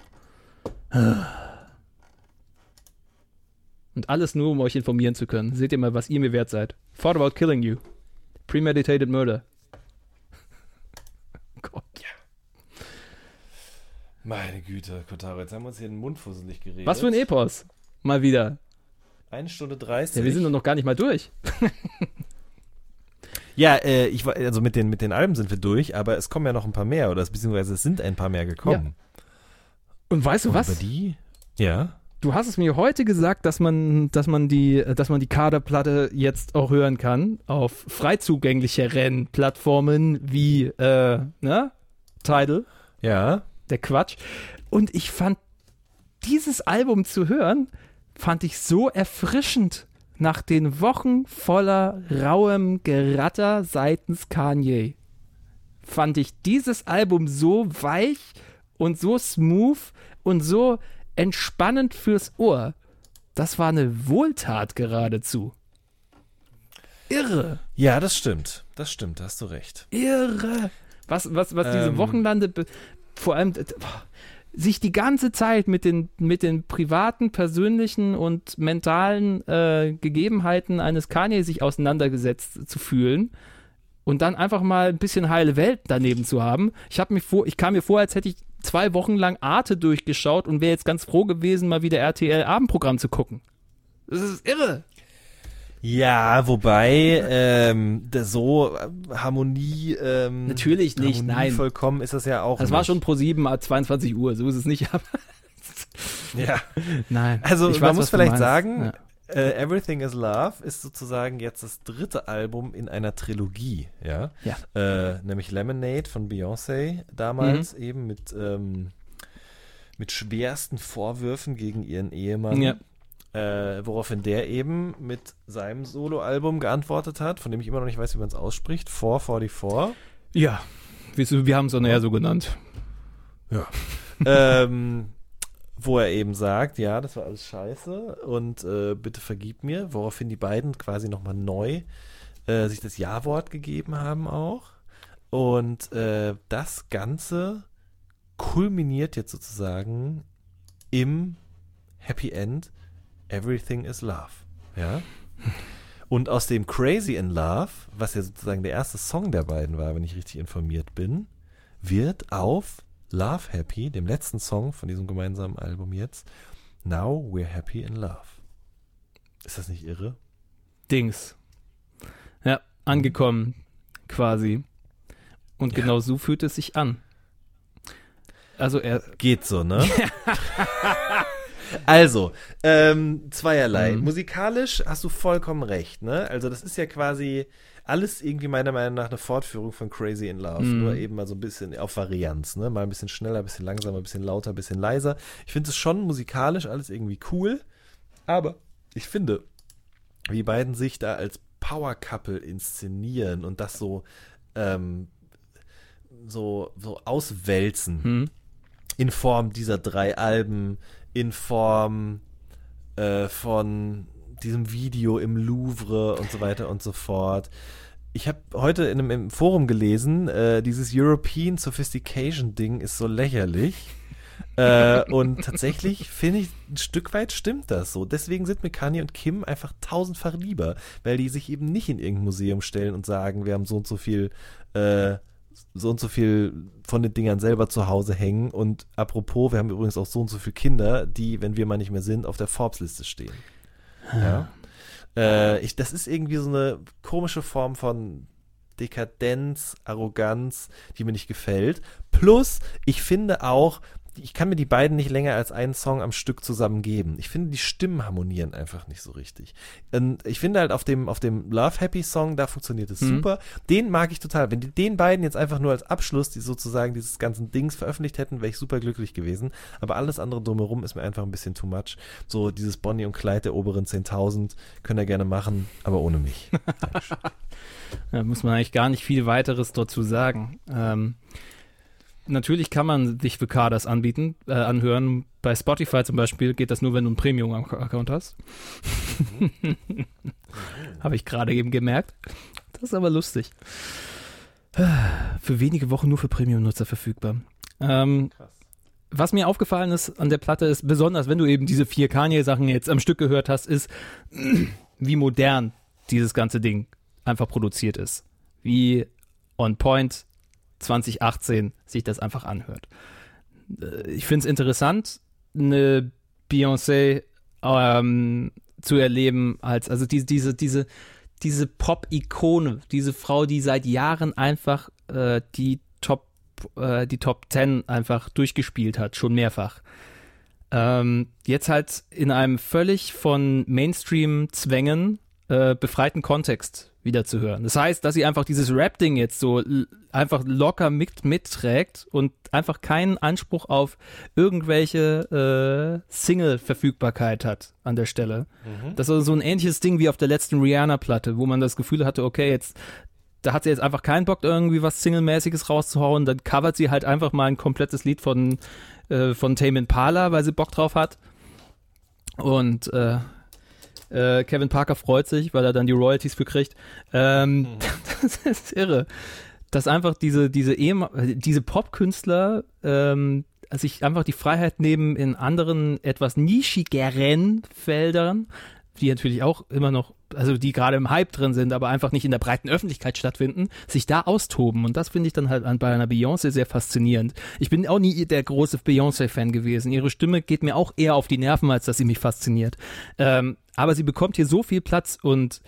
Und alles nur, um euch informieren zu können. Seht ihr mal, was ihr mir wert seid. Thought about killing you. Premeditated murder. Gott. Meine Güte, Kotaro, jetzt haben wir uns hier den Mund fusselig geredet. Was für ein Epos. Mal wieder. Eine Stunde 30. Ja, wir sind doch noch gar nicht mal durch. Ja, äh, ich war, also mit den, mit den Alben sind wir durch, aber es kommen ja noch ein paar mehr, oder beziehungsweise es sind ein paar mehr gekommen. Und weißt du Und was? Über die? Ja. Du hast es mir heute gesagt, dass man, dass man die, dass man die Kaderplatte jetzt auch hören kann auf frei zugänglicheren Plattformen wie äh, ne? Tidal, Ja. der Quatsch. Und ich fand dieses Album zu hören, fand ich so erfrischend nach den Wochen voller rauem Geratter seitens Kanye. Fand ich dieses Album so weich und so smooth und so entspannend fürs Ohr. Das war eine Wohltat geradezu. Irre. Ja, das stimmt. Das stimmt, da hast du recht. Irre. Was, was, was diese Ähm. Wochenlande, be- vor allem sich die ganze Zeit mit den, mit den privaten, persönlichen und mentalen äh, Gegebenheiten eines Kanye sich auseinandergesetzt zu fühlen und dann einfach mal ein bisschen heile Welt daneben zu haben. Ich habe mir vor, ich kam mir vor, als hätte ich zwei Wochen lang Arte durchgeschaut und wäre jetzt ganz froh gewesen, mal wieder RTL Abendprogramm zu gucken. Das ist irre. Ja, wobei ähm, so äh, Harmonie ähm, Natürlich nicht, Harmonie nein. vollkommen ist das ja auch. Das war nicht. schon pro 7 ab 22 Uhr, so ist es nicht, Ja. nein. Also Ich man weiß, muss vielleicht sagen, Ja. Äh, Everything is Love ist sozusagen jetzt das dritte Album in einer Trilogie, ja. Ja. Äh, nämlich Lemonade von Beyoncé damals Mhm. eben mit, ähm, mit schwersten Vorwürfen gegen ihren Ehemann. Ja. Äh, woraufhin der eben mit seinem Soloalbum geantwortet hat, von dem ich immer noch nicht weiß, wie man es ausspricht. 444. Ja, wir, wir haben es dann eher so genannt. ähm, wo er eben sagt, ja, das war alles scheiße und äh, bitte vergib mir, woraufhin die beiden quasi nochmal neu äh, sich das Ja-Wort gegeben haben auch. Und äh, das Ganze kulminiert jetzt sozusagen im Happy End Everything is Love. Ja. Und aus dem Crazy in Love, was ja sozusagen der erste Song der beiden war, wenn ich richtig informiert bin, wird auf Love Happy, dem letzten Song von diesem gemeinsamen Album jetzt, Now We're Happy in Love. Ist das nicht irre? Dings. Ja, angekommen quasi. Und Ja. genau so fühlt es sich an. Also er, Geht so, ne? also, ähm, zweierlei. Mhm. Musikalisch hast du vollkommen recht, ne? Also, das ist ja quasi alles irgendwie meiner Meinung nach eine Fortführung von Crazy in Love. Mhm. Nur eben mal so ein bisschen auf Varianz, ne? Mal ein bisschen schneller, ein bisschen langsamer, ein bisschen lauter, ein bisschen leiser. Ich finde es schon musikalisch alles irgendwie cool, aber ich finde, wie die beiden sich da als Power Couple inszenieren und das so, ähm, so, so auswälzen hm, in Form dieser drei Alben, in Form äh, von diesem Video im Louvre und so weiter und so fort. Ich habe heute in einem im Forum gelesen, äh, dieses European Sophistication Ding ist so lächerlich. äh, und tatsächlich finde ich, ein Stück weit stimmt das so. Deswegen sind mir Kanye und Kim einfach tausendfach lieber, weil die sich eben nicht in irgendein Museum stellen und sagen, wir haben so und so viel, äh, so und so viel von den Dingern selber zu Hause hängen. Und apropos, wir haben übrigens auch so und so viele Kinder, die, wenn wir mal nicht mehr sind, auf der Forbes-Liste stehen. Ja. Äh, ich, das ist irgendwie so eine komische Form von Dekadenz, Arroganz, die mir nicht gefällt. Plus, ich finde auch, ich kann mir die beiden nicht länger als einen Song am Stück zusammen geben. Ich finde, die Stimmen harmonieren einfach nicht so richtig. Und ich finde halt auf dem, auf dem Love Happy Song, da funktioniert es Mhm. super. Den mag ich total. Wenn die den beiden jetzt einfach nur als Abschluss, die sozusagen dieses ganzen Dings veröffentlicht hätten, wäre ich super glücklich gewesen. Aber alles andere drumherum ist mir einfach ein bisschen too much. So dieses Bonnie und Clyde der oberen 10.000 könnt ihr gerne machen, aber ohne mich. Da muss man eigentlich gar nicht viel weiteres dazu sagen. Ähm, natürlich kann man sich für Kaders anbieten, äh, anhören. Bei Spotify zum Beispiel geht das nur, wenn du einen Premium-Account hast. Habe ich gerade eben gemerkt. Das ist aber lustig. Für wenige Wochen nur für Premium-Nutzer verfügbar. Ähm, was mir aufgefallen ist an der Platte ist, besonders wenn du eben diese vier Kanye-Sachen jetzt am Stück gehört hast, ist, wie modern dieses ganze Ding einfach produziert ist. Wie on point 2018 sich das einfach anhört. Äh, Ich finde es interessant, eine Beyoncé ähm, zu erleben als, also diese, diese, diese, diese Pop-Ikone, diese Frau, die seit Jahren einfach äh, die Top, äh, die Top 10 einfach durchgespielt hat, schon mehrfach. Ähm, jetzt halt in einem völlig von Mainstream-Zwängen äh, befreiten Kontext wieder zu hören. Das heißt, dass sie einfach dieses Rap-Ding jetzt so einfach locker mit, mitträgt und einfach keinen Anspruch auf irgendwelche äh, Single-Verfügbarkeit hat an der Stelle. Das ist so ein ähnliches Ding wie auf der letzten Rihanna-Platte, wo man das Gefühl hatte, okay, jetzt da hat sie jetzt einfach keinen Bock, irgendwie was Single-mäßiges rauszuhauen. Dann covert sie halt einfach mal ein komplettes Lied von, äh, von Tame Impala, weil sie Bock drauf hat. Und äh, äh, Kevin Parker freut sich, weil er dann die Royalties für kriegt. Ähm, das ist irre. Dass einfach diese, diese, ehem diese Popkünstler ähm, sich einfach die Freiheit nehmen, in anderen, etwas nischigeren Feldern, die natürlich auch immer noch, also die gerade im Hype drin sind, aber einfach nicht in der breiten Öffentlichkeit stattfinden, sich da austoben. Und das finde ich dann halt bei einer Beyoncé sehr faszinierend. Ich bin auch nie der große Beyoncé-Fan gewesen. Ihre Stimme geht mir auch eher auf die Nerven, als dass sie mich fasziniert. Ähm, aber sie bekommt hier so viel Platz und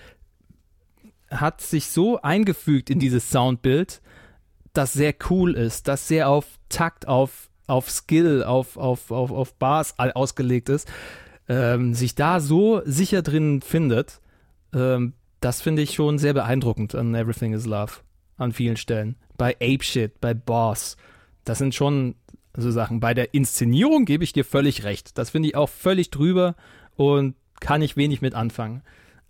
hat sich so eingefügt in dieses Soundbild, das sehr cool ist, das sehr auf Takt, auf, auf Skill, auf, auf, auf, auf Bars ausgelegt ist. ähm, sich da so sicher drin findet, ähm, das finde ich schon sehr beeindruckend an Everything is Love. An vielen Stellen. Bei Ape Shit, bei Boss. Das sind schon so Sachen. Bei der Inszenierung gebe ich dir völlig recht. Das finde ich auch völlig drüber und kann ich wenig mit anfangen.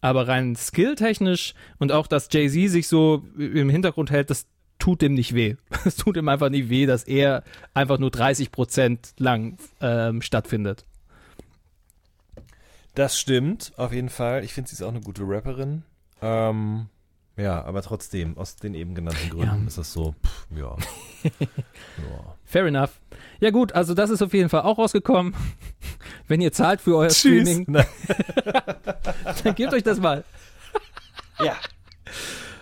Aber rein skilltechnisch und auch, dass Jay-Z sich so im Hintergrund hält, das tut dem nicht weh. Es tut ihm einfach nicht weh, dass er einfach nur 30 Prozent lang ähm, stattfindet. Das stimmt, auf jeden Fall. Ich finde, sie ist auch eine gute Rapperin. Ähm, ja, aber trotzdem, aus den eben genannten Gründen Ja. ist das so, pff, ja. ja. Fair enough. Ja gut, also das ist auf jeden Fall auch rausgekommen. Wenn ihr zahlt für euer Streaming, Na, dann gebt euch das mal. ja.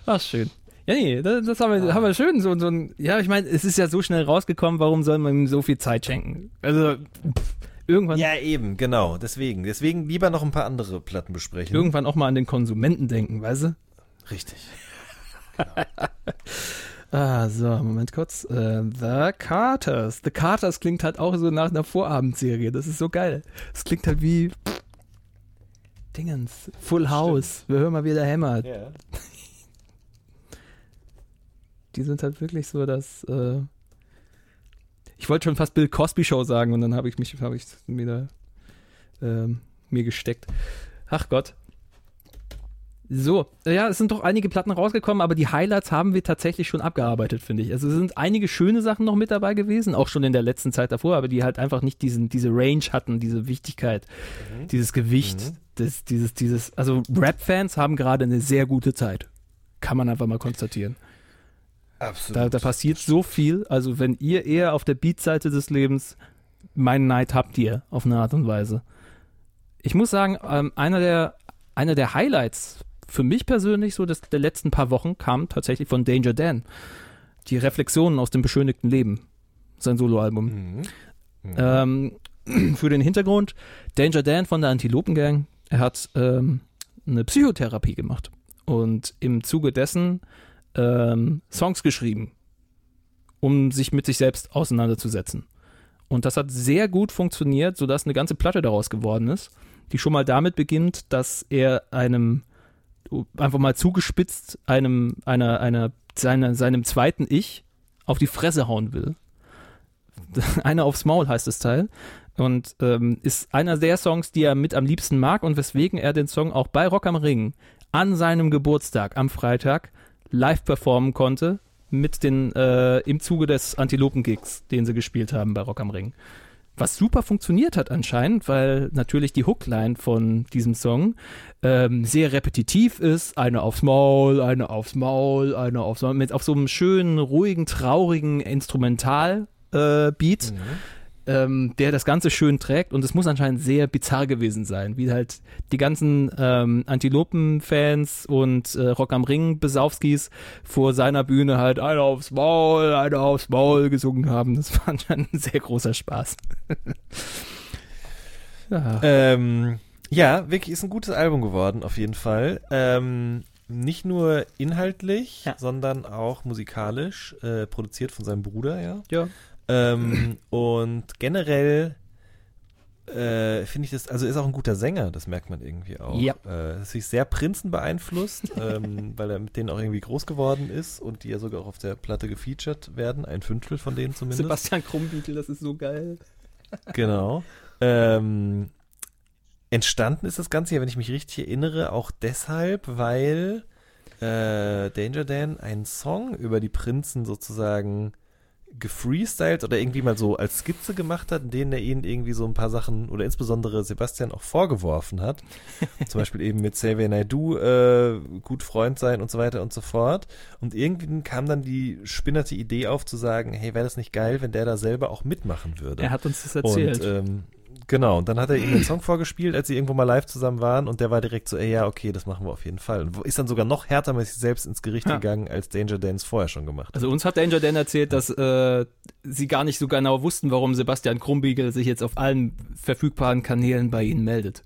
Ach, schön. Ja, nee, das, das haben, wir, haben wir schön. So, so ein, ja, ich meine, es ist ja so schnell rausgekommen, warum soll man ihm so viel Zeit schenken? Also, pff, irgendwann, ja, eben, genau. Deswegen. Deswegen lieber noch ein paar andere Platten besprechen. irgendwann auch mal an den Konsumenten denken, weißt du? Richtig. Ah, so, Moment kurz. Äh, The Carters. The Carters klingt halt auch so nach einer Vorabendserie. Das ist so geil. Es klingt halt wie Dingens. Full House. Wir hören mal wieder Hammer. Ja. Die sind halt wirklich so, dass äh, ich wollte schon fast Bill Cosby Show sagen und dann habe ich mich habe ich wieder ähm, mir gesteckt. Ach Gott. So, ja, es sind doch einige Platten rausgekommen, aber die Highlights haben wir tatsächlich schon abgearbeitet, finde ich. Also es sind einige schöne Sachen noch mit dabei gewesen, auch schon in der letzten Zeit davor, aber die halt einfach nicht diesen, diese Range hatten, diese Wichtigkeit, dieses Gewicht, das, dieses, dieses, also Rap-Fans haben gerade eine sehr gute Zeit. Kann man einfach mal konstatieren. Absolut. Da, da passiert so viel. Also wenn ihr eher auf der Beat-Seite des Lebens meinen Neid habt ihr auf eine Art und Weise. Ich muss sagen, ähm, einer der einer der Highlights für mich persönlich so des, der letzten paar Wochen kam tatsächlich von Danger Dan. Die Reflexionen aus dem beschönigten Leben. Sein Soloalbum. Mhm. Ähm, für den Hintergrund, Danger Dan von der Antilopen Gang, er hat ähm, eine Psychotherapie gemacht und im Zuge dessen ähm, Songs geschrieben, um sich mit sich selbst auseinanderzusetzen. Und das hat sehr gut funktioniert, sodass eine ganze Platte daraus geworden ist, die schon mal damit beginnt, dass er einem einfach mal zugespitzt einem einer einer seiner, seinem zweiten Ich auf die Fresse hauen will. Einer aufs Maul heißt das Teil. Und ähm, ist einer der Songs, die er mit am liebsten mag und weswegen er den Song auch bei Rock am Ring an seinem Geburtstag am Freitag live performen konnte mit den äh, im Zuge des Antilopen-Gigs, den sie gespielt haben bei Rock am Ring. Was super funktioniert hat anscheinend, weil natürlich die Hookline von diesem Song ähm, sehr repetitiv ist. Eine aufs Maul, eine aufs Maul, eine aufs Maul, mit auf so einem schönen, ruhigen, traurigen Instrumental äh, Beat, ähm, der das Ganze schön trägt und es muss anscheinend sehr bizarr gewesen sein, wie halt die ganzen ähm, Antilopen-Fans und äh, Rock am Ring Besauskis vor seiner Bühne halt eine aufs Maul, eine aufs Maul gesungen haben. Das war anscheinend ein sehr großer Spaß. ja. Ähm, ja, wirklich ist ein gutes Album geworden, auf jeden Fall. Ähm, nicht nur inhaltlich, Ja. sondern auch musikalisch, äh, produziert von seinem Bruder, ja. ja. Ähm, und generell äh, finde ich das, also ist auch ein guter Sänger, das merkt man irgendwie auch. Ja. Äh, ist sich sehr Prinzen beeinflusst, ähm, weil er mit denen auch irgendwie groß geworden ist und die ja sogar auch auf der Platte gefeatured werden, ein Fünftel von denen zumindest. Sebastian Krumbiegel, das ist so geil. Genau. Ähm, entstanden ist das Ganze ja, wenn ich mich richtig erinnere, auch deshalb, weil äh, Danger Dan einen Song über die Prinzen sozusagen gefreestylt oder irgendwie mal so als Skizze gemacht hat, in denen er ihnen irgendwie so ein paar Sachen oder insbesondere Sebastian auch vorgeworfen hat. Zum Beispiel eben mit Xavier Naidoo äh, gut Freund sein und so weiter und so fort. Und irgendwie kam dann die spinnerte Idee auf zu sagen, hey, wäre das nicht geil, wenn der da selber auch mitmachen würde. Er hat uns das erzählt. Und ähm, genau, und dann hat er ihm den Song vorgespielt, als sie irgendwo mal live zusammen waren und der war direkt so, ey, ja, okay, das machen wir auf jeden Fall. Und ist dann sogar noch härter mit sich selbst ins Gericht Ja. gegangen, als Danger Dan es vorher schon gemacht hat. Also uns hat Danger Dan erzählt, dass äh, sie gar nicht so genau wussten, warum Sebastian Krumbiegel sich jetzt auf allen verfügbaren Kanälen bei ihnen meldet.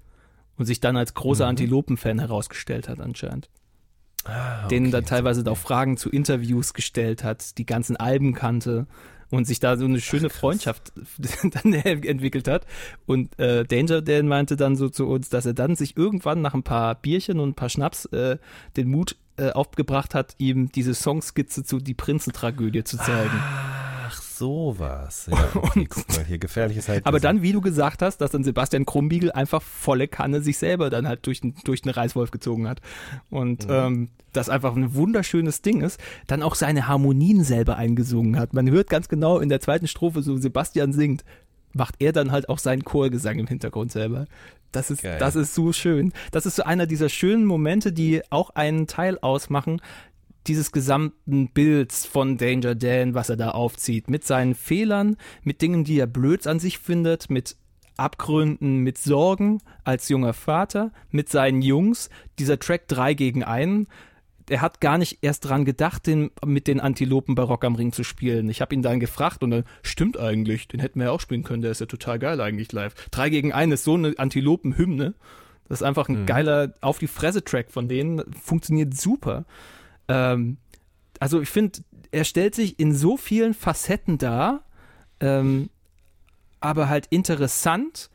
Und sich dann als großer Mhm. Antilopen-Fan herausgestellt hat anscheinend. Ah, Denen okay. dann teilweise auch Fragen zu Interviews gestellt hat, die ganzen Alben kannte und sich da so eine schöne Freundschaft dann entwickelt hat. Und äh, Danger Dan meinte dann so zu uns, dass er dann sich irgendwann nach ein paar Bierchen und ein paar Schnaps äh, den Mut äh, aufgebracht hat, ihm diese Songskizze zu Die Prinzentragödie zu zeigen. Ach, sowas. Ja, okay, guck mal, hier gefährliches Halbwissen. Aber dann, wie du gesagt hast, dass dann Sebastian Krumbiegel einfach volle Kanne sich selber dann halt durch, den- durch den Reißwolf gezogen hat. Und ähm, das einfach ein wunderschönes Ding ist. Dann auch seine Harmonien selber eingesungen hat. Man hört ganz genau in der zweiten Strophe, so Sebastian singt, macht er dann halt auch seinen Chorgesang im Hintergrund selber. Das ist, Geil. das ist so schön. Das ist so einer dieser schönen Momente, die auch einen Teil ausmachen, dieses gesamten Bilds von Danger Dan, was er da aufzieht, mit seinen Fehlern, mit Dingen, die er blöd an sich findet, mit Abgründen, mit Sorgen als junger Vater, mit seinen Jungs, dieser Track 3 gegen einen. Er hat gar nicht erst dran gedacht, den, mit den Antilopen bei Rock am Ring zu spielen. Ich habe ihn dann gefragt und dann, stimmt eigentlich, den hätten wir ja auch spielen können, der ist ja total geil eigentlich live. 3 gegen 1 ist so eine Antilopen-Hymne. Das ist einfach ein geiler Auf die Fresse-Track von denen, funktioniert super. Ähm, also ich finde, er stellt sich in so vielen Facetten dar, ähm, aber halt interessant,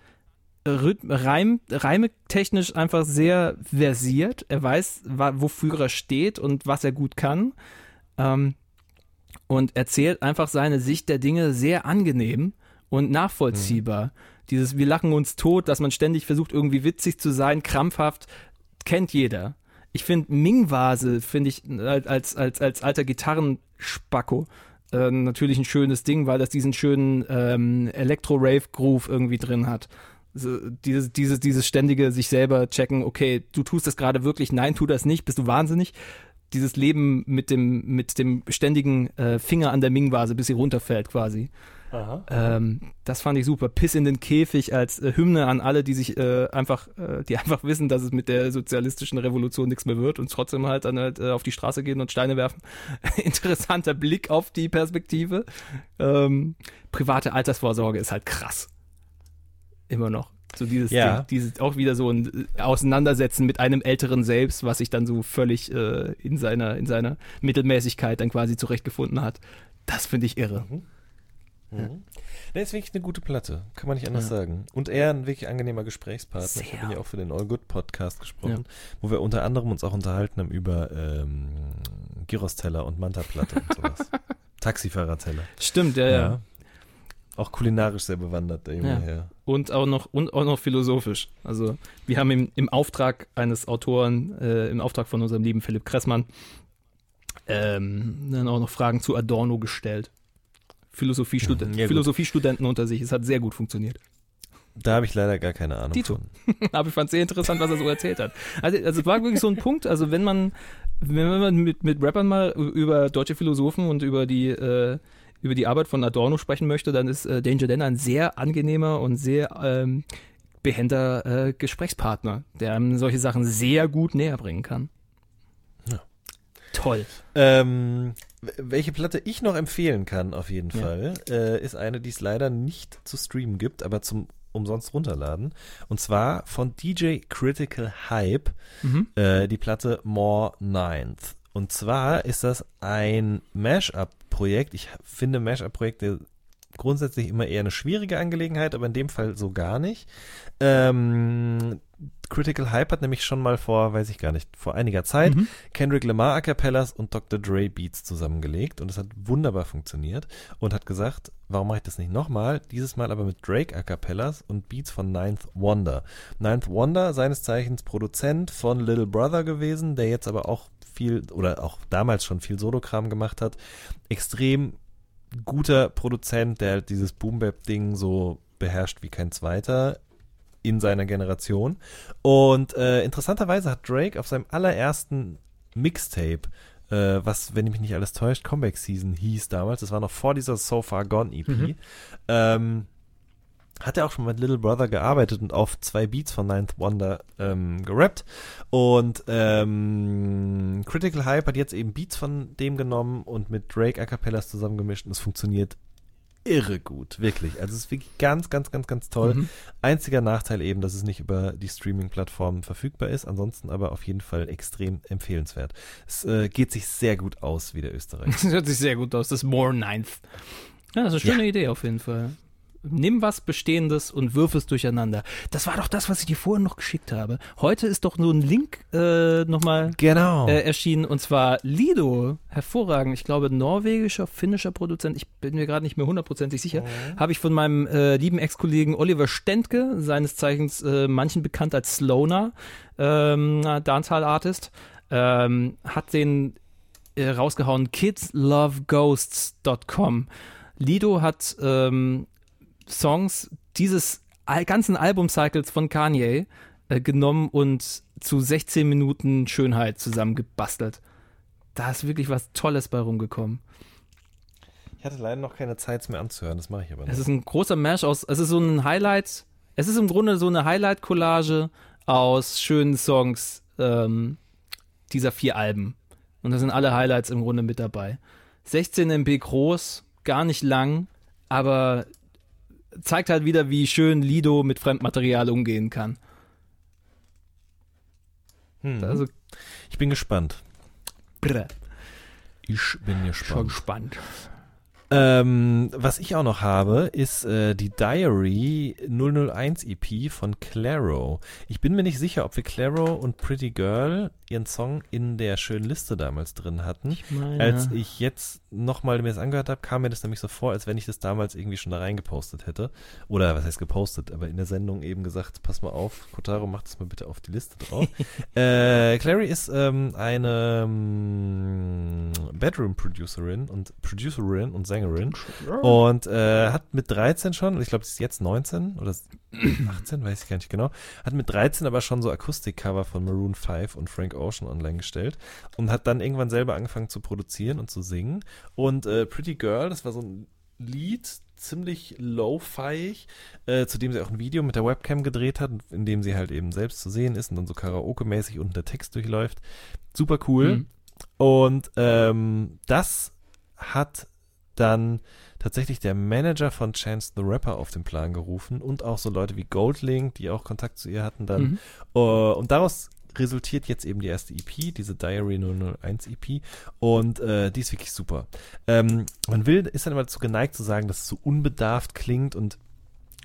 Rhythm, Reim, reimetechnisch einfach sehr versiert. Er weiß, wofür er steht und was er gut kann. Ähm, und erzählt einfach seine Sicht der Dinge sehr angenehm und nachvollziehbar. Dieses Wir lachen uns tot, dass man ständig versucht, irgendwie witzig zu sein, krampfhaft, kennt jeder. Ich finde Ming-Vase, finde ich als, als, als alter Gitarrenspacko äh, natürlich ein schönes Ding, weil das diesen schönen ähm, Elektro-Rave-Groove irgendwie drin hat. So, dieses, dieses, dieses ständige sich selber checken, okay, du tust das gerade wirklich, nein, tu das nicht, bist du wahnsinnig. Dieses Leben mit dem, mit dem ständigen äh, Finger an der Ming-Vase, bis sie runterfällt quasi. Ähm, das fand ich super. Piss in den Käfig als äh, Hymne an alle, die sich äh, einfach, äh, die einfach wissen, dass es mit der sozialistischen Revolution nichts mehr wird und trotzdem halt dann halt äh, auf die Straße gehen und Steine werfen. Interessanter Blick auf die Perspektive. Ähm, private Altersvorsorge ist halt krass. Immer noch. So dieses, Ja. Ding, dieses auch wieder so ein äh, Auseinandersetzen mit einem älteren Selbst, was sich dann so völlig äh, in seiner in seiner Mittelmäßigkeit dann quasi zurechtgefunden hat. Das finde ich irre. Mhm. Nee, ist wirklich eine gute Platte, kann man nicht anders sagen. Und er ein wirklich angenehmer Gesprächspartner. Ich Sehr. habe ja auch für den All Good Podcast gesprochen, wo wir unter anderem uns auch unterhalten haben über ähm, Gyros-Teller und Manta-Platte und sowas. Taxifahrerteller. Stimmt, ja, ja. Auch kulinarisch sehr bewandert, der Junge Ja. Herr. Und auch noch und auch noch philosophisch. Also wir haben im, im Auftrag eines Autoren, äh, im Auftrag von unserem lieben Philipp Kressmann, ähm, dann auch noch Fragen zu Adorno gestellt. Philosophiestudenten, ja. Philosophiestudenten unter sich. Es hat sehr gut funktioniert. Da habe ich leider gar keine Ahnung von. Aber ich fand es sehr interessant, was er so erzählt hat. Also, also es war wirklich so ein Punkt, also wenn man, wenn man mit, mit Rappern mal über deutsche Philosophen und über die, äh, über die Arbeit von Adorno sprechen möchte, dann ist äh, Danger Dan ein sehr angenehmer und sehr ähm, behender äh, Gesprächspartner, der einem solche Sachen sehr gut näher bringen kann. Ja. Toll. Ähm, welche Platte ich noch empfehlen kann, auf jeden Ja. Fall, äh, ist eine, die es leider nicht zu streamen gibt, aber zum umsonst runterladen. Und zwar von DJ Critical Hype, Mhm. äh, die Platte More Ninth. Und zwar ist das ein Mashup-Projekt. Ich finde Mashup-Projekte grundsätzlich immer eher eine schwierige Angelegenheit, aber in dem Fall so gar nicht. Ähm, Critical Hype hat nämlich schon mal vor, weiß ich gar nicht, vor einiger Zeit Mhm. Kendrick Lamar A Cappellas und Dr. Dre Beats zusammengelegt und es hat wunderbar funktioniert und hat gesagt, warum mache ich das nicht nochmal? Dieses Mal aber mit Drake A Cappellas und Beats von Ninth Wonder. Ninth Wonder, seines Zeichens Produzent von Little Brother gewesen, der jetzt aber auch viel oder auch damals schon viel Solokram gemacht hat. Extrem guter Produzent, der halt dieses Boom-Bap-Ding so beherrscht wie kein zweiter in seiner Generation. Und äh, interessanterweise hat Drake auf seinem allerersten Mixtape, äh, was, wenn mich nicht alles täuscht, Comeback Season hieß damals, das war noch vor dieser So Far Gone EP, Mhm. ähm, hat er auch schon mit Little Brother gearbeitet und auf zwei Beats von Ninth Wonder ähm, gerappt. Und ähm, Critical Hype hat jetzt eben Beats von dem genommen und mit Drake A Cappellas zusammengemischt und es funktioniert irre gut, wirklich. Also es ist wirklich ganz, ganz, ganz, ganz toll. Mhm. Einziger Nachteil eben, dass es nicht über die Streaming-Plattformen verfügbar ist, ansonsten aber auf jeden Fall extrem empfehlenswert. Es äh, geht sich sehr gut aus, wie der Österreicher. Das hört sich sehr gut aus. Das More Ninth. Ja, das ist eine schöne Idee auf jeden Fall. Nimm was Bestehendes und wirf es durcheinander. Das war doch das, was ich dir vorhin noch geschickt habe. Heute ist doch nur ein Link äh, nochmal Genau. äh, erschienen und zwar Lido, hervorragend, ich glaube norwegischer, finnischer Produzent, ich bin mir gerade nicht mehr hundertprozentig sicher, habe ich von meinem äh, lieben Ex-Kollegen Oliver Stentke, seines Zeichens äh, manchen bekannt als Sloner, ähm, Dancehall-Artist, ähm, hat den äh, rausgehauen kidsloveghosts.com. Lido hat ähm, Songs dieses ganzen Albumcycles von Kanye äh, genommen und zu 16 Minuten Schönheit zusammengebastelt. Da ist wirklich was Tolles bei rumgekommen. Ich hatte leider noch keine Zeit, es mir anzuhören. Das mache ich aber Es nicht. ist ein großer Mash aus, es ist so ein Highlight, es ist im Grunde so eine Highlight-Collage aus schönen Songs ähm, dieser vier Alben. Und da sind alle Highlights im Grunde mit dabei. 16 MB groß, gar nicht lang, aber zeigt halt wieder, wie schön Lido mit Fremdmaterial umgehen kann. Hm. Also, ich bin gespannt. brr, Ich bin schon gespannt. gespannt. Ähm, was ich auch noch habe, ist äh, die Diary 001 EP von Claro. Ich bin mir nicht sicher, ob wir Claro und Pretty Girl ihren Song in der schönen Liste damals drin hatten. Ich meine, Als ich jetzt nochmal mir das angehört habe, kam mir das nämlich so vor, als wenn ich das damals irgendwie schon da reingepostet hätte. Oder was heißt gepostet, aber in der Sendung eben gesagt, pass mal auf, Kotaro, mach das mal bitte auf die Liste drauf. äh, Clary ist ähm, eine ähm, Bedroom-Producerin und Producerin und Sängerin und äh, hat mit 13 schon, ich glaube, sie ist jetzt 19 oder 18, weiß ich gar nicht genau, hat mit 13 aber schon so Akustikcover von Maroon 5 und Frank Ocean online gestellt und hat dann irgendwann selber angefangen zu produzieren und zu singen. Und äh, Pretty Girl, das war so ein Lied, ziemlich low-fiig, äh, zu dem sie auch ein Video mit der Webcam gedreht hat, in dem sie halt eben selbst zu sehen ist und dann so Karaoke-mäßig unten der Text durchläuft. Super cool. Mhm. Und ähm, das hat dann tatsächlich der Manager von Chance the Rapper auf den Plan gerufen und auch so Leute wie Goldlink, die auch Kontakt zu ihr hatten dann. Mhm. Äh, und daraus resultiert jetzt eben die erste EP, diese Diary 001 EP und äh, die ist wirklich super. Ähm, man will, ist dann immer dazu geneigt zu sagen, dass es so unbedarft klingt und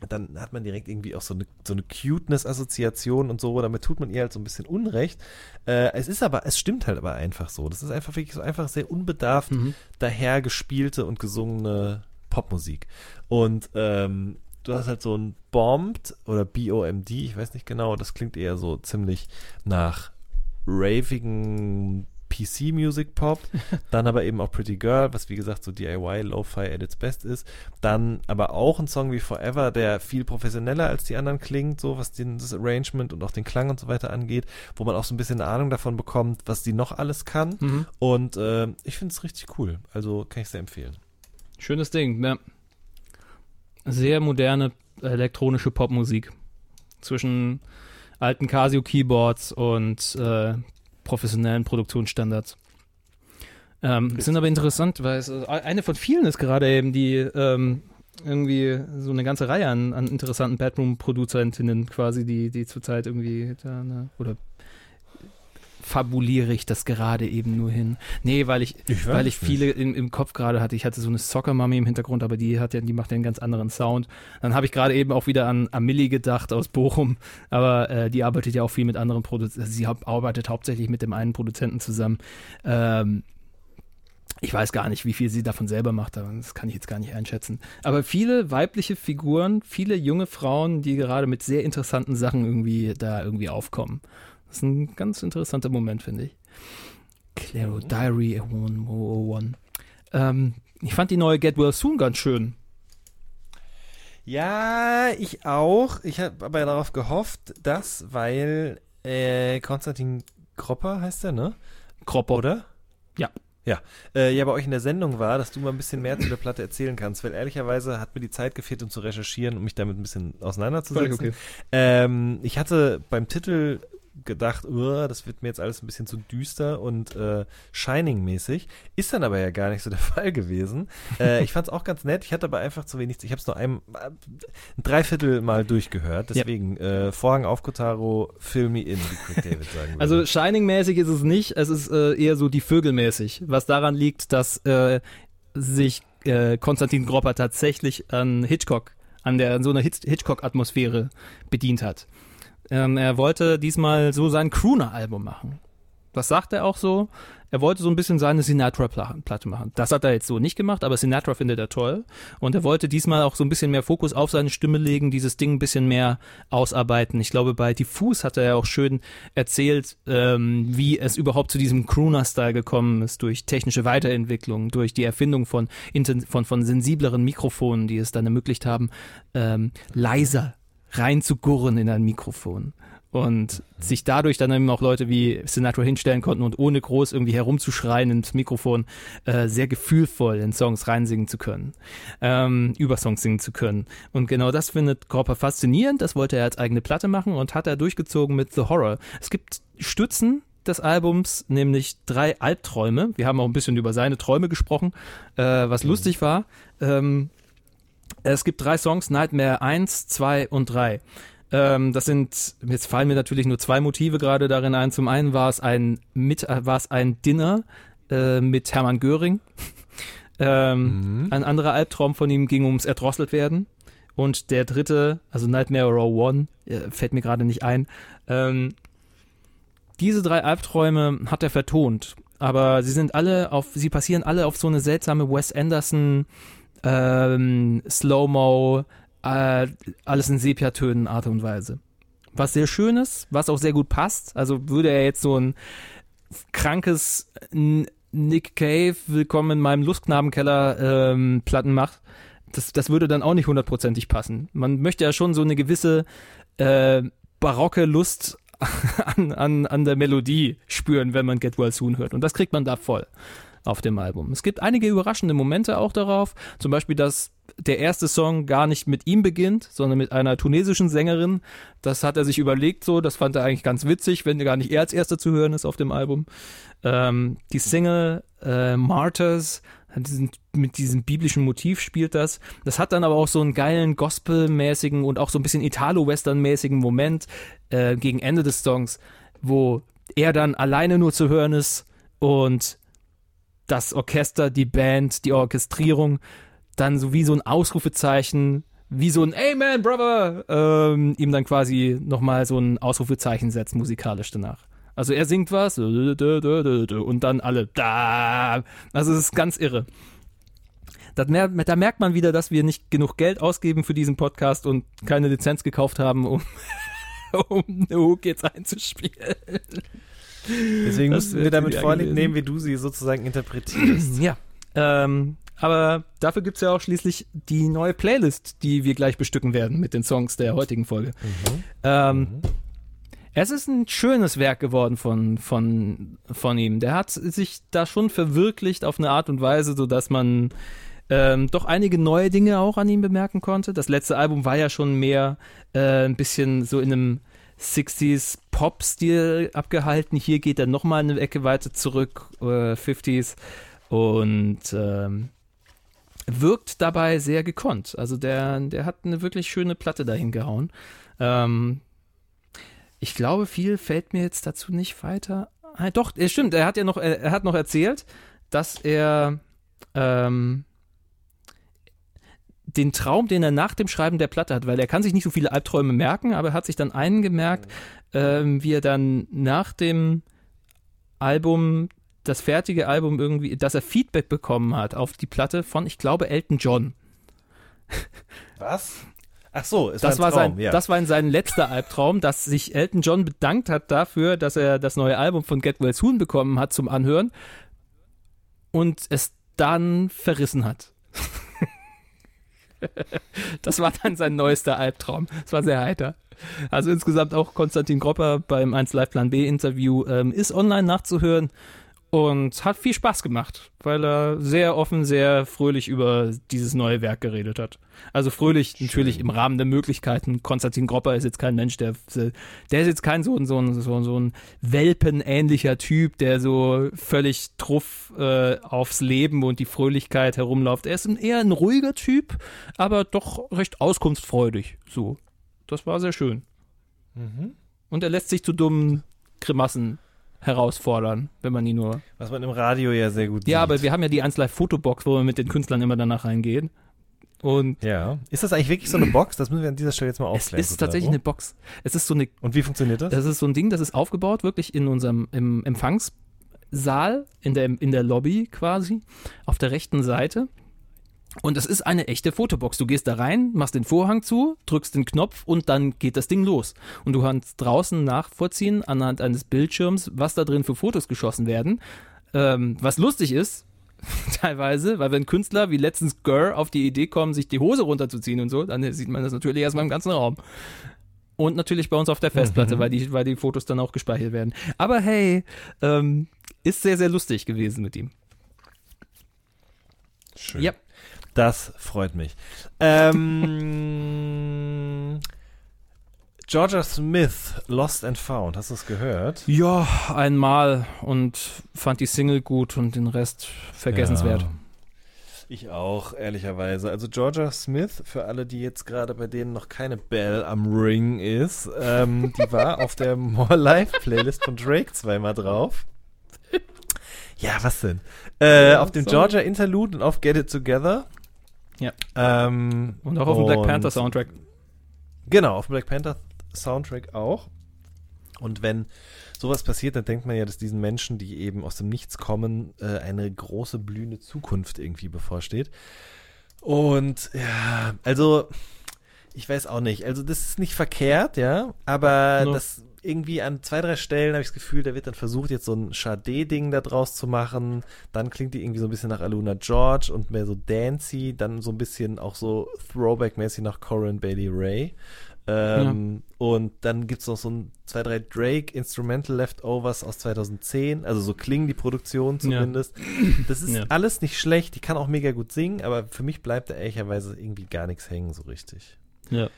dann hat man direkt irgendwie auch so eine, so eine Cuteness-Assoziation und so, damit tut man ihr halt so ein bisschen Unrecht. Äh, es ist aber, es stimmt halt aber einfach so. Das ist einfach wirklich so einfach sehr unbedarft Mhm. daher gespielte und gesungene Popmusik. Und ähm, du hast halt so ein Bombed oder B-O-M-D, ich weiß nicht genau, das klingt eher so ziemlich nach ravigen PC-Music Pop, dann aber eben auch Pretty Girl, was wie gesagt so DIY, Lo-Fi at its best ist, dann aber auch ein Song wie Forever, der viel professioneller als die anderen klingt, so was den, das Arrangement und auch den Klang und so weiter angeht, wo man auch so ein bisschen eine Ahnung davon bekommt, was die noch alles kann Mhm. und äh, ich finde es richtig cool, also kann ich sehr empfehlen. Schönes Ding, ja. Sehr moderne elektronische Popmusik. Zwischen alten Casio-Keyboards und äh, professionellen Produktionsstandards. Ähm, sind aber interessant, weil es äh, eine von vielen ist gerade eben, die ähm, irgendwie so eine ganze Reihe an, an interessanten Bedroom-Produzentinnen quasi, die, die zurzeit irgendwie da, ne, oder fabuliere ich das gerade eben nur hin. Nee, weil ich, Ich weil ich viele im, im Kopf gerade hatte. Ich hatte so eine Soccer-Mami im Hintergrund, aber die hat ja, die macht ja einen ganz anderen Sound. Dann habe ich gerade eben auch wieder an Amelie gedacht aus Bochum, aber äh, die arbeitet ja auch viel mit anderen Produzenten. Sie hau- arbeitet hauptsächlich mit dem einen Produzenten zusammen. Ähm, ich weiß gar nicht, wie viel sie davon selber macht, aber das kann ich jetzt gar nicht einschätzen. Aber viele weibliche Figuren, viele junge Frauen, die gerade mit sehr interessanten Sachen irgendwie da irgendwie aufkommen. Das ist ein ganz interessanter Moment, finde ich. Claro Diary 101. Ähm, ich fand die neue Get Well Soon ganz schön. Ja, ich auch. Ich habe aber darauf gehofft, dass, weil äh, Konstantin Kropper heißt er, ne? Kropper. Oder? Ja. Ja, äh, ja, bei euch in der Sendung war, dass du mal ein bisschen mehr zu der Platte erzählen kannst, weil ehrlicherweise hat mir die Zeit gefehlt, um zu recherchieren und mich damit ein bisschen auseinanderzusetzen. Okay. Ähm, ich hatte beim Titel gedacht, "Uah, das wird mir jetzt alles ein bisschen zu düster und äh, Shining-mäßig. Ist dann aber ja gar nicht so der Fall gewesen. Äh, ich fand es auch ganz nett. Ich hatte aber einfach zu wenig. Ich habe es nur ein, ein Dreiviertel mal durchgehört. Deswegen äh, Vorhang auf Kotaro, fill me in, wie Craig David sagen würde. Also Shining-mäßig ist es nicht, es ist äh, eher so die Vögelmäßig, was daran liegt, dass äh, sich äh, Konstantin Gropper tatsächlich an Hitchcock, an der an so einer Hitch- Hitchcock-Atmosphäre bedient hat. Ähm, er wollte diesmal so sein Crooner-Album machen. Das sagt er auch so. Er wollte so ein bisschen seine Sinatra-Platte machen. Das hat er jetzt so nicht gemacht, aber Sinatra findet er toll. Und er wollte diesmal auch so ein bisschen mehr Fokus auf seine Stimme legen, dieses Ding ein bisschen mehr ausarbeiten. Ich glaube, bei Diffus hat er ja auch schön erzählt, ähm, wie es überhaupt zu diesem Crooner-Style gekommen ist, durch technische Weiterentwicklung, durch die Erfindung von, von, von sensibleren Mikrofonen, die es dann ermöglicht haben, ähm, leiser reinzugurren in ein Mikrofon. Und sich dadurch dann eben auch Leute wie Sinatra hinstellen konnten und ohne groß irgendwie herumzuschreien ins Mikrofon äh, sehr gefühlvoll in Songs reinsingen zu können, ähm, über Songs singen zu können. Und genau das findet Cropper faszinierend. Das wollte er als eigene Platte machen und hat er durchgezogen mit The Horror. Es gibt Stützen des Albums, nämlich drei Albträume. Wir haben auch ein bisschen über seine Träume gesprochen, äh, was lustig war. Ähm, es gibt drei Songs, Nightmare 1, 2 und 3. Ähm, das sind, jetzt fallen mir natürlich nur zwei Motive gerade darin ein. Zum einen war es ein, mit, äh, war es ein Dinner äh, mit Hermann Göring. ähm, Ein anderer Albtraum von ihm ging ums Erdrosselt werden. Und der dritte, also Nightmare Row One, äh, fällt mir gerade nicht ein. Ähm, diese drei Albträume hat er vertont, aber sie sind alle auf, sie passieren alle auf so eine seltsame Wes Anderson ähm, Slow-Mo, äh, alles in Sepiatönen Art und Weise. Was sehr schön ist, was auch sehr gut passt. Also würde er jetzt so ein krankes Nick Cave, willkommen in meinem Lustknabenkeller ähm, Platten macht, das, das würde dann auch nicht hundertprozentig passen. Man möchte ja schon so eine gewisse äh, barocke Lust an, an, an der Melodie spüren, wenn man Get Well Soon hört. Und das kriegt man da voll auf dem Album. Es gibt einige überraschende Momente auch darauf. Zum Beispiel, dass der erste Song gar nicht mit ihm beginnt, sondern mit einer tunesischen Sängerin. Das hat er sich überlegt so. Das fand er eigentlich ganz witzig, wenn gar nicht er als erster zu hören ist auf dem Album. Ähm, die Single äh, Martyrs diesen, mit diesem biblischen Motiv spielt das. Das hat dann aber auch so einen geilen Gospel-mäßigen und auch so ein bisschen Italo-Western-mäßigen Moment äh, gegen Ende des Songs, wo er dann alleine nur zu hören ist und das Orchester, die Band, die Orchestrierung dann so wie so ein Ausrufezeichen, wie so ein Amen, Brother, ähm, ihm dann quasi nochmal so ein Ausrufezeichen setzt musikalisch danach. Also er singt was und dann alle da. Also es ist ganz irre. Da merkt man wieder, dass wir nicht genug Geld ausgeben für diesen Podcast und keine Lizenz gekauft haben, um, um eine Hook jetzt einzuspielen. Deswegen Das mussten wir damit angenehm. nehmen, wie du sie sozusagen interpretierst. Ja. Ähm, aber dafür gibt's ja auch schließlich die neue Playlist, die wir gleich bestücken werden mit den Songs der heutigen Folge. Ähm, Es ist ein schönes Werk geworden von, von, von ihm. Der hat sich da schon verwirklicht auf eine Art und Weise, so dass man ähm, doch einige neue Dinge auch an ihm bemerken konnte. Das letzte Album war ja schon mehr äh, ein bisschen so in einem 60s Pop-Stil abgehalten. Hier geht er nochmal eine Ecke weiter zurück, äh, 50s. Und ähm, wirkt dabei sehr gekonnt. Also der, der hat eine wirklich schöne Platte dahin gehauen. Ähm, ich glaube, viel fällt mir jetzt dazu nicht weiter. ein. doch, es stimmt, er hat ja noch, er, er hat noch erzählt, dass er ähm, den Traum, den er nach dem Schreiben der Platte hat, weil er kann sich nicht so viele Albträume merken, aber er hat sich dann einen gemerkt, ähm, wie er dann nach dem Album, das fertige Album irgendwie, dass er Feedback bekommen hat auf die Platte von, ich glaube, Elton John. Was? Ach so, es Das war, Traum, sein, ja. das war in sein letzter Albtraum, dass sich Elton John bedankt hat dafür, dass er das neue Album von Get Well Soon bekommen hat zum Anhören und es dann verrissen hat. das war dann sein neuester Albtraum. Das war sehr heiter. Also insgesamt auch Konstantin Gropper beim 1 Live Plan B Interview ähm, ist online nachzuhören und hat viel Spaß gemacht, weil er sehr offen, sehr fröhlich über dieses neue Werk geredet hat. Also fröhlich natürlich im Rahmen der Möglichkeiten. Konstantin Gropper ist jetzt kein Mensch, der, der ist jetzt kein so ein, so ein, so so ein welpenähnlicher Typ, der so völlig truff äh, aufs Leben und die Fröhlichkeit herumläuft. Er ist ein, eher ein ruhiger Typ, aber doch recht auskunftsfreudig. So. Das war sehr schön. Und er lässt sich zu dummen Grimassen herausfordern, wenn man die nur. Was man im Radio ja sehr gut Ja, sieht. aber wir haben ja die 1 Live Fotobox, wo wir mit den Künstlern immer danach reingehen. Und Ja. Ist das eigentlich wirklich so eine Box? Das müssen wir an dieser Stelle jetzt mal es aufklären. ist tatsächlich eine Box. Es ist so eine Und wie funktioniert das? Das ist so ein Ding, das ist aufgebaut, wirklich in unserem im Empfangssaal, in der, in der Lobby quasi, auf der rechten Seite. Und es ist eine echte Fotobox. Du gehst da rein, machst den Vorhang zu, drückst den Knopf und dann geht das Ding los. Und du kannst draußen nachvollziehen anhand eines Bildschirms, was da drin für Fotos geschossen werden. Ähm, was lustig ist, teilweise, weil wenn Künstler wie letztens Gurr auf die Idee kommen, sich die Hose runterzuziehen und so, dann sieht man das natürlich erstmal im ganzen Raum. Und natürlich bei uns auf der Festplatte, weil, die, weil die Fotos dann auch gespeichert werden. Aber hey, ähm, ist sehr, sehr lustig gewesen mit ihm. Schön. Ja. Das freut mich. Ähm, Georgia Smith, Lost and Found. Hast du es gehört? Ja, einmal und fand die Single gut und den Rest vergessenswert. Ja. Ich auch, ehrlicherweise. Also Georgia Smith, für alle, die jetzt gerade bei denen noch keine Bell am Ring ist, ähm, die war auf der More Life Playlist von Drake zweimal drauf. Ja, was denn? Äh, auf dem sorry. Georgia Interlude und auf Get It Together. Ja. Ähm, Und auch auf dem Black Panther Soundtrack. Genau, auf dem Black Panther Soundtrack auch. Und wenn sowas passiert, dann denkt man ja, dass diesen Menschen, die eben aus dem Nichts kommen, äh, eine große blühende Zukunft irgendwie bevorsteht. Und ja, also ich weiß auch nicht. Also das ist nicht verkehrt, ja, aber No. das irgendwie an zwei, drei Stellen habe ich das Gefühl, da wird dann versucht, jetzt so ein Sade-Ding da draus zu machen. Dann klingt die irgendwie so ein bisschen nach Aluna George und mehr so dancey, dann so ein bisschen auch so Throwback-mäßig nach Corin Bailey Ray. Ähm, Und dann gibt es noch so ein, zwei, drei Drake-Instrumental Leftovers aus 2010. Also so klingen die Produktionen Ja. zumindest. Das ist Ja. alles nicht schlecht. Die kann auch mega gut singen, aber für mich bleibt da ehrlicherweise irgendwie gar nichts hängen so richtig. Ja.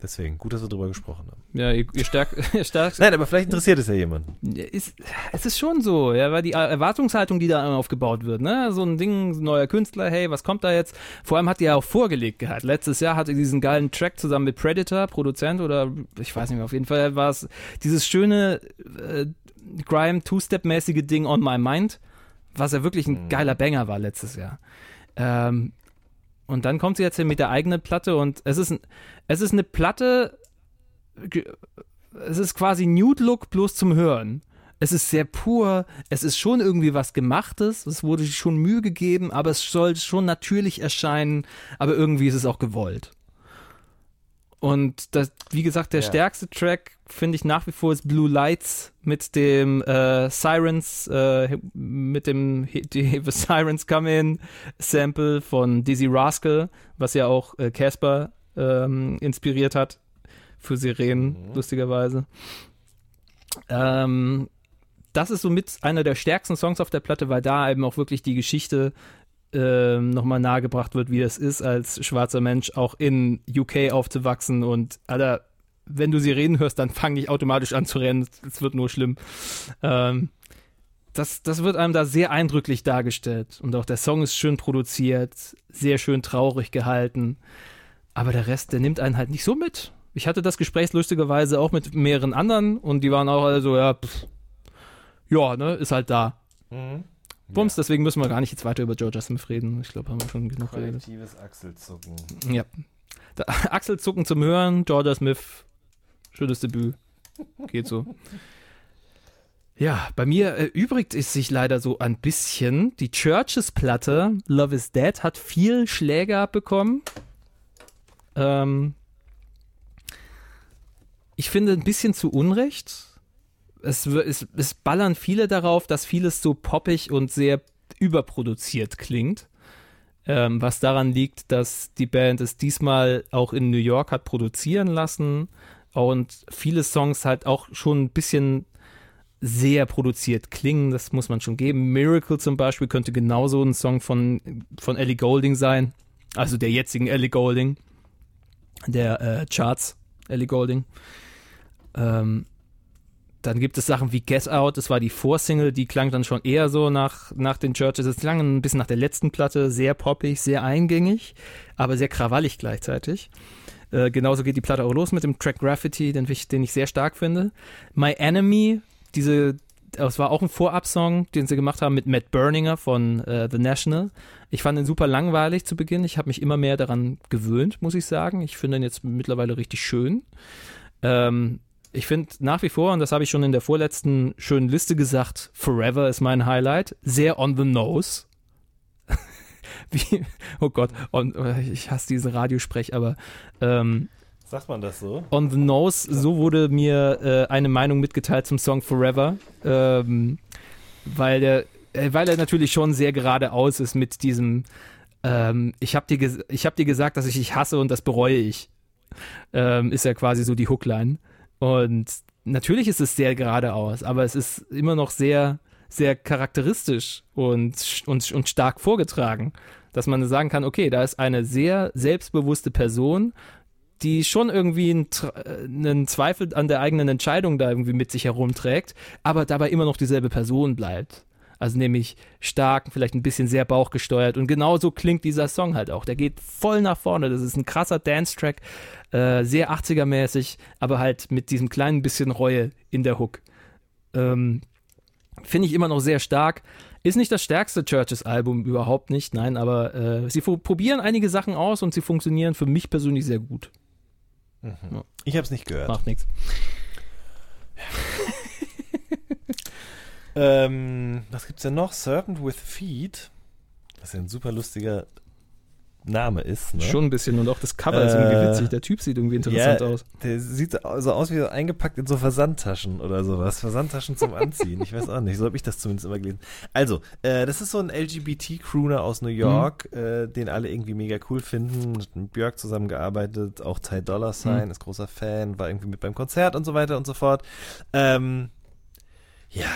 Deswegen, gut, dass wir drüber gesprochen haben. Ja, ihr, ihr stärkt, ihr Nein, aber vielleicht interessiert es ja jemanden. ist, es ist schon so, ja, weil die Erwartungshaltung, die da aufgebaut wird, ne, so ein Ding, neuer Künstler, hey, was kommt da jetzt? Vor allem hat die ja auch vorgelegt gehabt. Letztes Jahr hatte die diesen geilen Track zusammen mit Predator, Produzent oder ich weiß nicht mehr, auf jeden Fall war es dieses schöne äh, Grime Two-Step-mäßige Ding On My Mind, was ja wirklich ein geiler Banger war letztes Jahr. Ähm, und dann kommt sie jetzt hier mit der eigenen Platte und es ist, es ist eine Platte, es ist quasi Nude Look bloß zum Hören. Es ist sehr pur, es ist schon irgendwie was Gemachtes, es wurde schon Mühe gegeben, aber es soll schon natürlich erscheinen, aber irgendwie ist es auch gewollt. Und das, wie gesagt, der Ja. stärkste Track finde ich nach wie vor ist Blue Lights mit dem äh, Sirens, äh, mit dem He- The Sirens Come In Sample von Dizzy Rascal, was ja auch äh, Casper ähm, inspiriert hat für Sirenen, lustigerweise. Ähm, das ist somit einer der stärksten Songs auf der Platte, weil da eben auch wirklich die Geschichte ähm, nochmal nahegebracht wird, wie es ist, als schwarzer Mensch auch in UK aufzuwachsen und Alter, wenn du Sirenen hörst, dann fang nicht automatisch an zu rennen, es wird nur schlimm. Ähm, das, das wird einem da sehr eindrücklich dargestellt und auch der Song ist schön produziert, sehr schön traurig gehalten, aber der Rest, der nimmt einen halt nicht so mit. Ich hatte das Gespräch lustigerweise auch mit mehreren anderen und die waren auch alle so, ja, pff, ja, ne, ist halt da. Bums, deswegen müssen wir gar nicht jetzt weiter über Georgia Smith reden. Ich glaube, haben wir schon genug geredet. Kollektives Achselzucken. Ja. Da, Achselzucken zum Hören, Georgia Smith, schönes Debüt. Geht so. Ja, bei mir erübrigt es sich leider so ein bisschen. Die Churches-Platte, Love is Dead, hat viel Schläge abbekommen. Ähm, ich finde ein bisschen zu Unrecht. Es, es, es ballern viele darauf, dass vieles so poppig und sehr überproduziert klingt. Ähm, was daran liegt, dass die Band es diesmal auch in New York hat produzieren lassen und viele Songs halt auch schon ein bisschen sehr produziert klingen, das muss man schon geben. Miracle zum Beispiel könnte genauso ein Song von, von Ellie Golding sein, also der jetzigen Ellie Golding, der äh, Charts Ellie Golding. Ähm, dann gibt es Sachen wie Get Out, das war die Vorsingle, die klang dann schon eher so nach, nach den Churches. Es klang ein bisschen nach der letzten Platte, sehr poppig, sehr eingängig, aber sehr krawallig gleichzeitig. Äh, genauso geht die Platte auch los mit dem Track Graffiti, den, ich- den ich sehr stark finde. My Enemy, diese das war auch ein Vorab-Song, den sie gemacht haben mit Matt Berninger von äh, The National. Ich fand ihn super langweilig zu Beginn. Ich habe mich immer mehr daran gewöhnt, muss ich sagen. Ich finde ihn jetzt mittlerweile richtig schön. Ähm, ich finde nach wie vor, und das habe ich schon in der vorletzten schönen Liste gesagt, Forever ist mein Highlight. Sehr on the nose. Wie, oh Gott, on, ich hasse diesen Radiosprech, aber ähm, Sagt man das so? On the Nose, so wurde mir äh, eine Meinung mitgeteilt zum Song Forever, ähm, weil, der, äh, weil er natürlich schon sehr geradeaus ist mit diesem, ähm, ich habe dir, ich hab dir gesagt, dass ich dich hasse und das bereue ich, ähm, ist ja quasi so die Hookline. Und natürlich ist es sehr geradeaus, aber es ist immer noch sehr, sehr charakteristisch und, und, und stark vorgetragen, dass man sagen kann, okay, da ist eine sehr selbstbewusste Person, die schon irgendwie einen, einen, Zweifel an der eigenen Entscheidung da irgendwie mit sich herumträgt, aber dabei immer noch dieselbe Person bleibt. Also nämlich stark, vielleicht ein bisschen sehr bauchgesteuert. Und genauso klingt dieser Song halt auch. Der geht voll nach vorne. Das ist ein krasser Dance-Track, äh, sehr 80er-mäßig, aber halt mit diesem kleinen bisschen Reue in der Hook. Ähm, Finde ich immer noch sehr stark. Ist nicht das stärkste Churches-Album, überhaupt nicht, nein, aber äh, sie probieren einige Sachen aus und sie funktionieren für mich persönlich sehr gut. Mhm. Ich habe es nicht gehört. Macht nichts. ähm, was gibt's denn noch? Serpent with Feet. Was ja ein super lustiger Name ist. Ne? Schon ein bisschen und auch das Cover ist irgendwie Äh, witzig. Der Typ sieht irgendwie interessant ja, aus. Der sieht so aus wie eingepackt in so Versandtaschen oder sowas. Versandtaschen zum Anziehen. Ich weiß auch nicht. So habe ich das zumindest immer gelesen. Also, äh, das ist so ein LGBT-Crooner aus New York, äh, den alle irgendwie mega cool finden. Mit Björk zusammengearbeitet, auch Ty Dollar Sign, Mhm. ist großer Fan, war irgendwie mit beim Konzert und so weiter und so fort. Ähm, ja,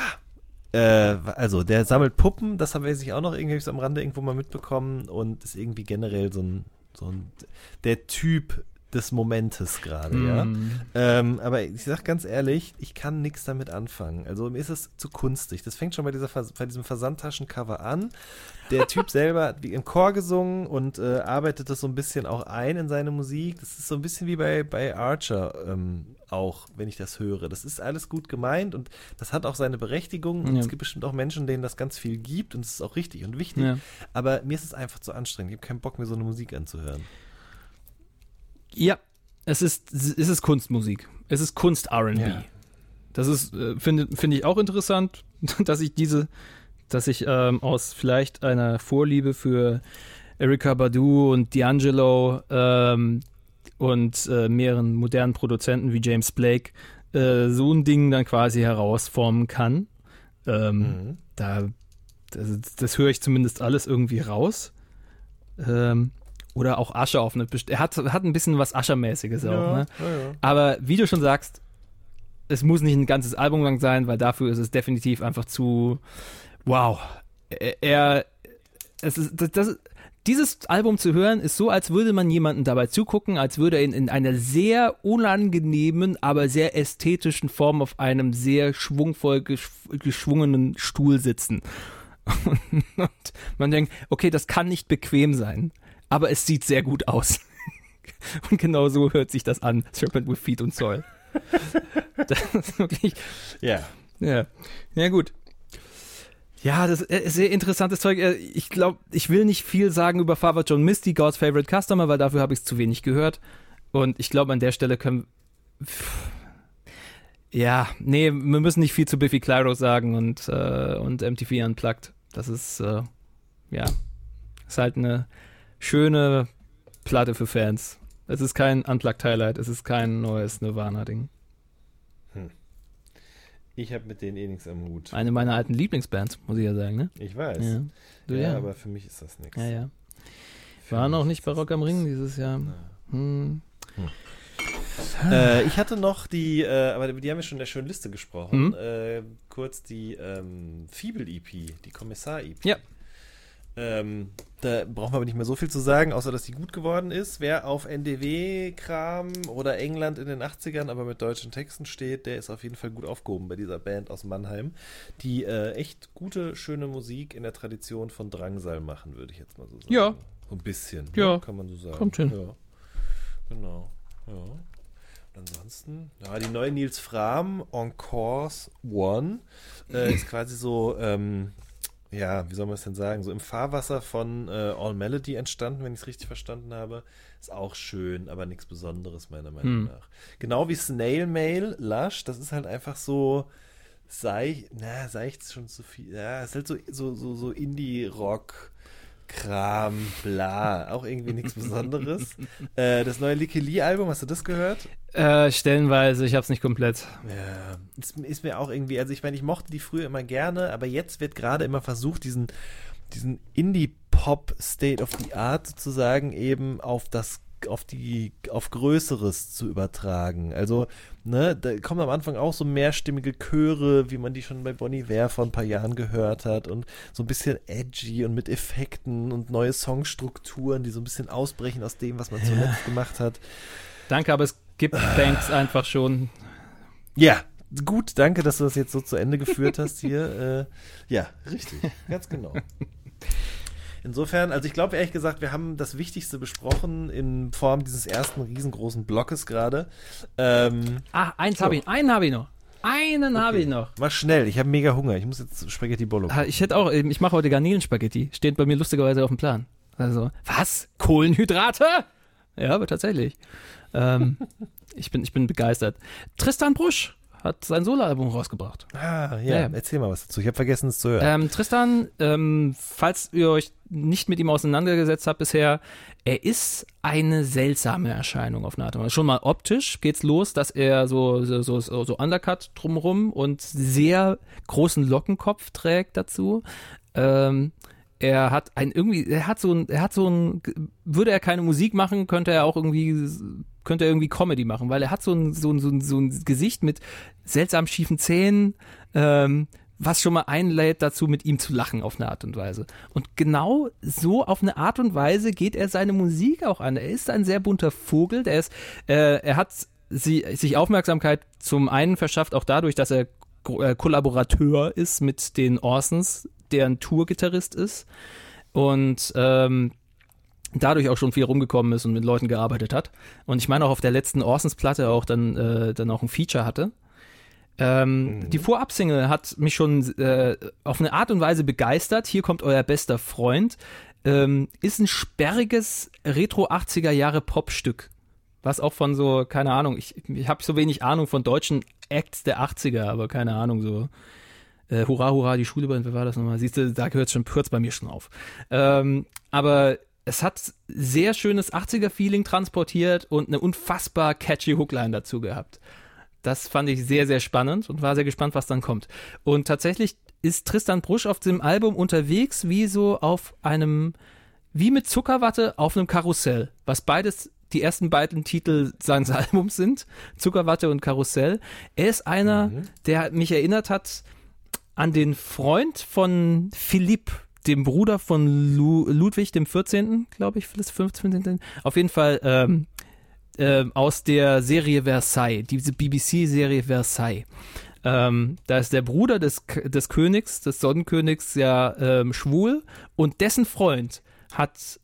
äh, also der sammelt Puppen, das haben wir sich auch noch irgendwie ich's am Rande irgendwo mal mitbekommen und ist irgendwie generell so ein, so ein der Typ des Momentes gerade, ja. Mm. Ähm, aber ich sag ganz ehrlich, ich kann nichts damit anfangen. Also mir ist es zu kunstig. Das fängt schon bei, dieser Vers bei diesem Versandtaschencover an. Der Typ selber hat wie im Chor gesungen und äh, arbeitet das so ein bisschen auch ein in seine Musik. Das ist so ein bisschen wie bei, bei Archer ähm, auch, wenn ich das höre. Das ist alles gut gemeint und das hat auch seine Berechtigung. Und Ja. es gibt bestimmt auch Menschen, denen das ganz viel gibt und es ist auch richtig und wichtig. Ja. Aber mir ist es einfach zu anstrengend. Ich habe keinen Bock, mir so eine Musik anzuhören. Ja, es ist, es ist Kunstmusik. Es ist Kunst-RB. Ja. Das ist, äh, finde finde ich auch interessant, dass ich diese, dass ich ähm, aus vielleicht einer Vorliebe für Erika Badu und D'Angelo ähm, und äh, mehreren modernen Produzenten wie James Blake äh, so ein Ding dann quasi herausformen kann. Ähm, Mhm. Da, das, das höre ich zumindest alles irgendwie raus. Ähm, oder auch Asche auf eine best- Er hat, hat ein bisschen was Aschermäßiges auch, ne? ja, ja. Aber wie du schon sagst, es muss nicht ein ganzes Album lang sein, weil dafür ist es definitiv einfach zu wow. Er, es ist das, das dieses Album zu hören ist so, als würde man jemanden dabei zugucken, als würde er in, in einer sehr unangenehmen, aber sehr ästhetischen Form auf einem sehr schwungvoll gesch geschwungenen Stuhl sitzen. Und man denkt, okay, das kann nicht bequem sein, aber es sieht sehr gut aus. Und genau so hört sich das an, Serpent with Feet und Soil. Das ist wirklich, ja. ja. Ja, gut. Ja, das ist sehr interessantes Zeug. Äh, Ich glaube, ich will nicht viel sagen über Father John Misty, God's Favorite Customer, weil dafür habe ich es zu wenig gehört. Und ich glaube, an der Stelle können. Pff. Ja, nee, wir müssen nicht viel zu Biffy Clyro sagen und, äh, und MTV Unplugged. Das ist, äh, ja, ist halt eine schöne Platte für Fans. Es ist kein Unplugged Highlight, es ist kein neues Nirvana-Ding. Ich habe mit denen eh nichts am Hut. Eine meiner alten Lieblingsbands, muss ich ja sagen, ne? Ich weiß. Ja. Ja, Du, ja. aber für mich ist das nichts. ja, ja. Für War noch nicht bei das Rock am. Ring dieses Jahr. Hm. Äh, ich hatte noch die, äh, aber die haben wir schon in der schönen Liste gesprochen. Mhm. Äh, kurz die ähm, Fiebel-EP, die Kommissar-EP. Ja. Ähm, da brauchen wir aber nicht mehr so viel zu sagen, außer dass die gut geworden ist. Wer auf NDW-Kram oder England in den 80ern, aber mit deutschen Texten steht, der ist auf jeden Fall gut aufgehoben bei dieser Band aus Mannheim, die äh, echt gute, schöne Musik in der Tradition von Drangsal machen, würde ich jetzt mal so sagen. Ja. So ein bisschen. Ja. ne, Kann man so sagen. Kommt hin. Ja. Genau. Ja. ansonsten, ja, die neue Nils Fram On Course One äh, ist quasi so, ähm, ja, wie soll man es denn sagen, so im Fahrwasser von äh, All Melody entstanden, wenn ich es richtig verstanden habe. Ist auch schön, aber nichts Besonderes, meiner Meinung Hm. nach. Genau wie Snail Mail, Lush, das ist halt einfach so seicht, na, seicht ist schon zu viel. Ja, ist halt so, so, so, so Indie-Rock. Kram, bla, auch irgendwie nichts Besonderes. äh, das neue Licky Lee-Album, hast du das gehört? Äh, stellenweise, ich hab's nicht komplett. Ja, ist, ist mir auch irgendwie, also ich meine, ich mochte die früher immer gerne, aber jetzt wird gerade immer versucht, diesen, diesen Indie-Pop State of the Art sozusagen eben auf das auf die auf Größeres zu übertragen. Also, ne, da kommen am Anfang auch so mehrstimmige Chöre, wie man die schon bei Bonnie Ware vor ein paar Jahren gehört hat und so ein bisschen edgy und mit Effekten und neue Songstrukturen, die so ein bisschen ausbrechen aus dem, was man zuletzt gemacht hat. Danke, aber es gibt Banks einfach schon. Ja, gut, danke, dass du das jetzt so zu Ende geführt hast hier. Äh, ja, richtig, ganz genau. Insofern, also ich glaube ehrlich gesagt, wir haben das Wichtigste besprochen in Form dieses ersten riesengroßen Blockes gerade. Ähm, Ah, eins So. habe ich, einen habe ich noch. Einen habe ich noch. mach schnell, ich habe mega Hunger. Ich muss jetzt Spaghetti Bolo. Ah, Ich hätte auch, ich mache heute Garnelenspaghetti. Steht bei mir lustigerweise auf dem Plan. Also, was? Kohlenhydrate? Ja, aber tatsächlich. Ähm, ich, bin, ich bin begeistert. Tristan Brusch hat sein Soloalbum rausgebracht. Ah, ja, Ja. erzähl mal was dazu. Ich habe vergessen, es zu hören. Ähm, Tristan, ähm, falls ihr euch nicht mit ihm auseinandergesetzt habt bisher, er ist eine seltsame Erscheinung auf eine Art Weise. Schon mal optisch geht's los, dass er so, so, so, so so Undercut drumrum und sehr großen Lockenkopf trägt dazu. Ähm, er hat ein irgendwie, er hat so ein, er hat so ein, würde er keine Musik machen, könnte er auch irgendwie, könnte er irgendwie Comedy machen, weil er hat so ein, so ein, so ein, so ein Gesicht mit seltsam schiefen Zähnen, ähm, was schon mal einlädt dazu, mit ihm zu lachen auf eine Art und Weise. Und genau so auf eine Art und Weise geht er seine Musik auch an. Er ist ein sehr bunter Vogel, der ist, äh, er hat sie, sich Aufmerksamkeit zum einen verschafft, auch dadurch, dass er äh, Kollaborateur ist mit den Orsons, deren Tourgitarrist ist und ähm, dadurch auch schon viel rumgekommen ist und mit Leuten gearbeitet hat. Und ich meine auch auf der letzten Orsons-Platte auch dann, äh, dann auch ein Feature hatte. Ähm, Die Vorab-Single hat mich schon äh, auf eine Art und Weise begeistert. Hier kommt euer bester Freund. Ähm, ist ein sperriges Retro 80er Jahre Popstück. Was auch von so, keine Ahnung, ich, ich habe so wenig Ahnung von deutschen Acts der 80er, aber keine Ahnung, so äh, Hurra, Hurra, die Schule wer war das nochmal? Siehst du, da hört schon kurz bei mir schon auf. Ähm, aber es hat sehr schönes 80er-Feeling transportiert und eine unfassbar catchy Hookline dazu gehabt. Das fand ich sehr, sehr spannend und war sehr gespannt, was dann kommt. Und tatsächlich ist Tristan Brusch auf dem Album unterwegs wie so auf einem, wie mit Zuckerwatte auf einem Karussell, was beides die ersten beiden Titel seines Albums sind, Zuckerwatte und Karussell. Er ist einer, der mich erinnert hat an den Freund von Philipp, dem Bruder von Lu Ludwig dem 14., glaube ich, des 15. Auf jeden Fall ähm, ähm, aus der Serie Versailles, diese BBC-Serie Versailles. Ähm, da ist der Bruder des, des Königs, des Sonnenkönigs, ja ähm, schwul und dessen Freund hat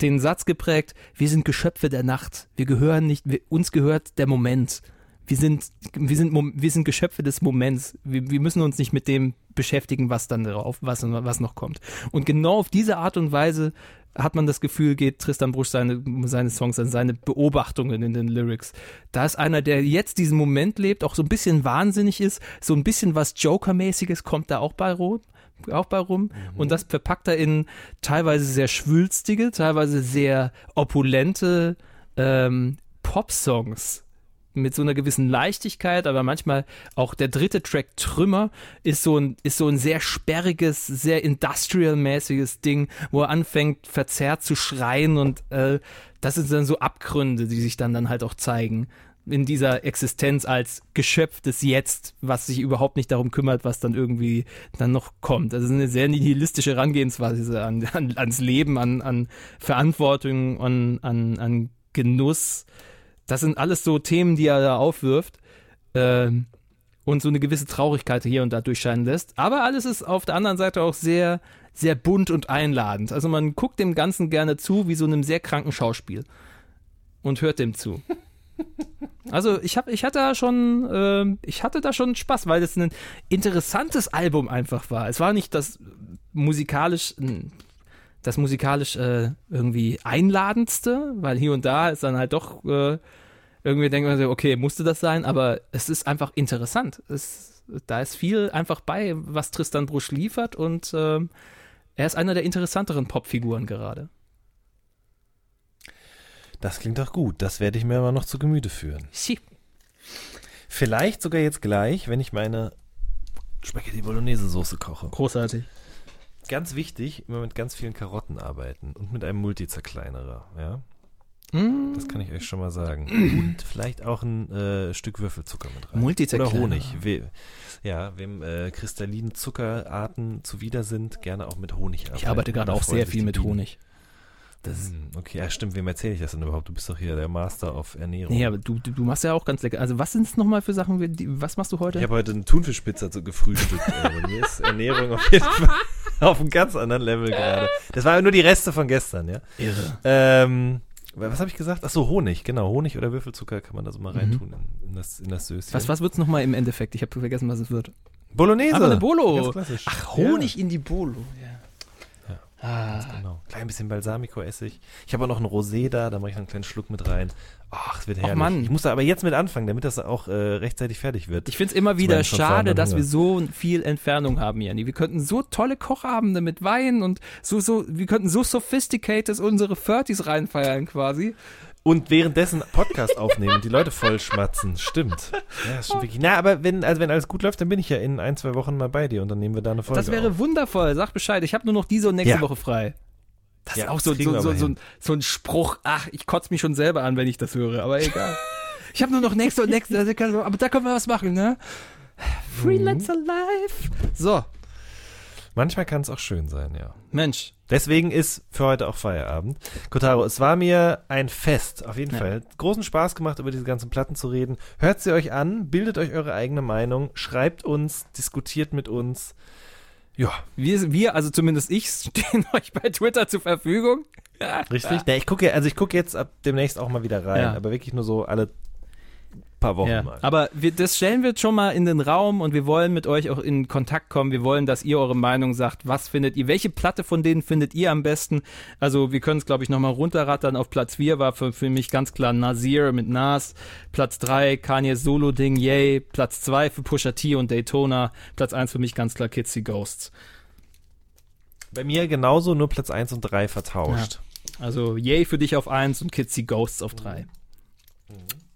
den Satz geprägt, wir sind Geschöpfe der Nacht, wir gehören nicht, wir, uns gehört der Moment. Wir sind, wir sind, wir sind Geschöpfe des Moments. Wir, wir müssen uns nicht mit dem beschäftigen, was dann drauf, was, was noch kommt. Und genau auf diese Art und Weise hat man das Gefühl, geht Tristan Brusch seine, seine Songs an, seine Beobachtungen in den Lyrics. Da ist einer, der jetzt diesen Moment lebt, auch so ein bisschen wahnsinnig ist, so ein bisschen was Joker-mäßiges kommt da auch bei rum. Auch bei rum. Und das verpackt er in teilweise sehr schwülstige, teilweise sehr opulente ähm, Pop-Songs mit so einer gewissen Leichtigkeit, aber manchmal auch der dritte Track Trümmer ist so ein, ist so ein sehr sperriges, sehr industrial-mäßiges Ding, wo er anfängt, verzerrt zu schreien und äh, das sind dann so Abgründe, die sich dann dann halt auch zeigen in dieser Existenz als Geschöpf des Jetzt, was sich überhaupt nicht darum kümmert, was dann irgendwie dann noch kommt. Ist eine sehr nihilistische Herangehensweise an, an, ans Leben, an, an Verantwortung, an, an, an Genuss. Das sind alles so Themen, die er da aufwirft ähm, und so eine gewisse Traurigkeit hier und da durchscheinen lässt. Aber alles ist auf der anderen Seite auch sehr, sehr bunt und einladend. Also man guckt dem Ganzen gerne zu, wie so einem sehr kranken Schauspiel und hört dem zu. Also ich habe, ich hatte da schon, ähm, ich hatte da schon Spaß, weil es ein interessantes Album einfach war. Es war nicht das musikalisch, das musikalisch äh, irgendwie einladendste, weil hier und da ist dann halt doch äh, irgendwie denkt man so, okay, musste das sein, aber es ist einfach interessant. Es, da ist viel einfach bei, was Tristan Brusch liefert und ähm, er ist einer der interessanteren Popfiguren gerade. Das klingt doch gut. Das werde ich mir aber noch zu Gemüte führen. Sie. Vielleicht sogar jetzt gleich, wenn ich meine Spaghetti Bolognese Soße koche. Großartig. Ganz wichtig, immer mit ganz vielen Karotten arbeiten und mit einem Multizerkleinerer, ja? Mm. Das kann ich euch schon mal sagen. Und vielleicht auch ein äh, Stück Würfelzucker mit rein. Multizerkleinerer. Oder Honig. We ja, wem äh, kristallinen Zuckerarten zuwider sind, gerne auch mit Honig arbeiten. Ich arbeite gerade auch sehr viel mit. Honig. Das, Hm, Okay, ja stimmt, wem erzähle ich das denn überhaupt? Du bist doch hier der Master of Ernährung. nee, aber du, du, du machst ja auch ganz lecker. Also was sind es nochmal für Sachen? Die, was machst du heute? Ich habe heute eine Thunfischpizza so gefrühstückt. bei mir ist Ernährung auf jeden Fall auf einem ganz anderen Level gerade. Das waren nur die Reste von gestern, ja. Irre. Ähm, was habe ich gesagt? Ach so, Honig, genau. Honig oder Würfelzucker kann man da so mal Mhm. reintun in, in, das, in das Söschen. Was, was wird es nochmal im Endeffekt? Ich habe vergessen, was es wird. Bolognese. Aber eine Bolo. Ach, Honig in die Bolo. Ja. Ah. Genau. Klein bisschen Balsamico-Essig. Ich habe auch noch einen Rosé da, da mache ich noch einen kleinen Schluck mit rein. Ach, es wird herrlich. Mann. Ich muss da aber jetzt mit anfangen, damit das auch äh, rechtzeitig fertig wird. Ich finde es immer wieder schade, dass wir so viel Entfernung haben, Janni. Wir könnten so tolle Kochabende mit Wein und so, so, wir könnten so sophisticated unsere 30s reinfeiern quasi. Und währenddessen Podcast aufnehmen und die Leute voll schmatzen. Stimmt. Ja, ist schon wirklich. Na, aber wenn, also wenn alles gut läuft, dann bin ich ja in ein, zwei Wochen mal bei dir und dann nehmen wir da eine Folge. Das wäre auf. wundervoll. Sag Bescheid. Ich habe nur noch diese und nächste Ja. Woche frei. Das Ja, ist auch so, so, so, so, ein, so ein Spruch. Ach, ich kotze mich schon selber an, wenn ich das höre, aber egal. ich habe nur noch nächste und nächste, also aber da können wir was machen, ne? Freelancer Life. So, Manchmal kann es auch schön sein, ja. Mensch. Deswegen ist für heute auch Feierabend. Kotaro, es war mir ein Fest, auf jeden Ja. Fall. Großen Spaß gemacht, über diese ganzen Platten zu reden. Hört sie euch an, bildet euch eure eigene Meinung, schreibt uns, diskutiert mit uns. Ja, Wir, wir, also zumindest ich, stehen euch bei Twitter zur Verfügung. richtig. Ja, ich gucke, also ich gucke jetzt ab demnächst auch mal wieder rein, Ja. aber wirklich nur so alle paar Wochen Ja, mal. aber wir, das stellen wir jetzt schon mal in den Raum und wir wollen mit euch auch in Kontakt kommen. Wir wollen, dass ihr eure Meinung sagt. Was findet ihr? Welche Platte von denen findet ihr am besten? Also wir können es, glaube ich, nochmal runterrattern. Auf Platz 4 war für, für mich ganz klar Nasir mit Nas. Platz 3 Kanye's Solo-Ding, Yay. Platz 2 für Pusha T und Daytona. Platz 1 für mich ganz klar See Ghosts. Bei mir genauso, nur Platz 1 und 3 vertauscht. Also Yay für dich auf 1 und See Ghosts auf 3.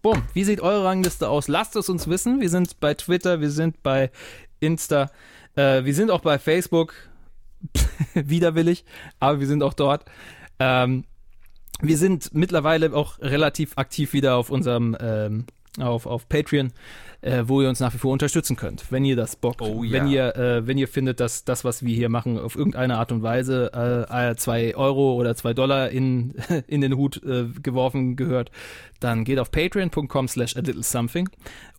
Bumm, wie sieht eure Rangliste aus? Lasst es uns wissen. Wir sind bei Twitter, wir sind bei Insta, äh, wir sind auch bei Facebook. Widerwillig, aber wir sind auch dort. Ähm, wir sind mittlerweile auch relativ aktiv wieder auf unserem ähm, auf, auf Patreon, äh, wo ihr uns nach wie vor unterstützen könnt. Wenn ihr das bockt, Oh ja. wenn ihr äh, wenn ihr findet, dass das, was wir hier machen, auf irgendeine Art und Weise äh, äh, zwei Euro oder zwei Dollar in, in den Hut äh, geworfen gehört, dann geht auf patreon.com slash a little something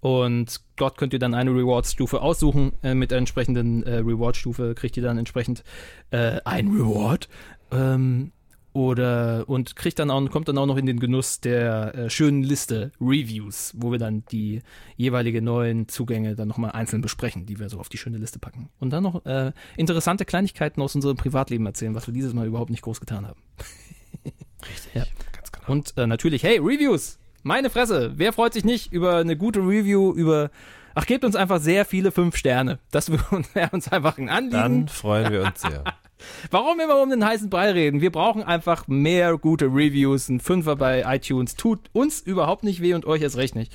und dort könnt ihr dann eine Reward-Stufe aussuchen. Äh, mit der entsprechenden äh, Reward-Stufe kriegt ihr dann entsprechend ein Reward. Ähm, oder und kriegt dann auch, kommt dann auch noch in den Genuss der äh, schönen Liste Reviews, wo wir dann die jeweilige neuen Zugänge dann nochmal einzeln besprechen, die wir so auf die schöne Liste packen. Und dann noch äh, interessante Kleinigkeiten aus unserem Privatleben erzählen, was wir dieses Mal überhaupt nicht groß getan haben. Richtig, Ja. ganz genau. Und äh, natürlich, hey, Reviews! Meine Fresse! Wer freut sich nicht über eine gute Review, über. Ach, gebt uns einfach sehr viele fünf Sterne. Das wäre uns einfach ein Anliegen. Dann freuen wir uns sehr. Warum immer um den heißen Brei reden? Wir brauchen einfach mehr gute Reviews. Ein Fünfer bei iTunes tut uns überhaupt nicht weh und euch erst recht nicht.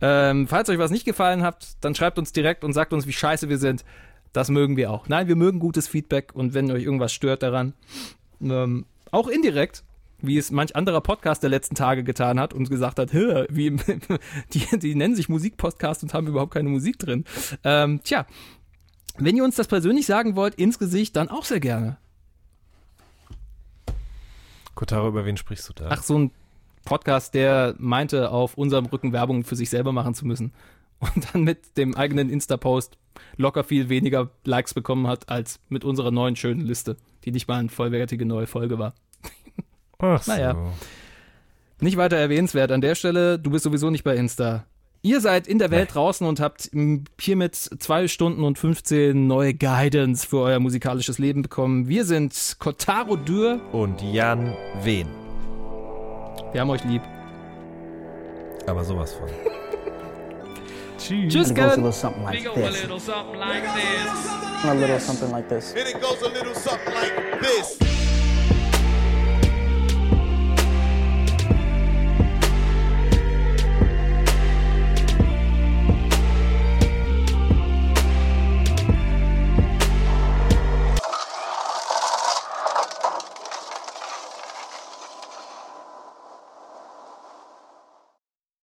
Ähm, falls euch was nicht gefallen hat, dann schreibt uns direkt und sagt uns, wie scheiße wir sind. Das mögen wir auch. Nein, wir mögen gutes Feedback und wenn euch irgendwas stört daran, ähm, auch indirekt, wie es manch anderer Podcast der letzten Tage getan hat und gesagt hat, "Hä, wie, die, die nennen sich Musikpodcast und haben überhaupt keine Musik drin. Ähm, tja, wenn ihr uns das persönlich sagen wollt, ins Gesicht, dann auch sehr gerne. Kotaro, über wen sprichst du da? Ach, so ein Podcast, der meinte, auf unserem Rücken Werbung für sich selber machen zu müssen. Und dann mit dem eigenen Insta-Post locker viel weniger Likes bekommen hat, als mit unserer neuen schönen Liste, die nicht mal eine vollwertige neue Folge war. Ach so. naja. Nicht weiter erwähnenswert an der Stelle, du bist sowieso nicht bei Insta. Ihr seid in der Welt draußen und habt m, hiermit zwei Stunden und 15 neue Guidance für euer musikalisches Leben bekommen. Wir sind Kotaro Dürr. Und Jan Wen. Wir haben euch lieb. Aber sowas von. Tschüss, it goes a little something like go a this. little something like this. A little something like this. And it goes a little something like this.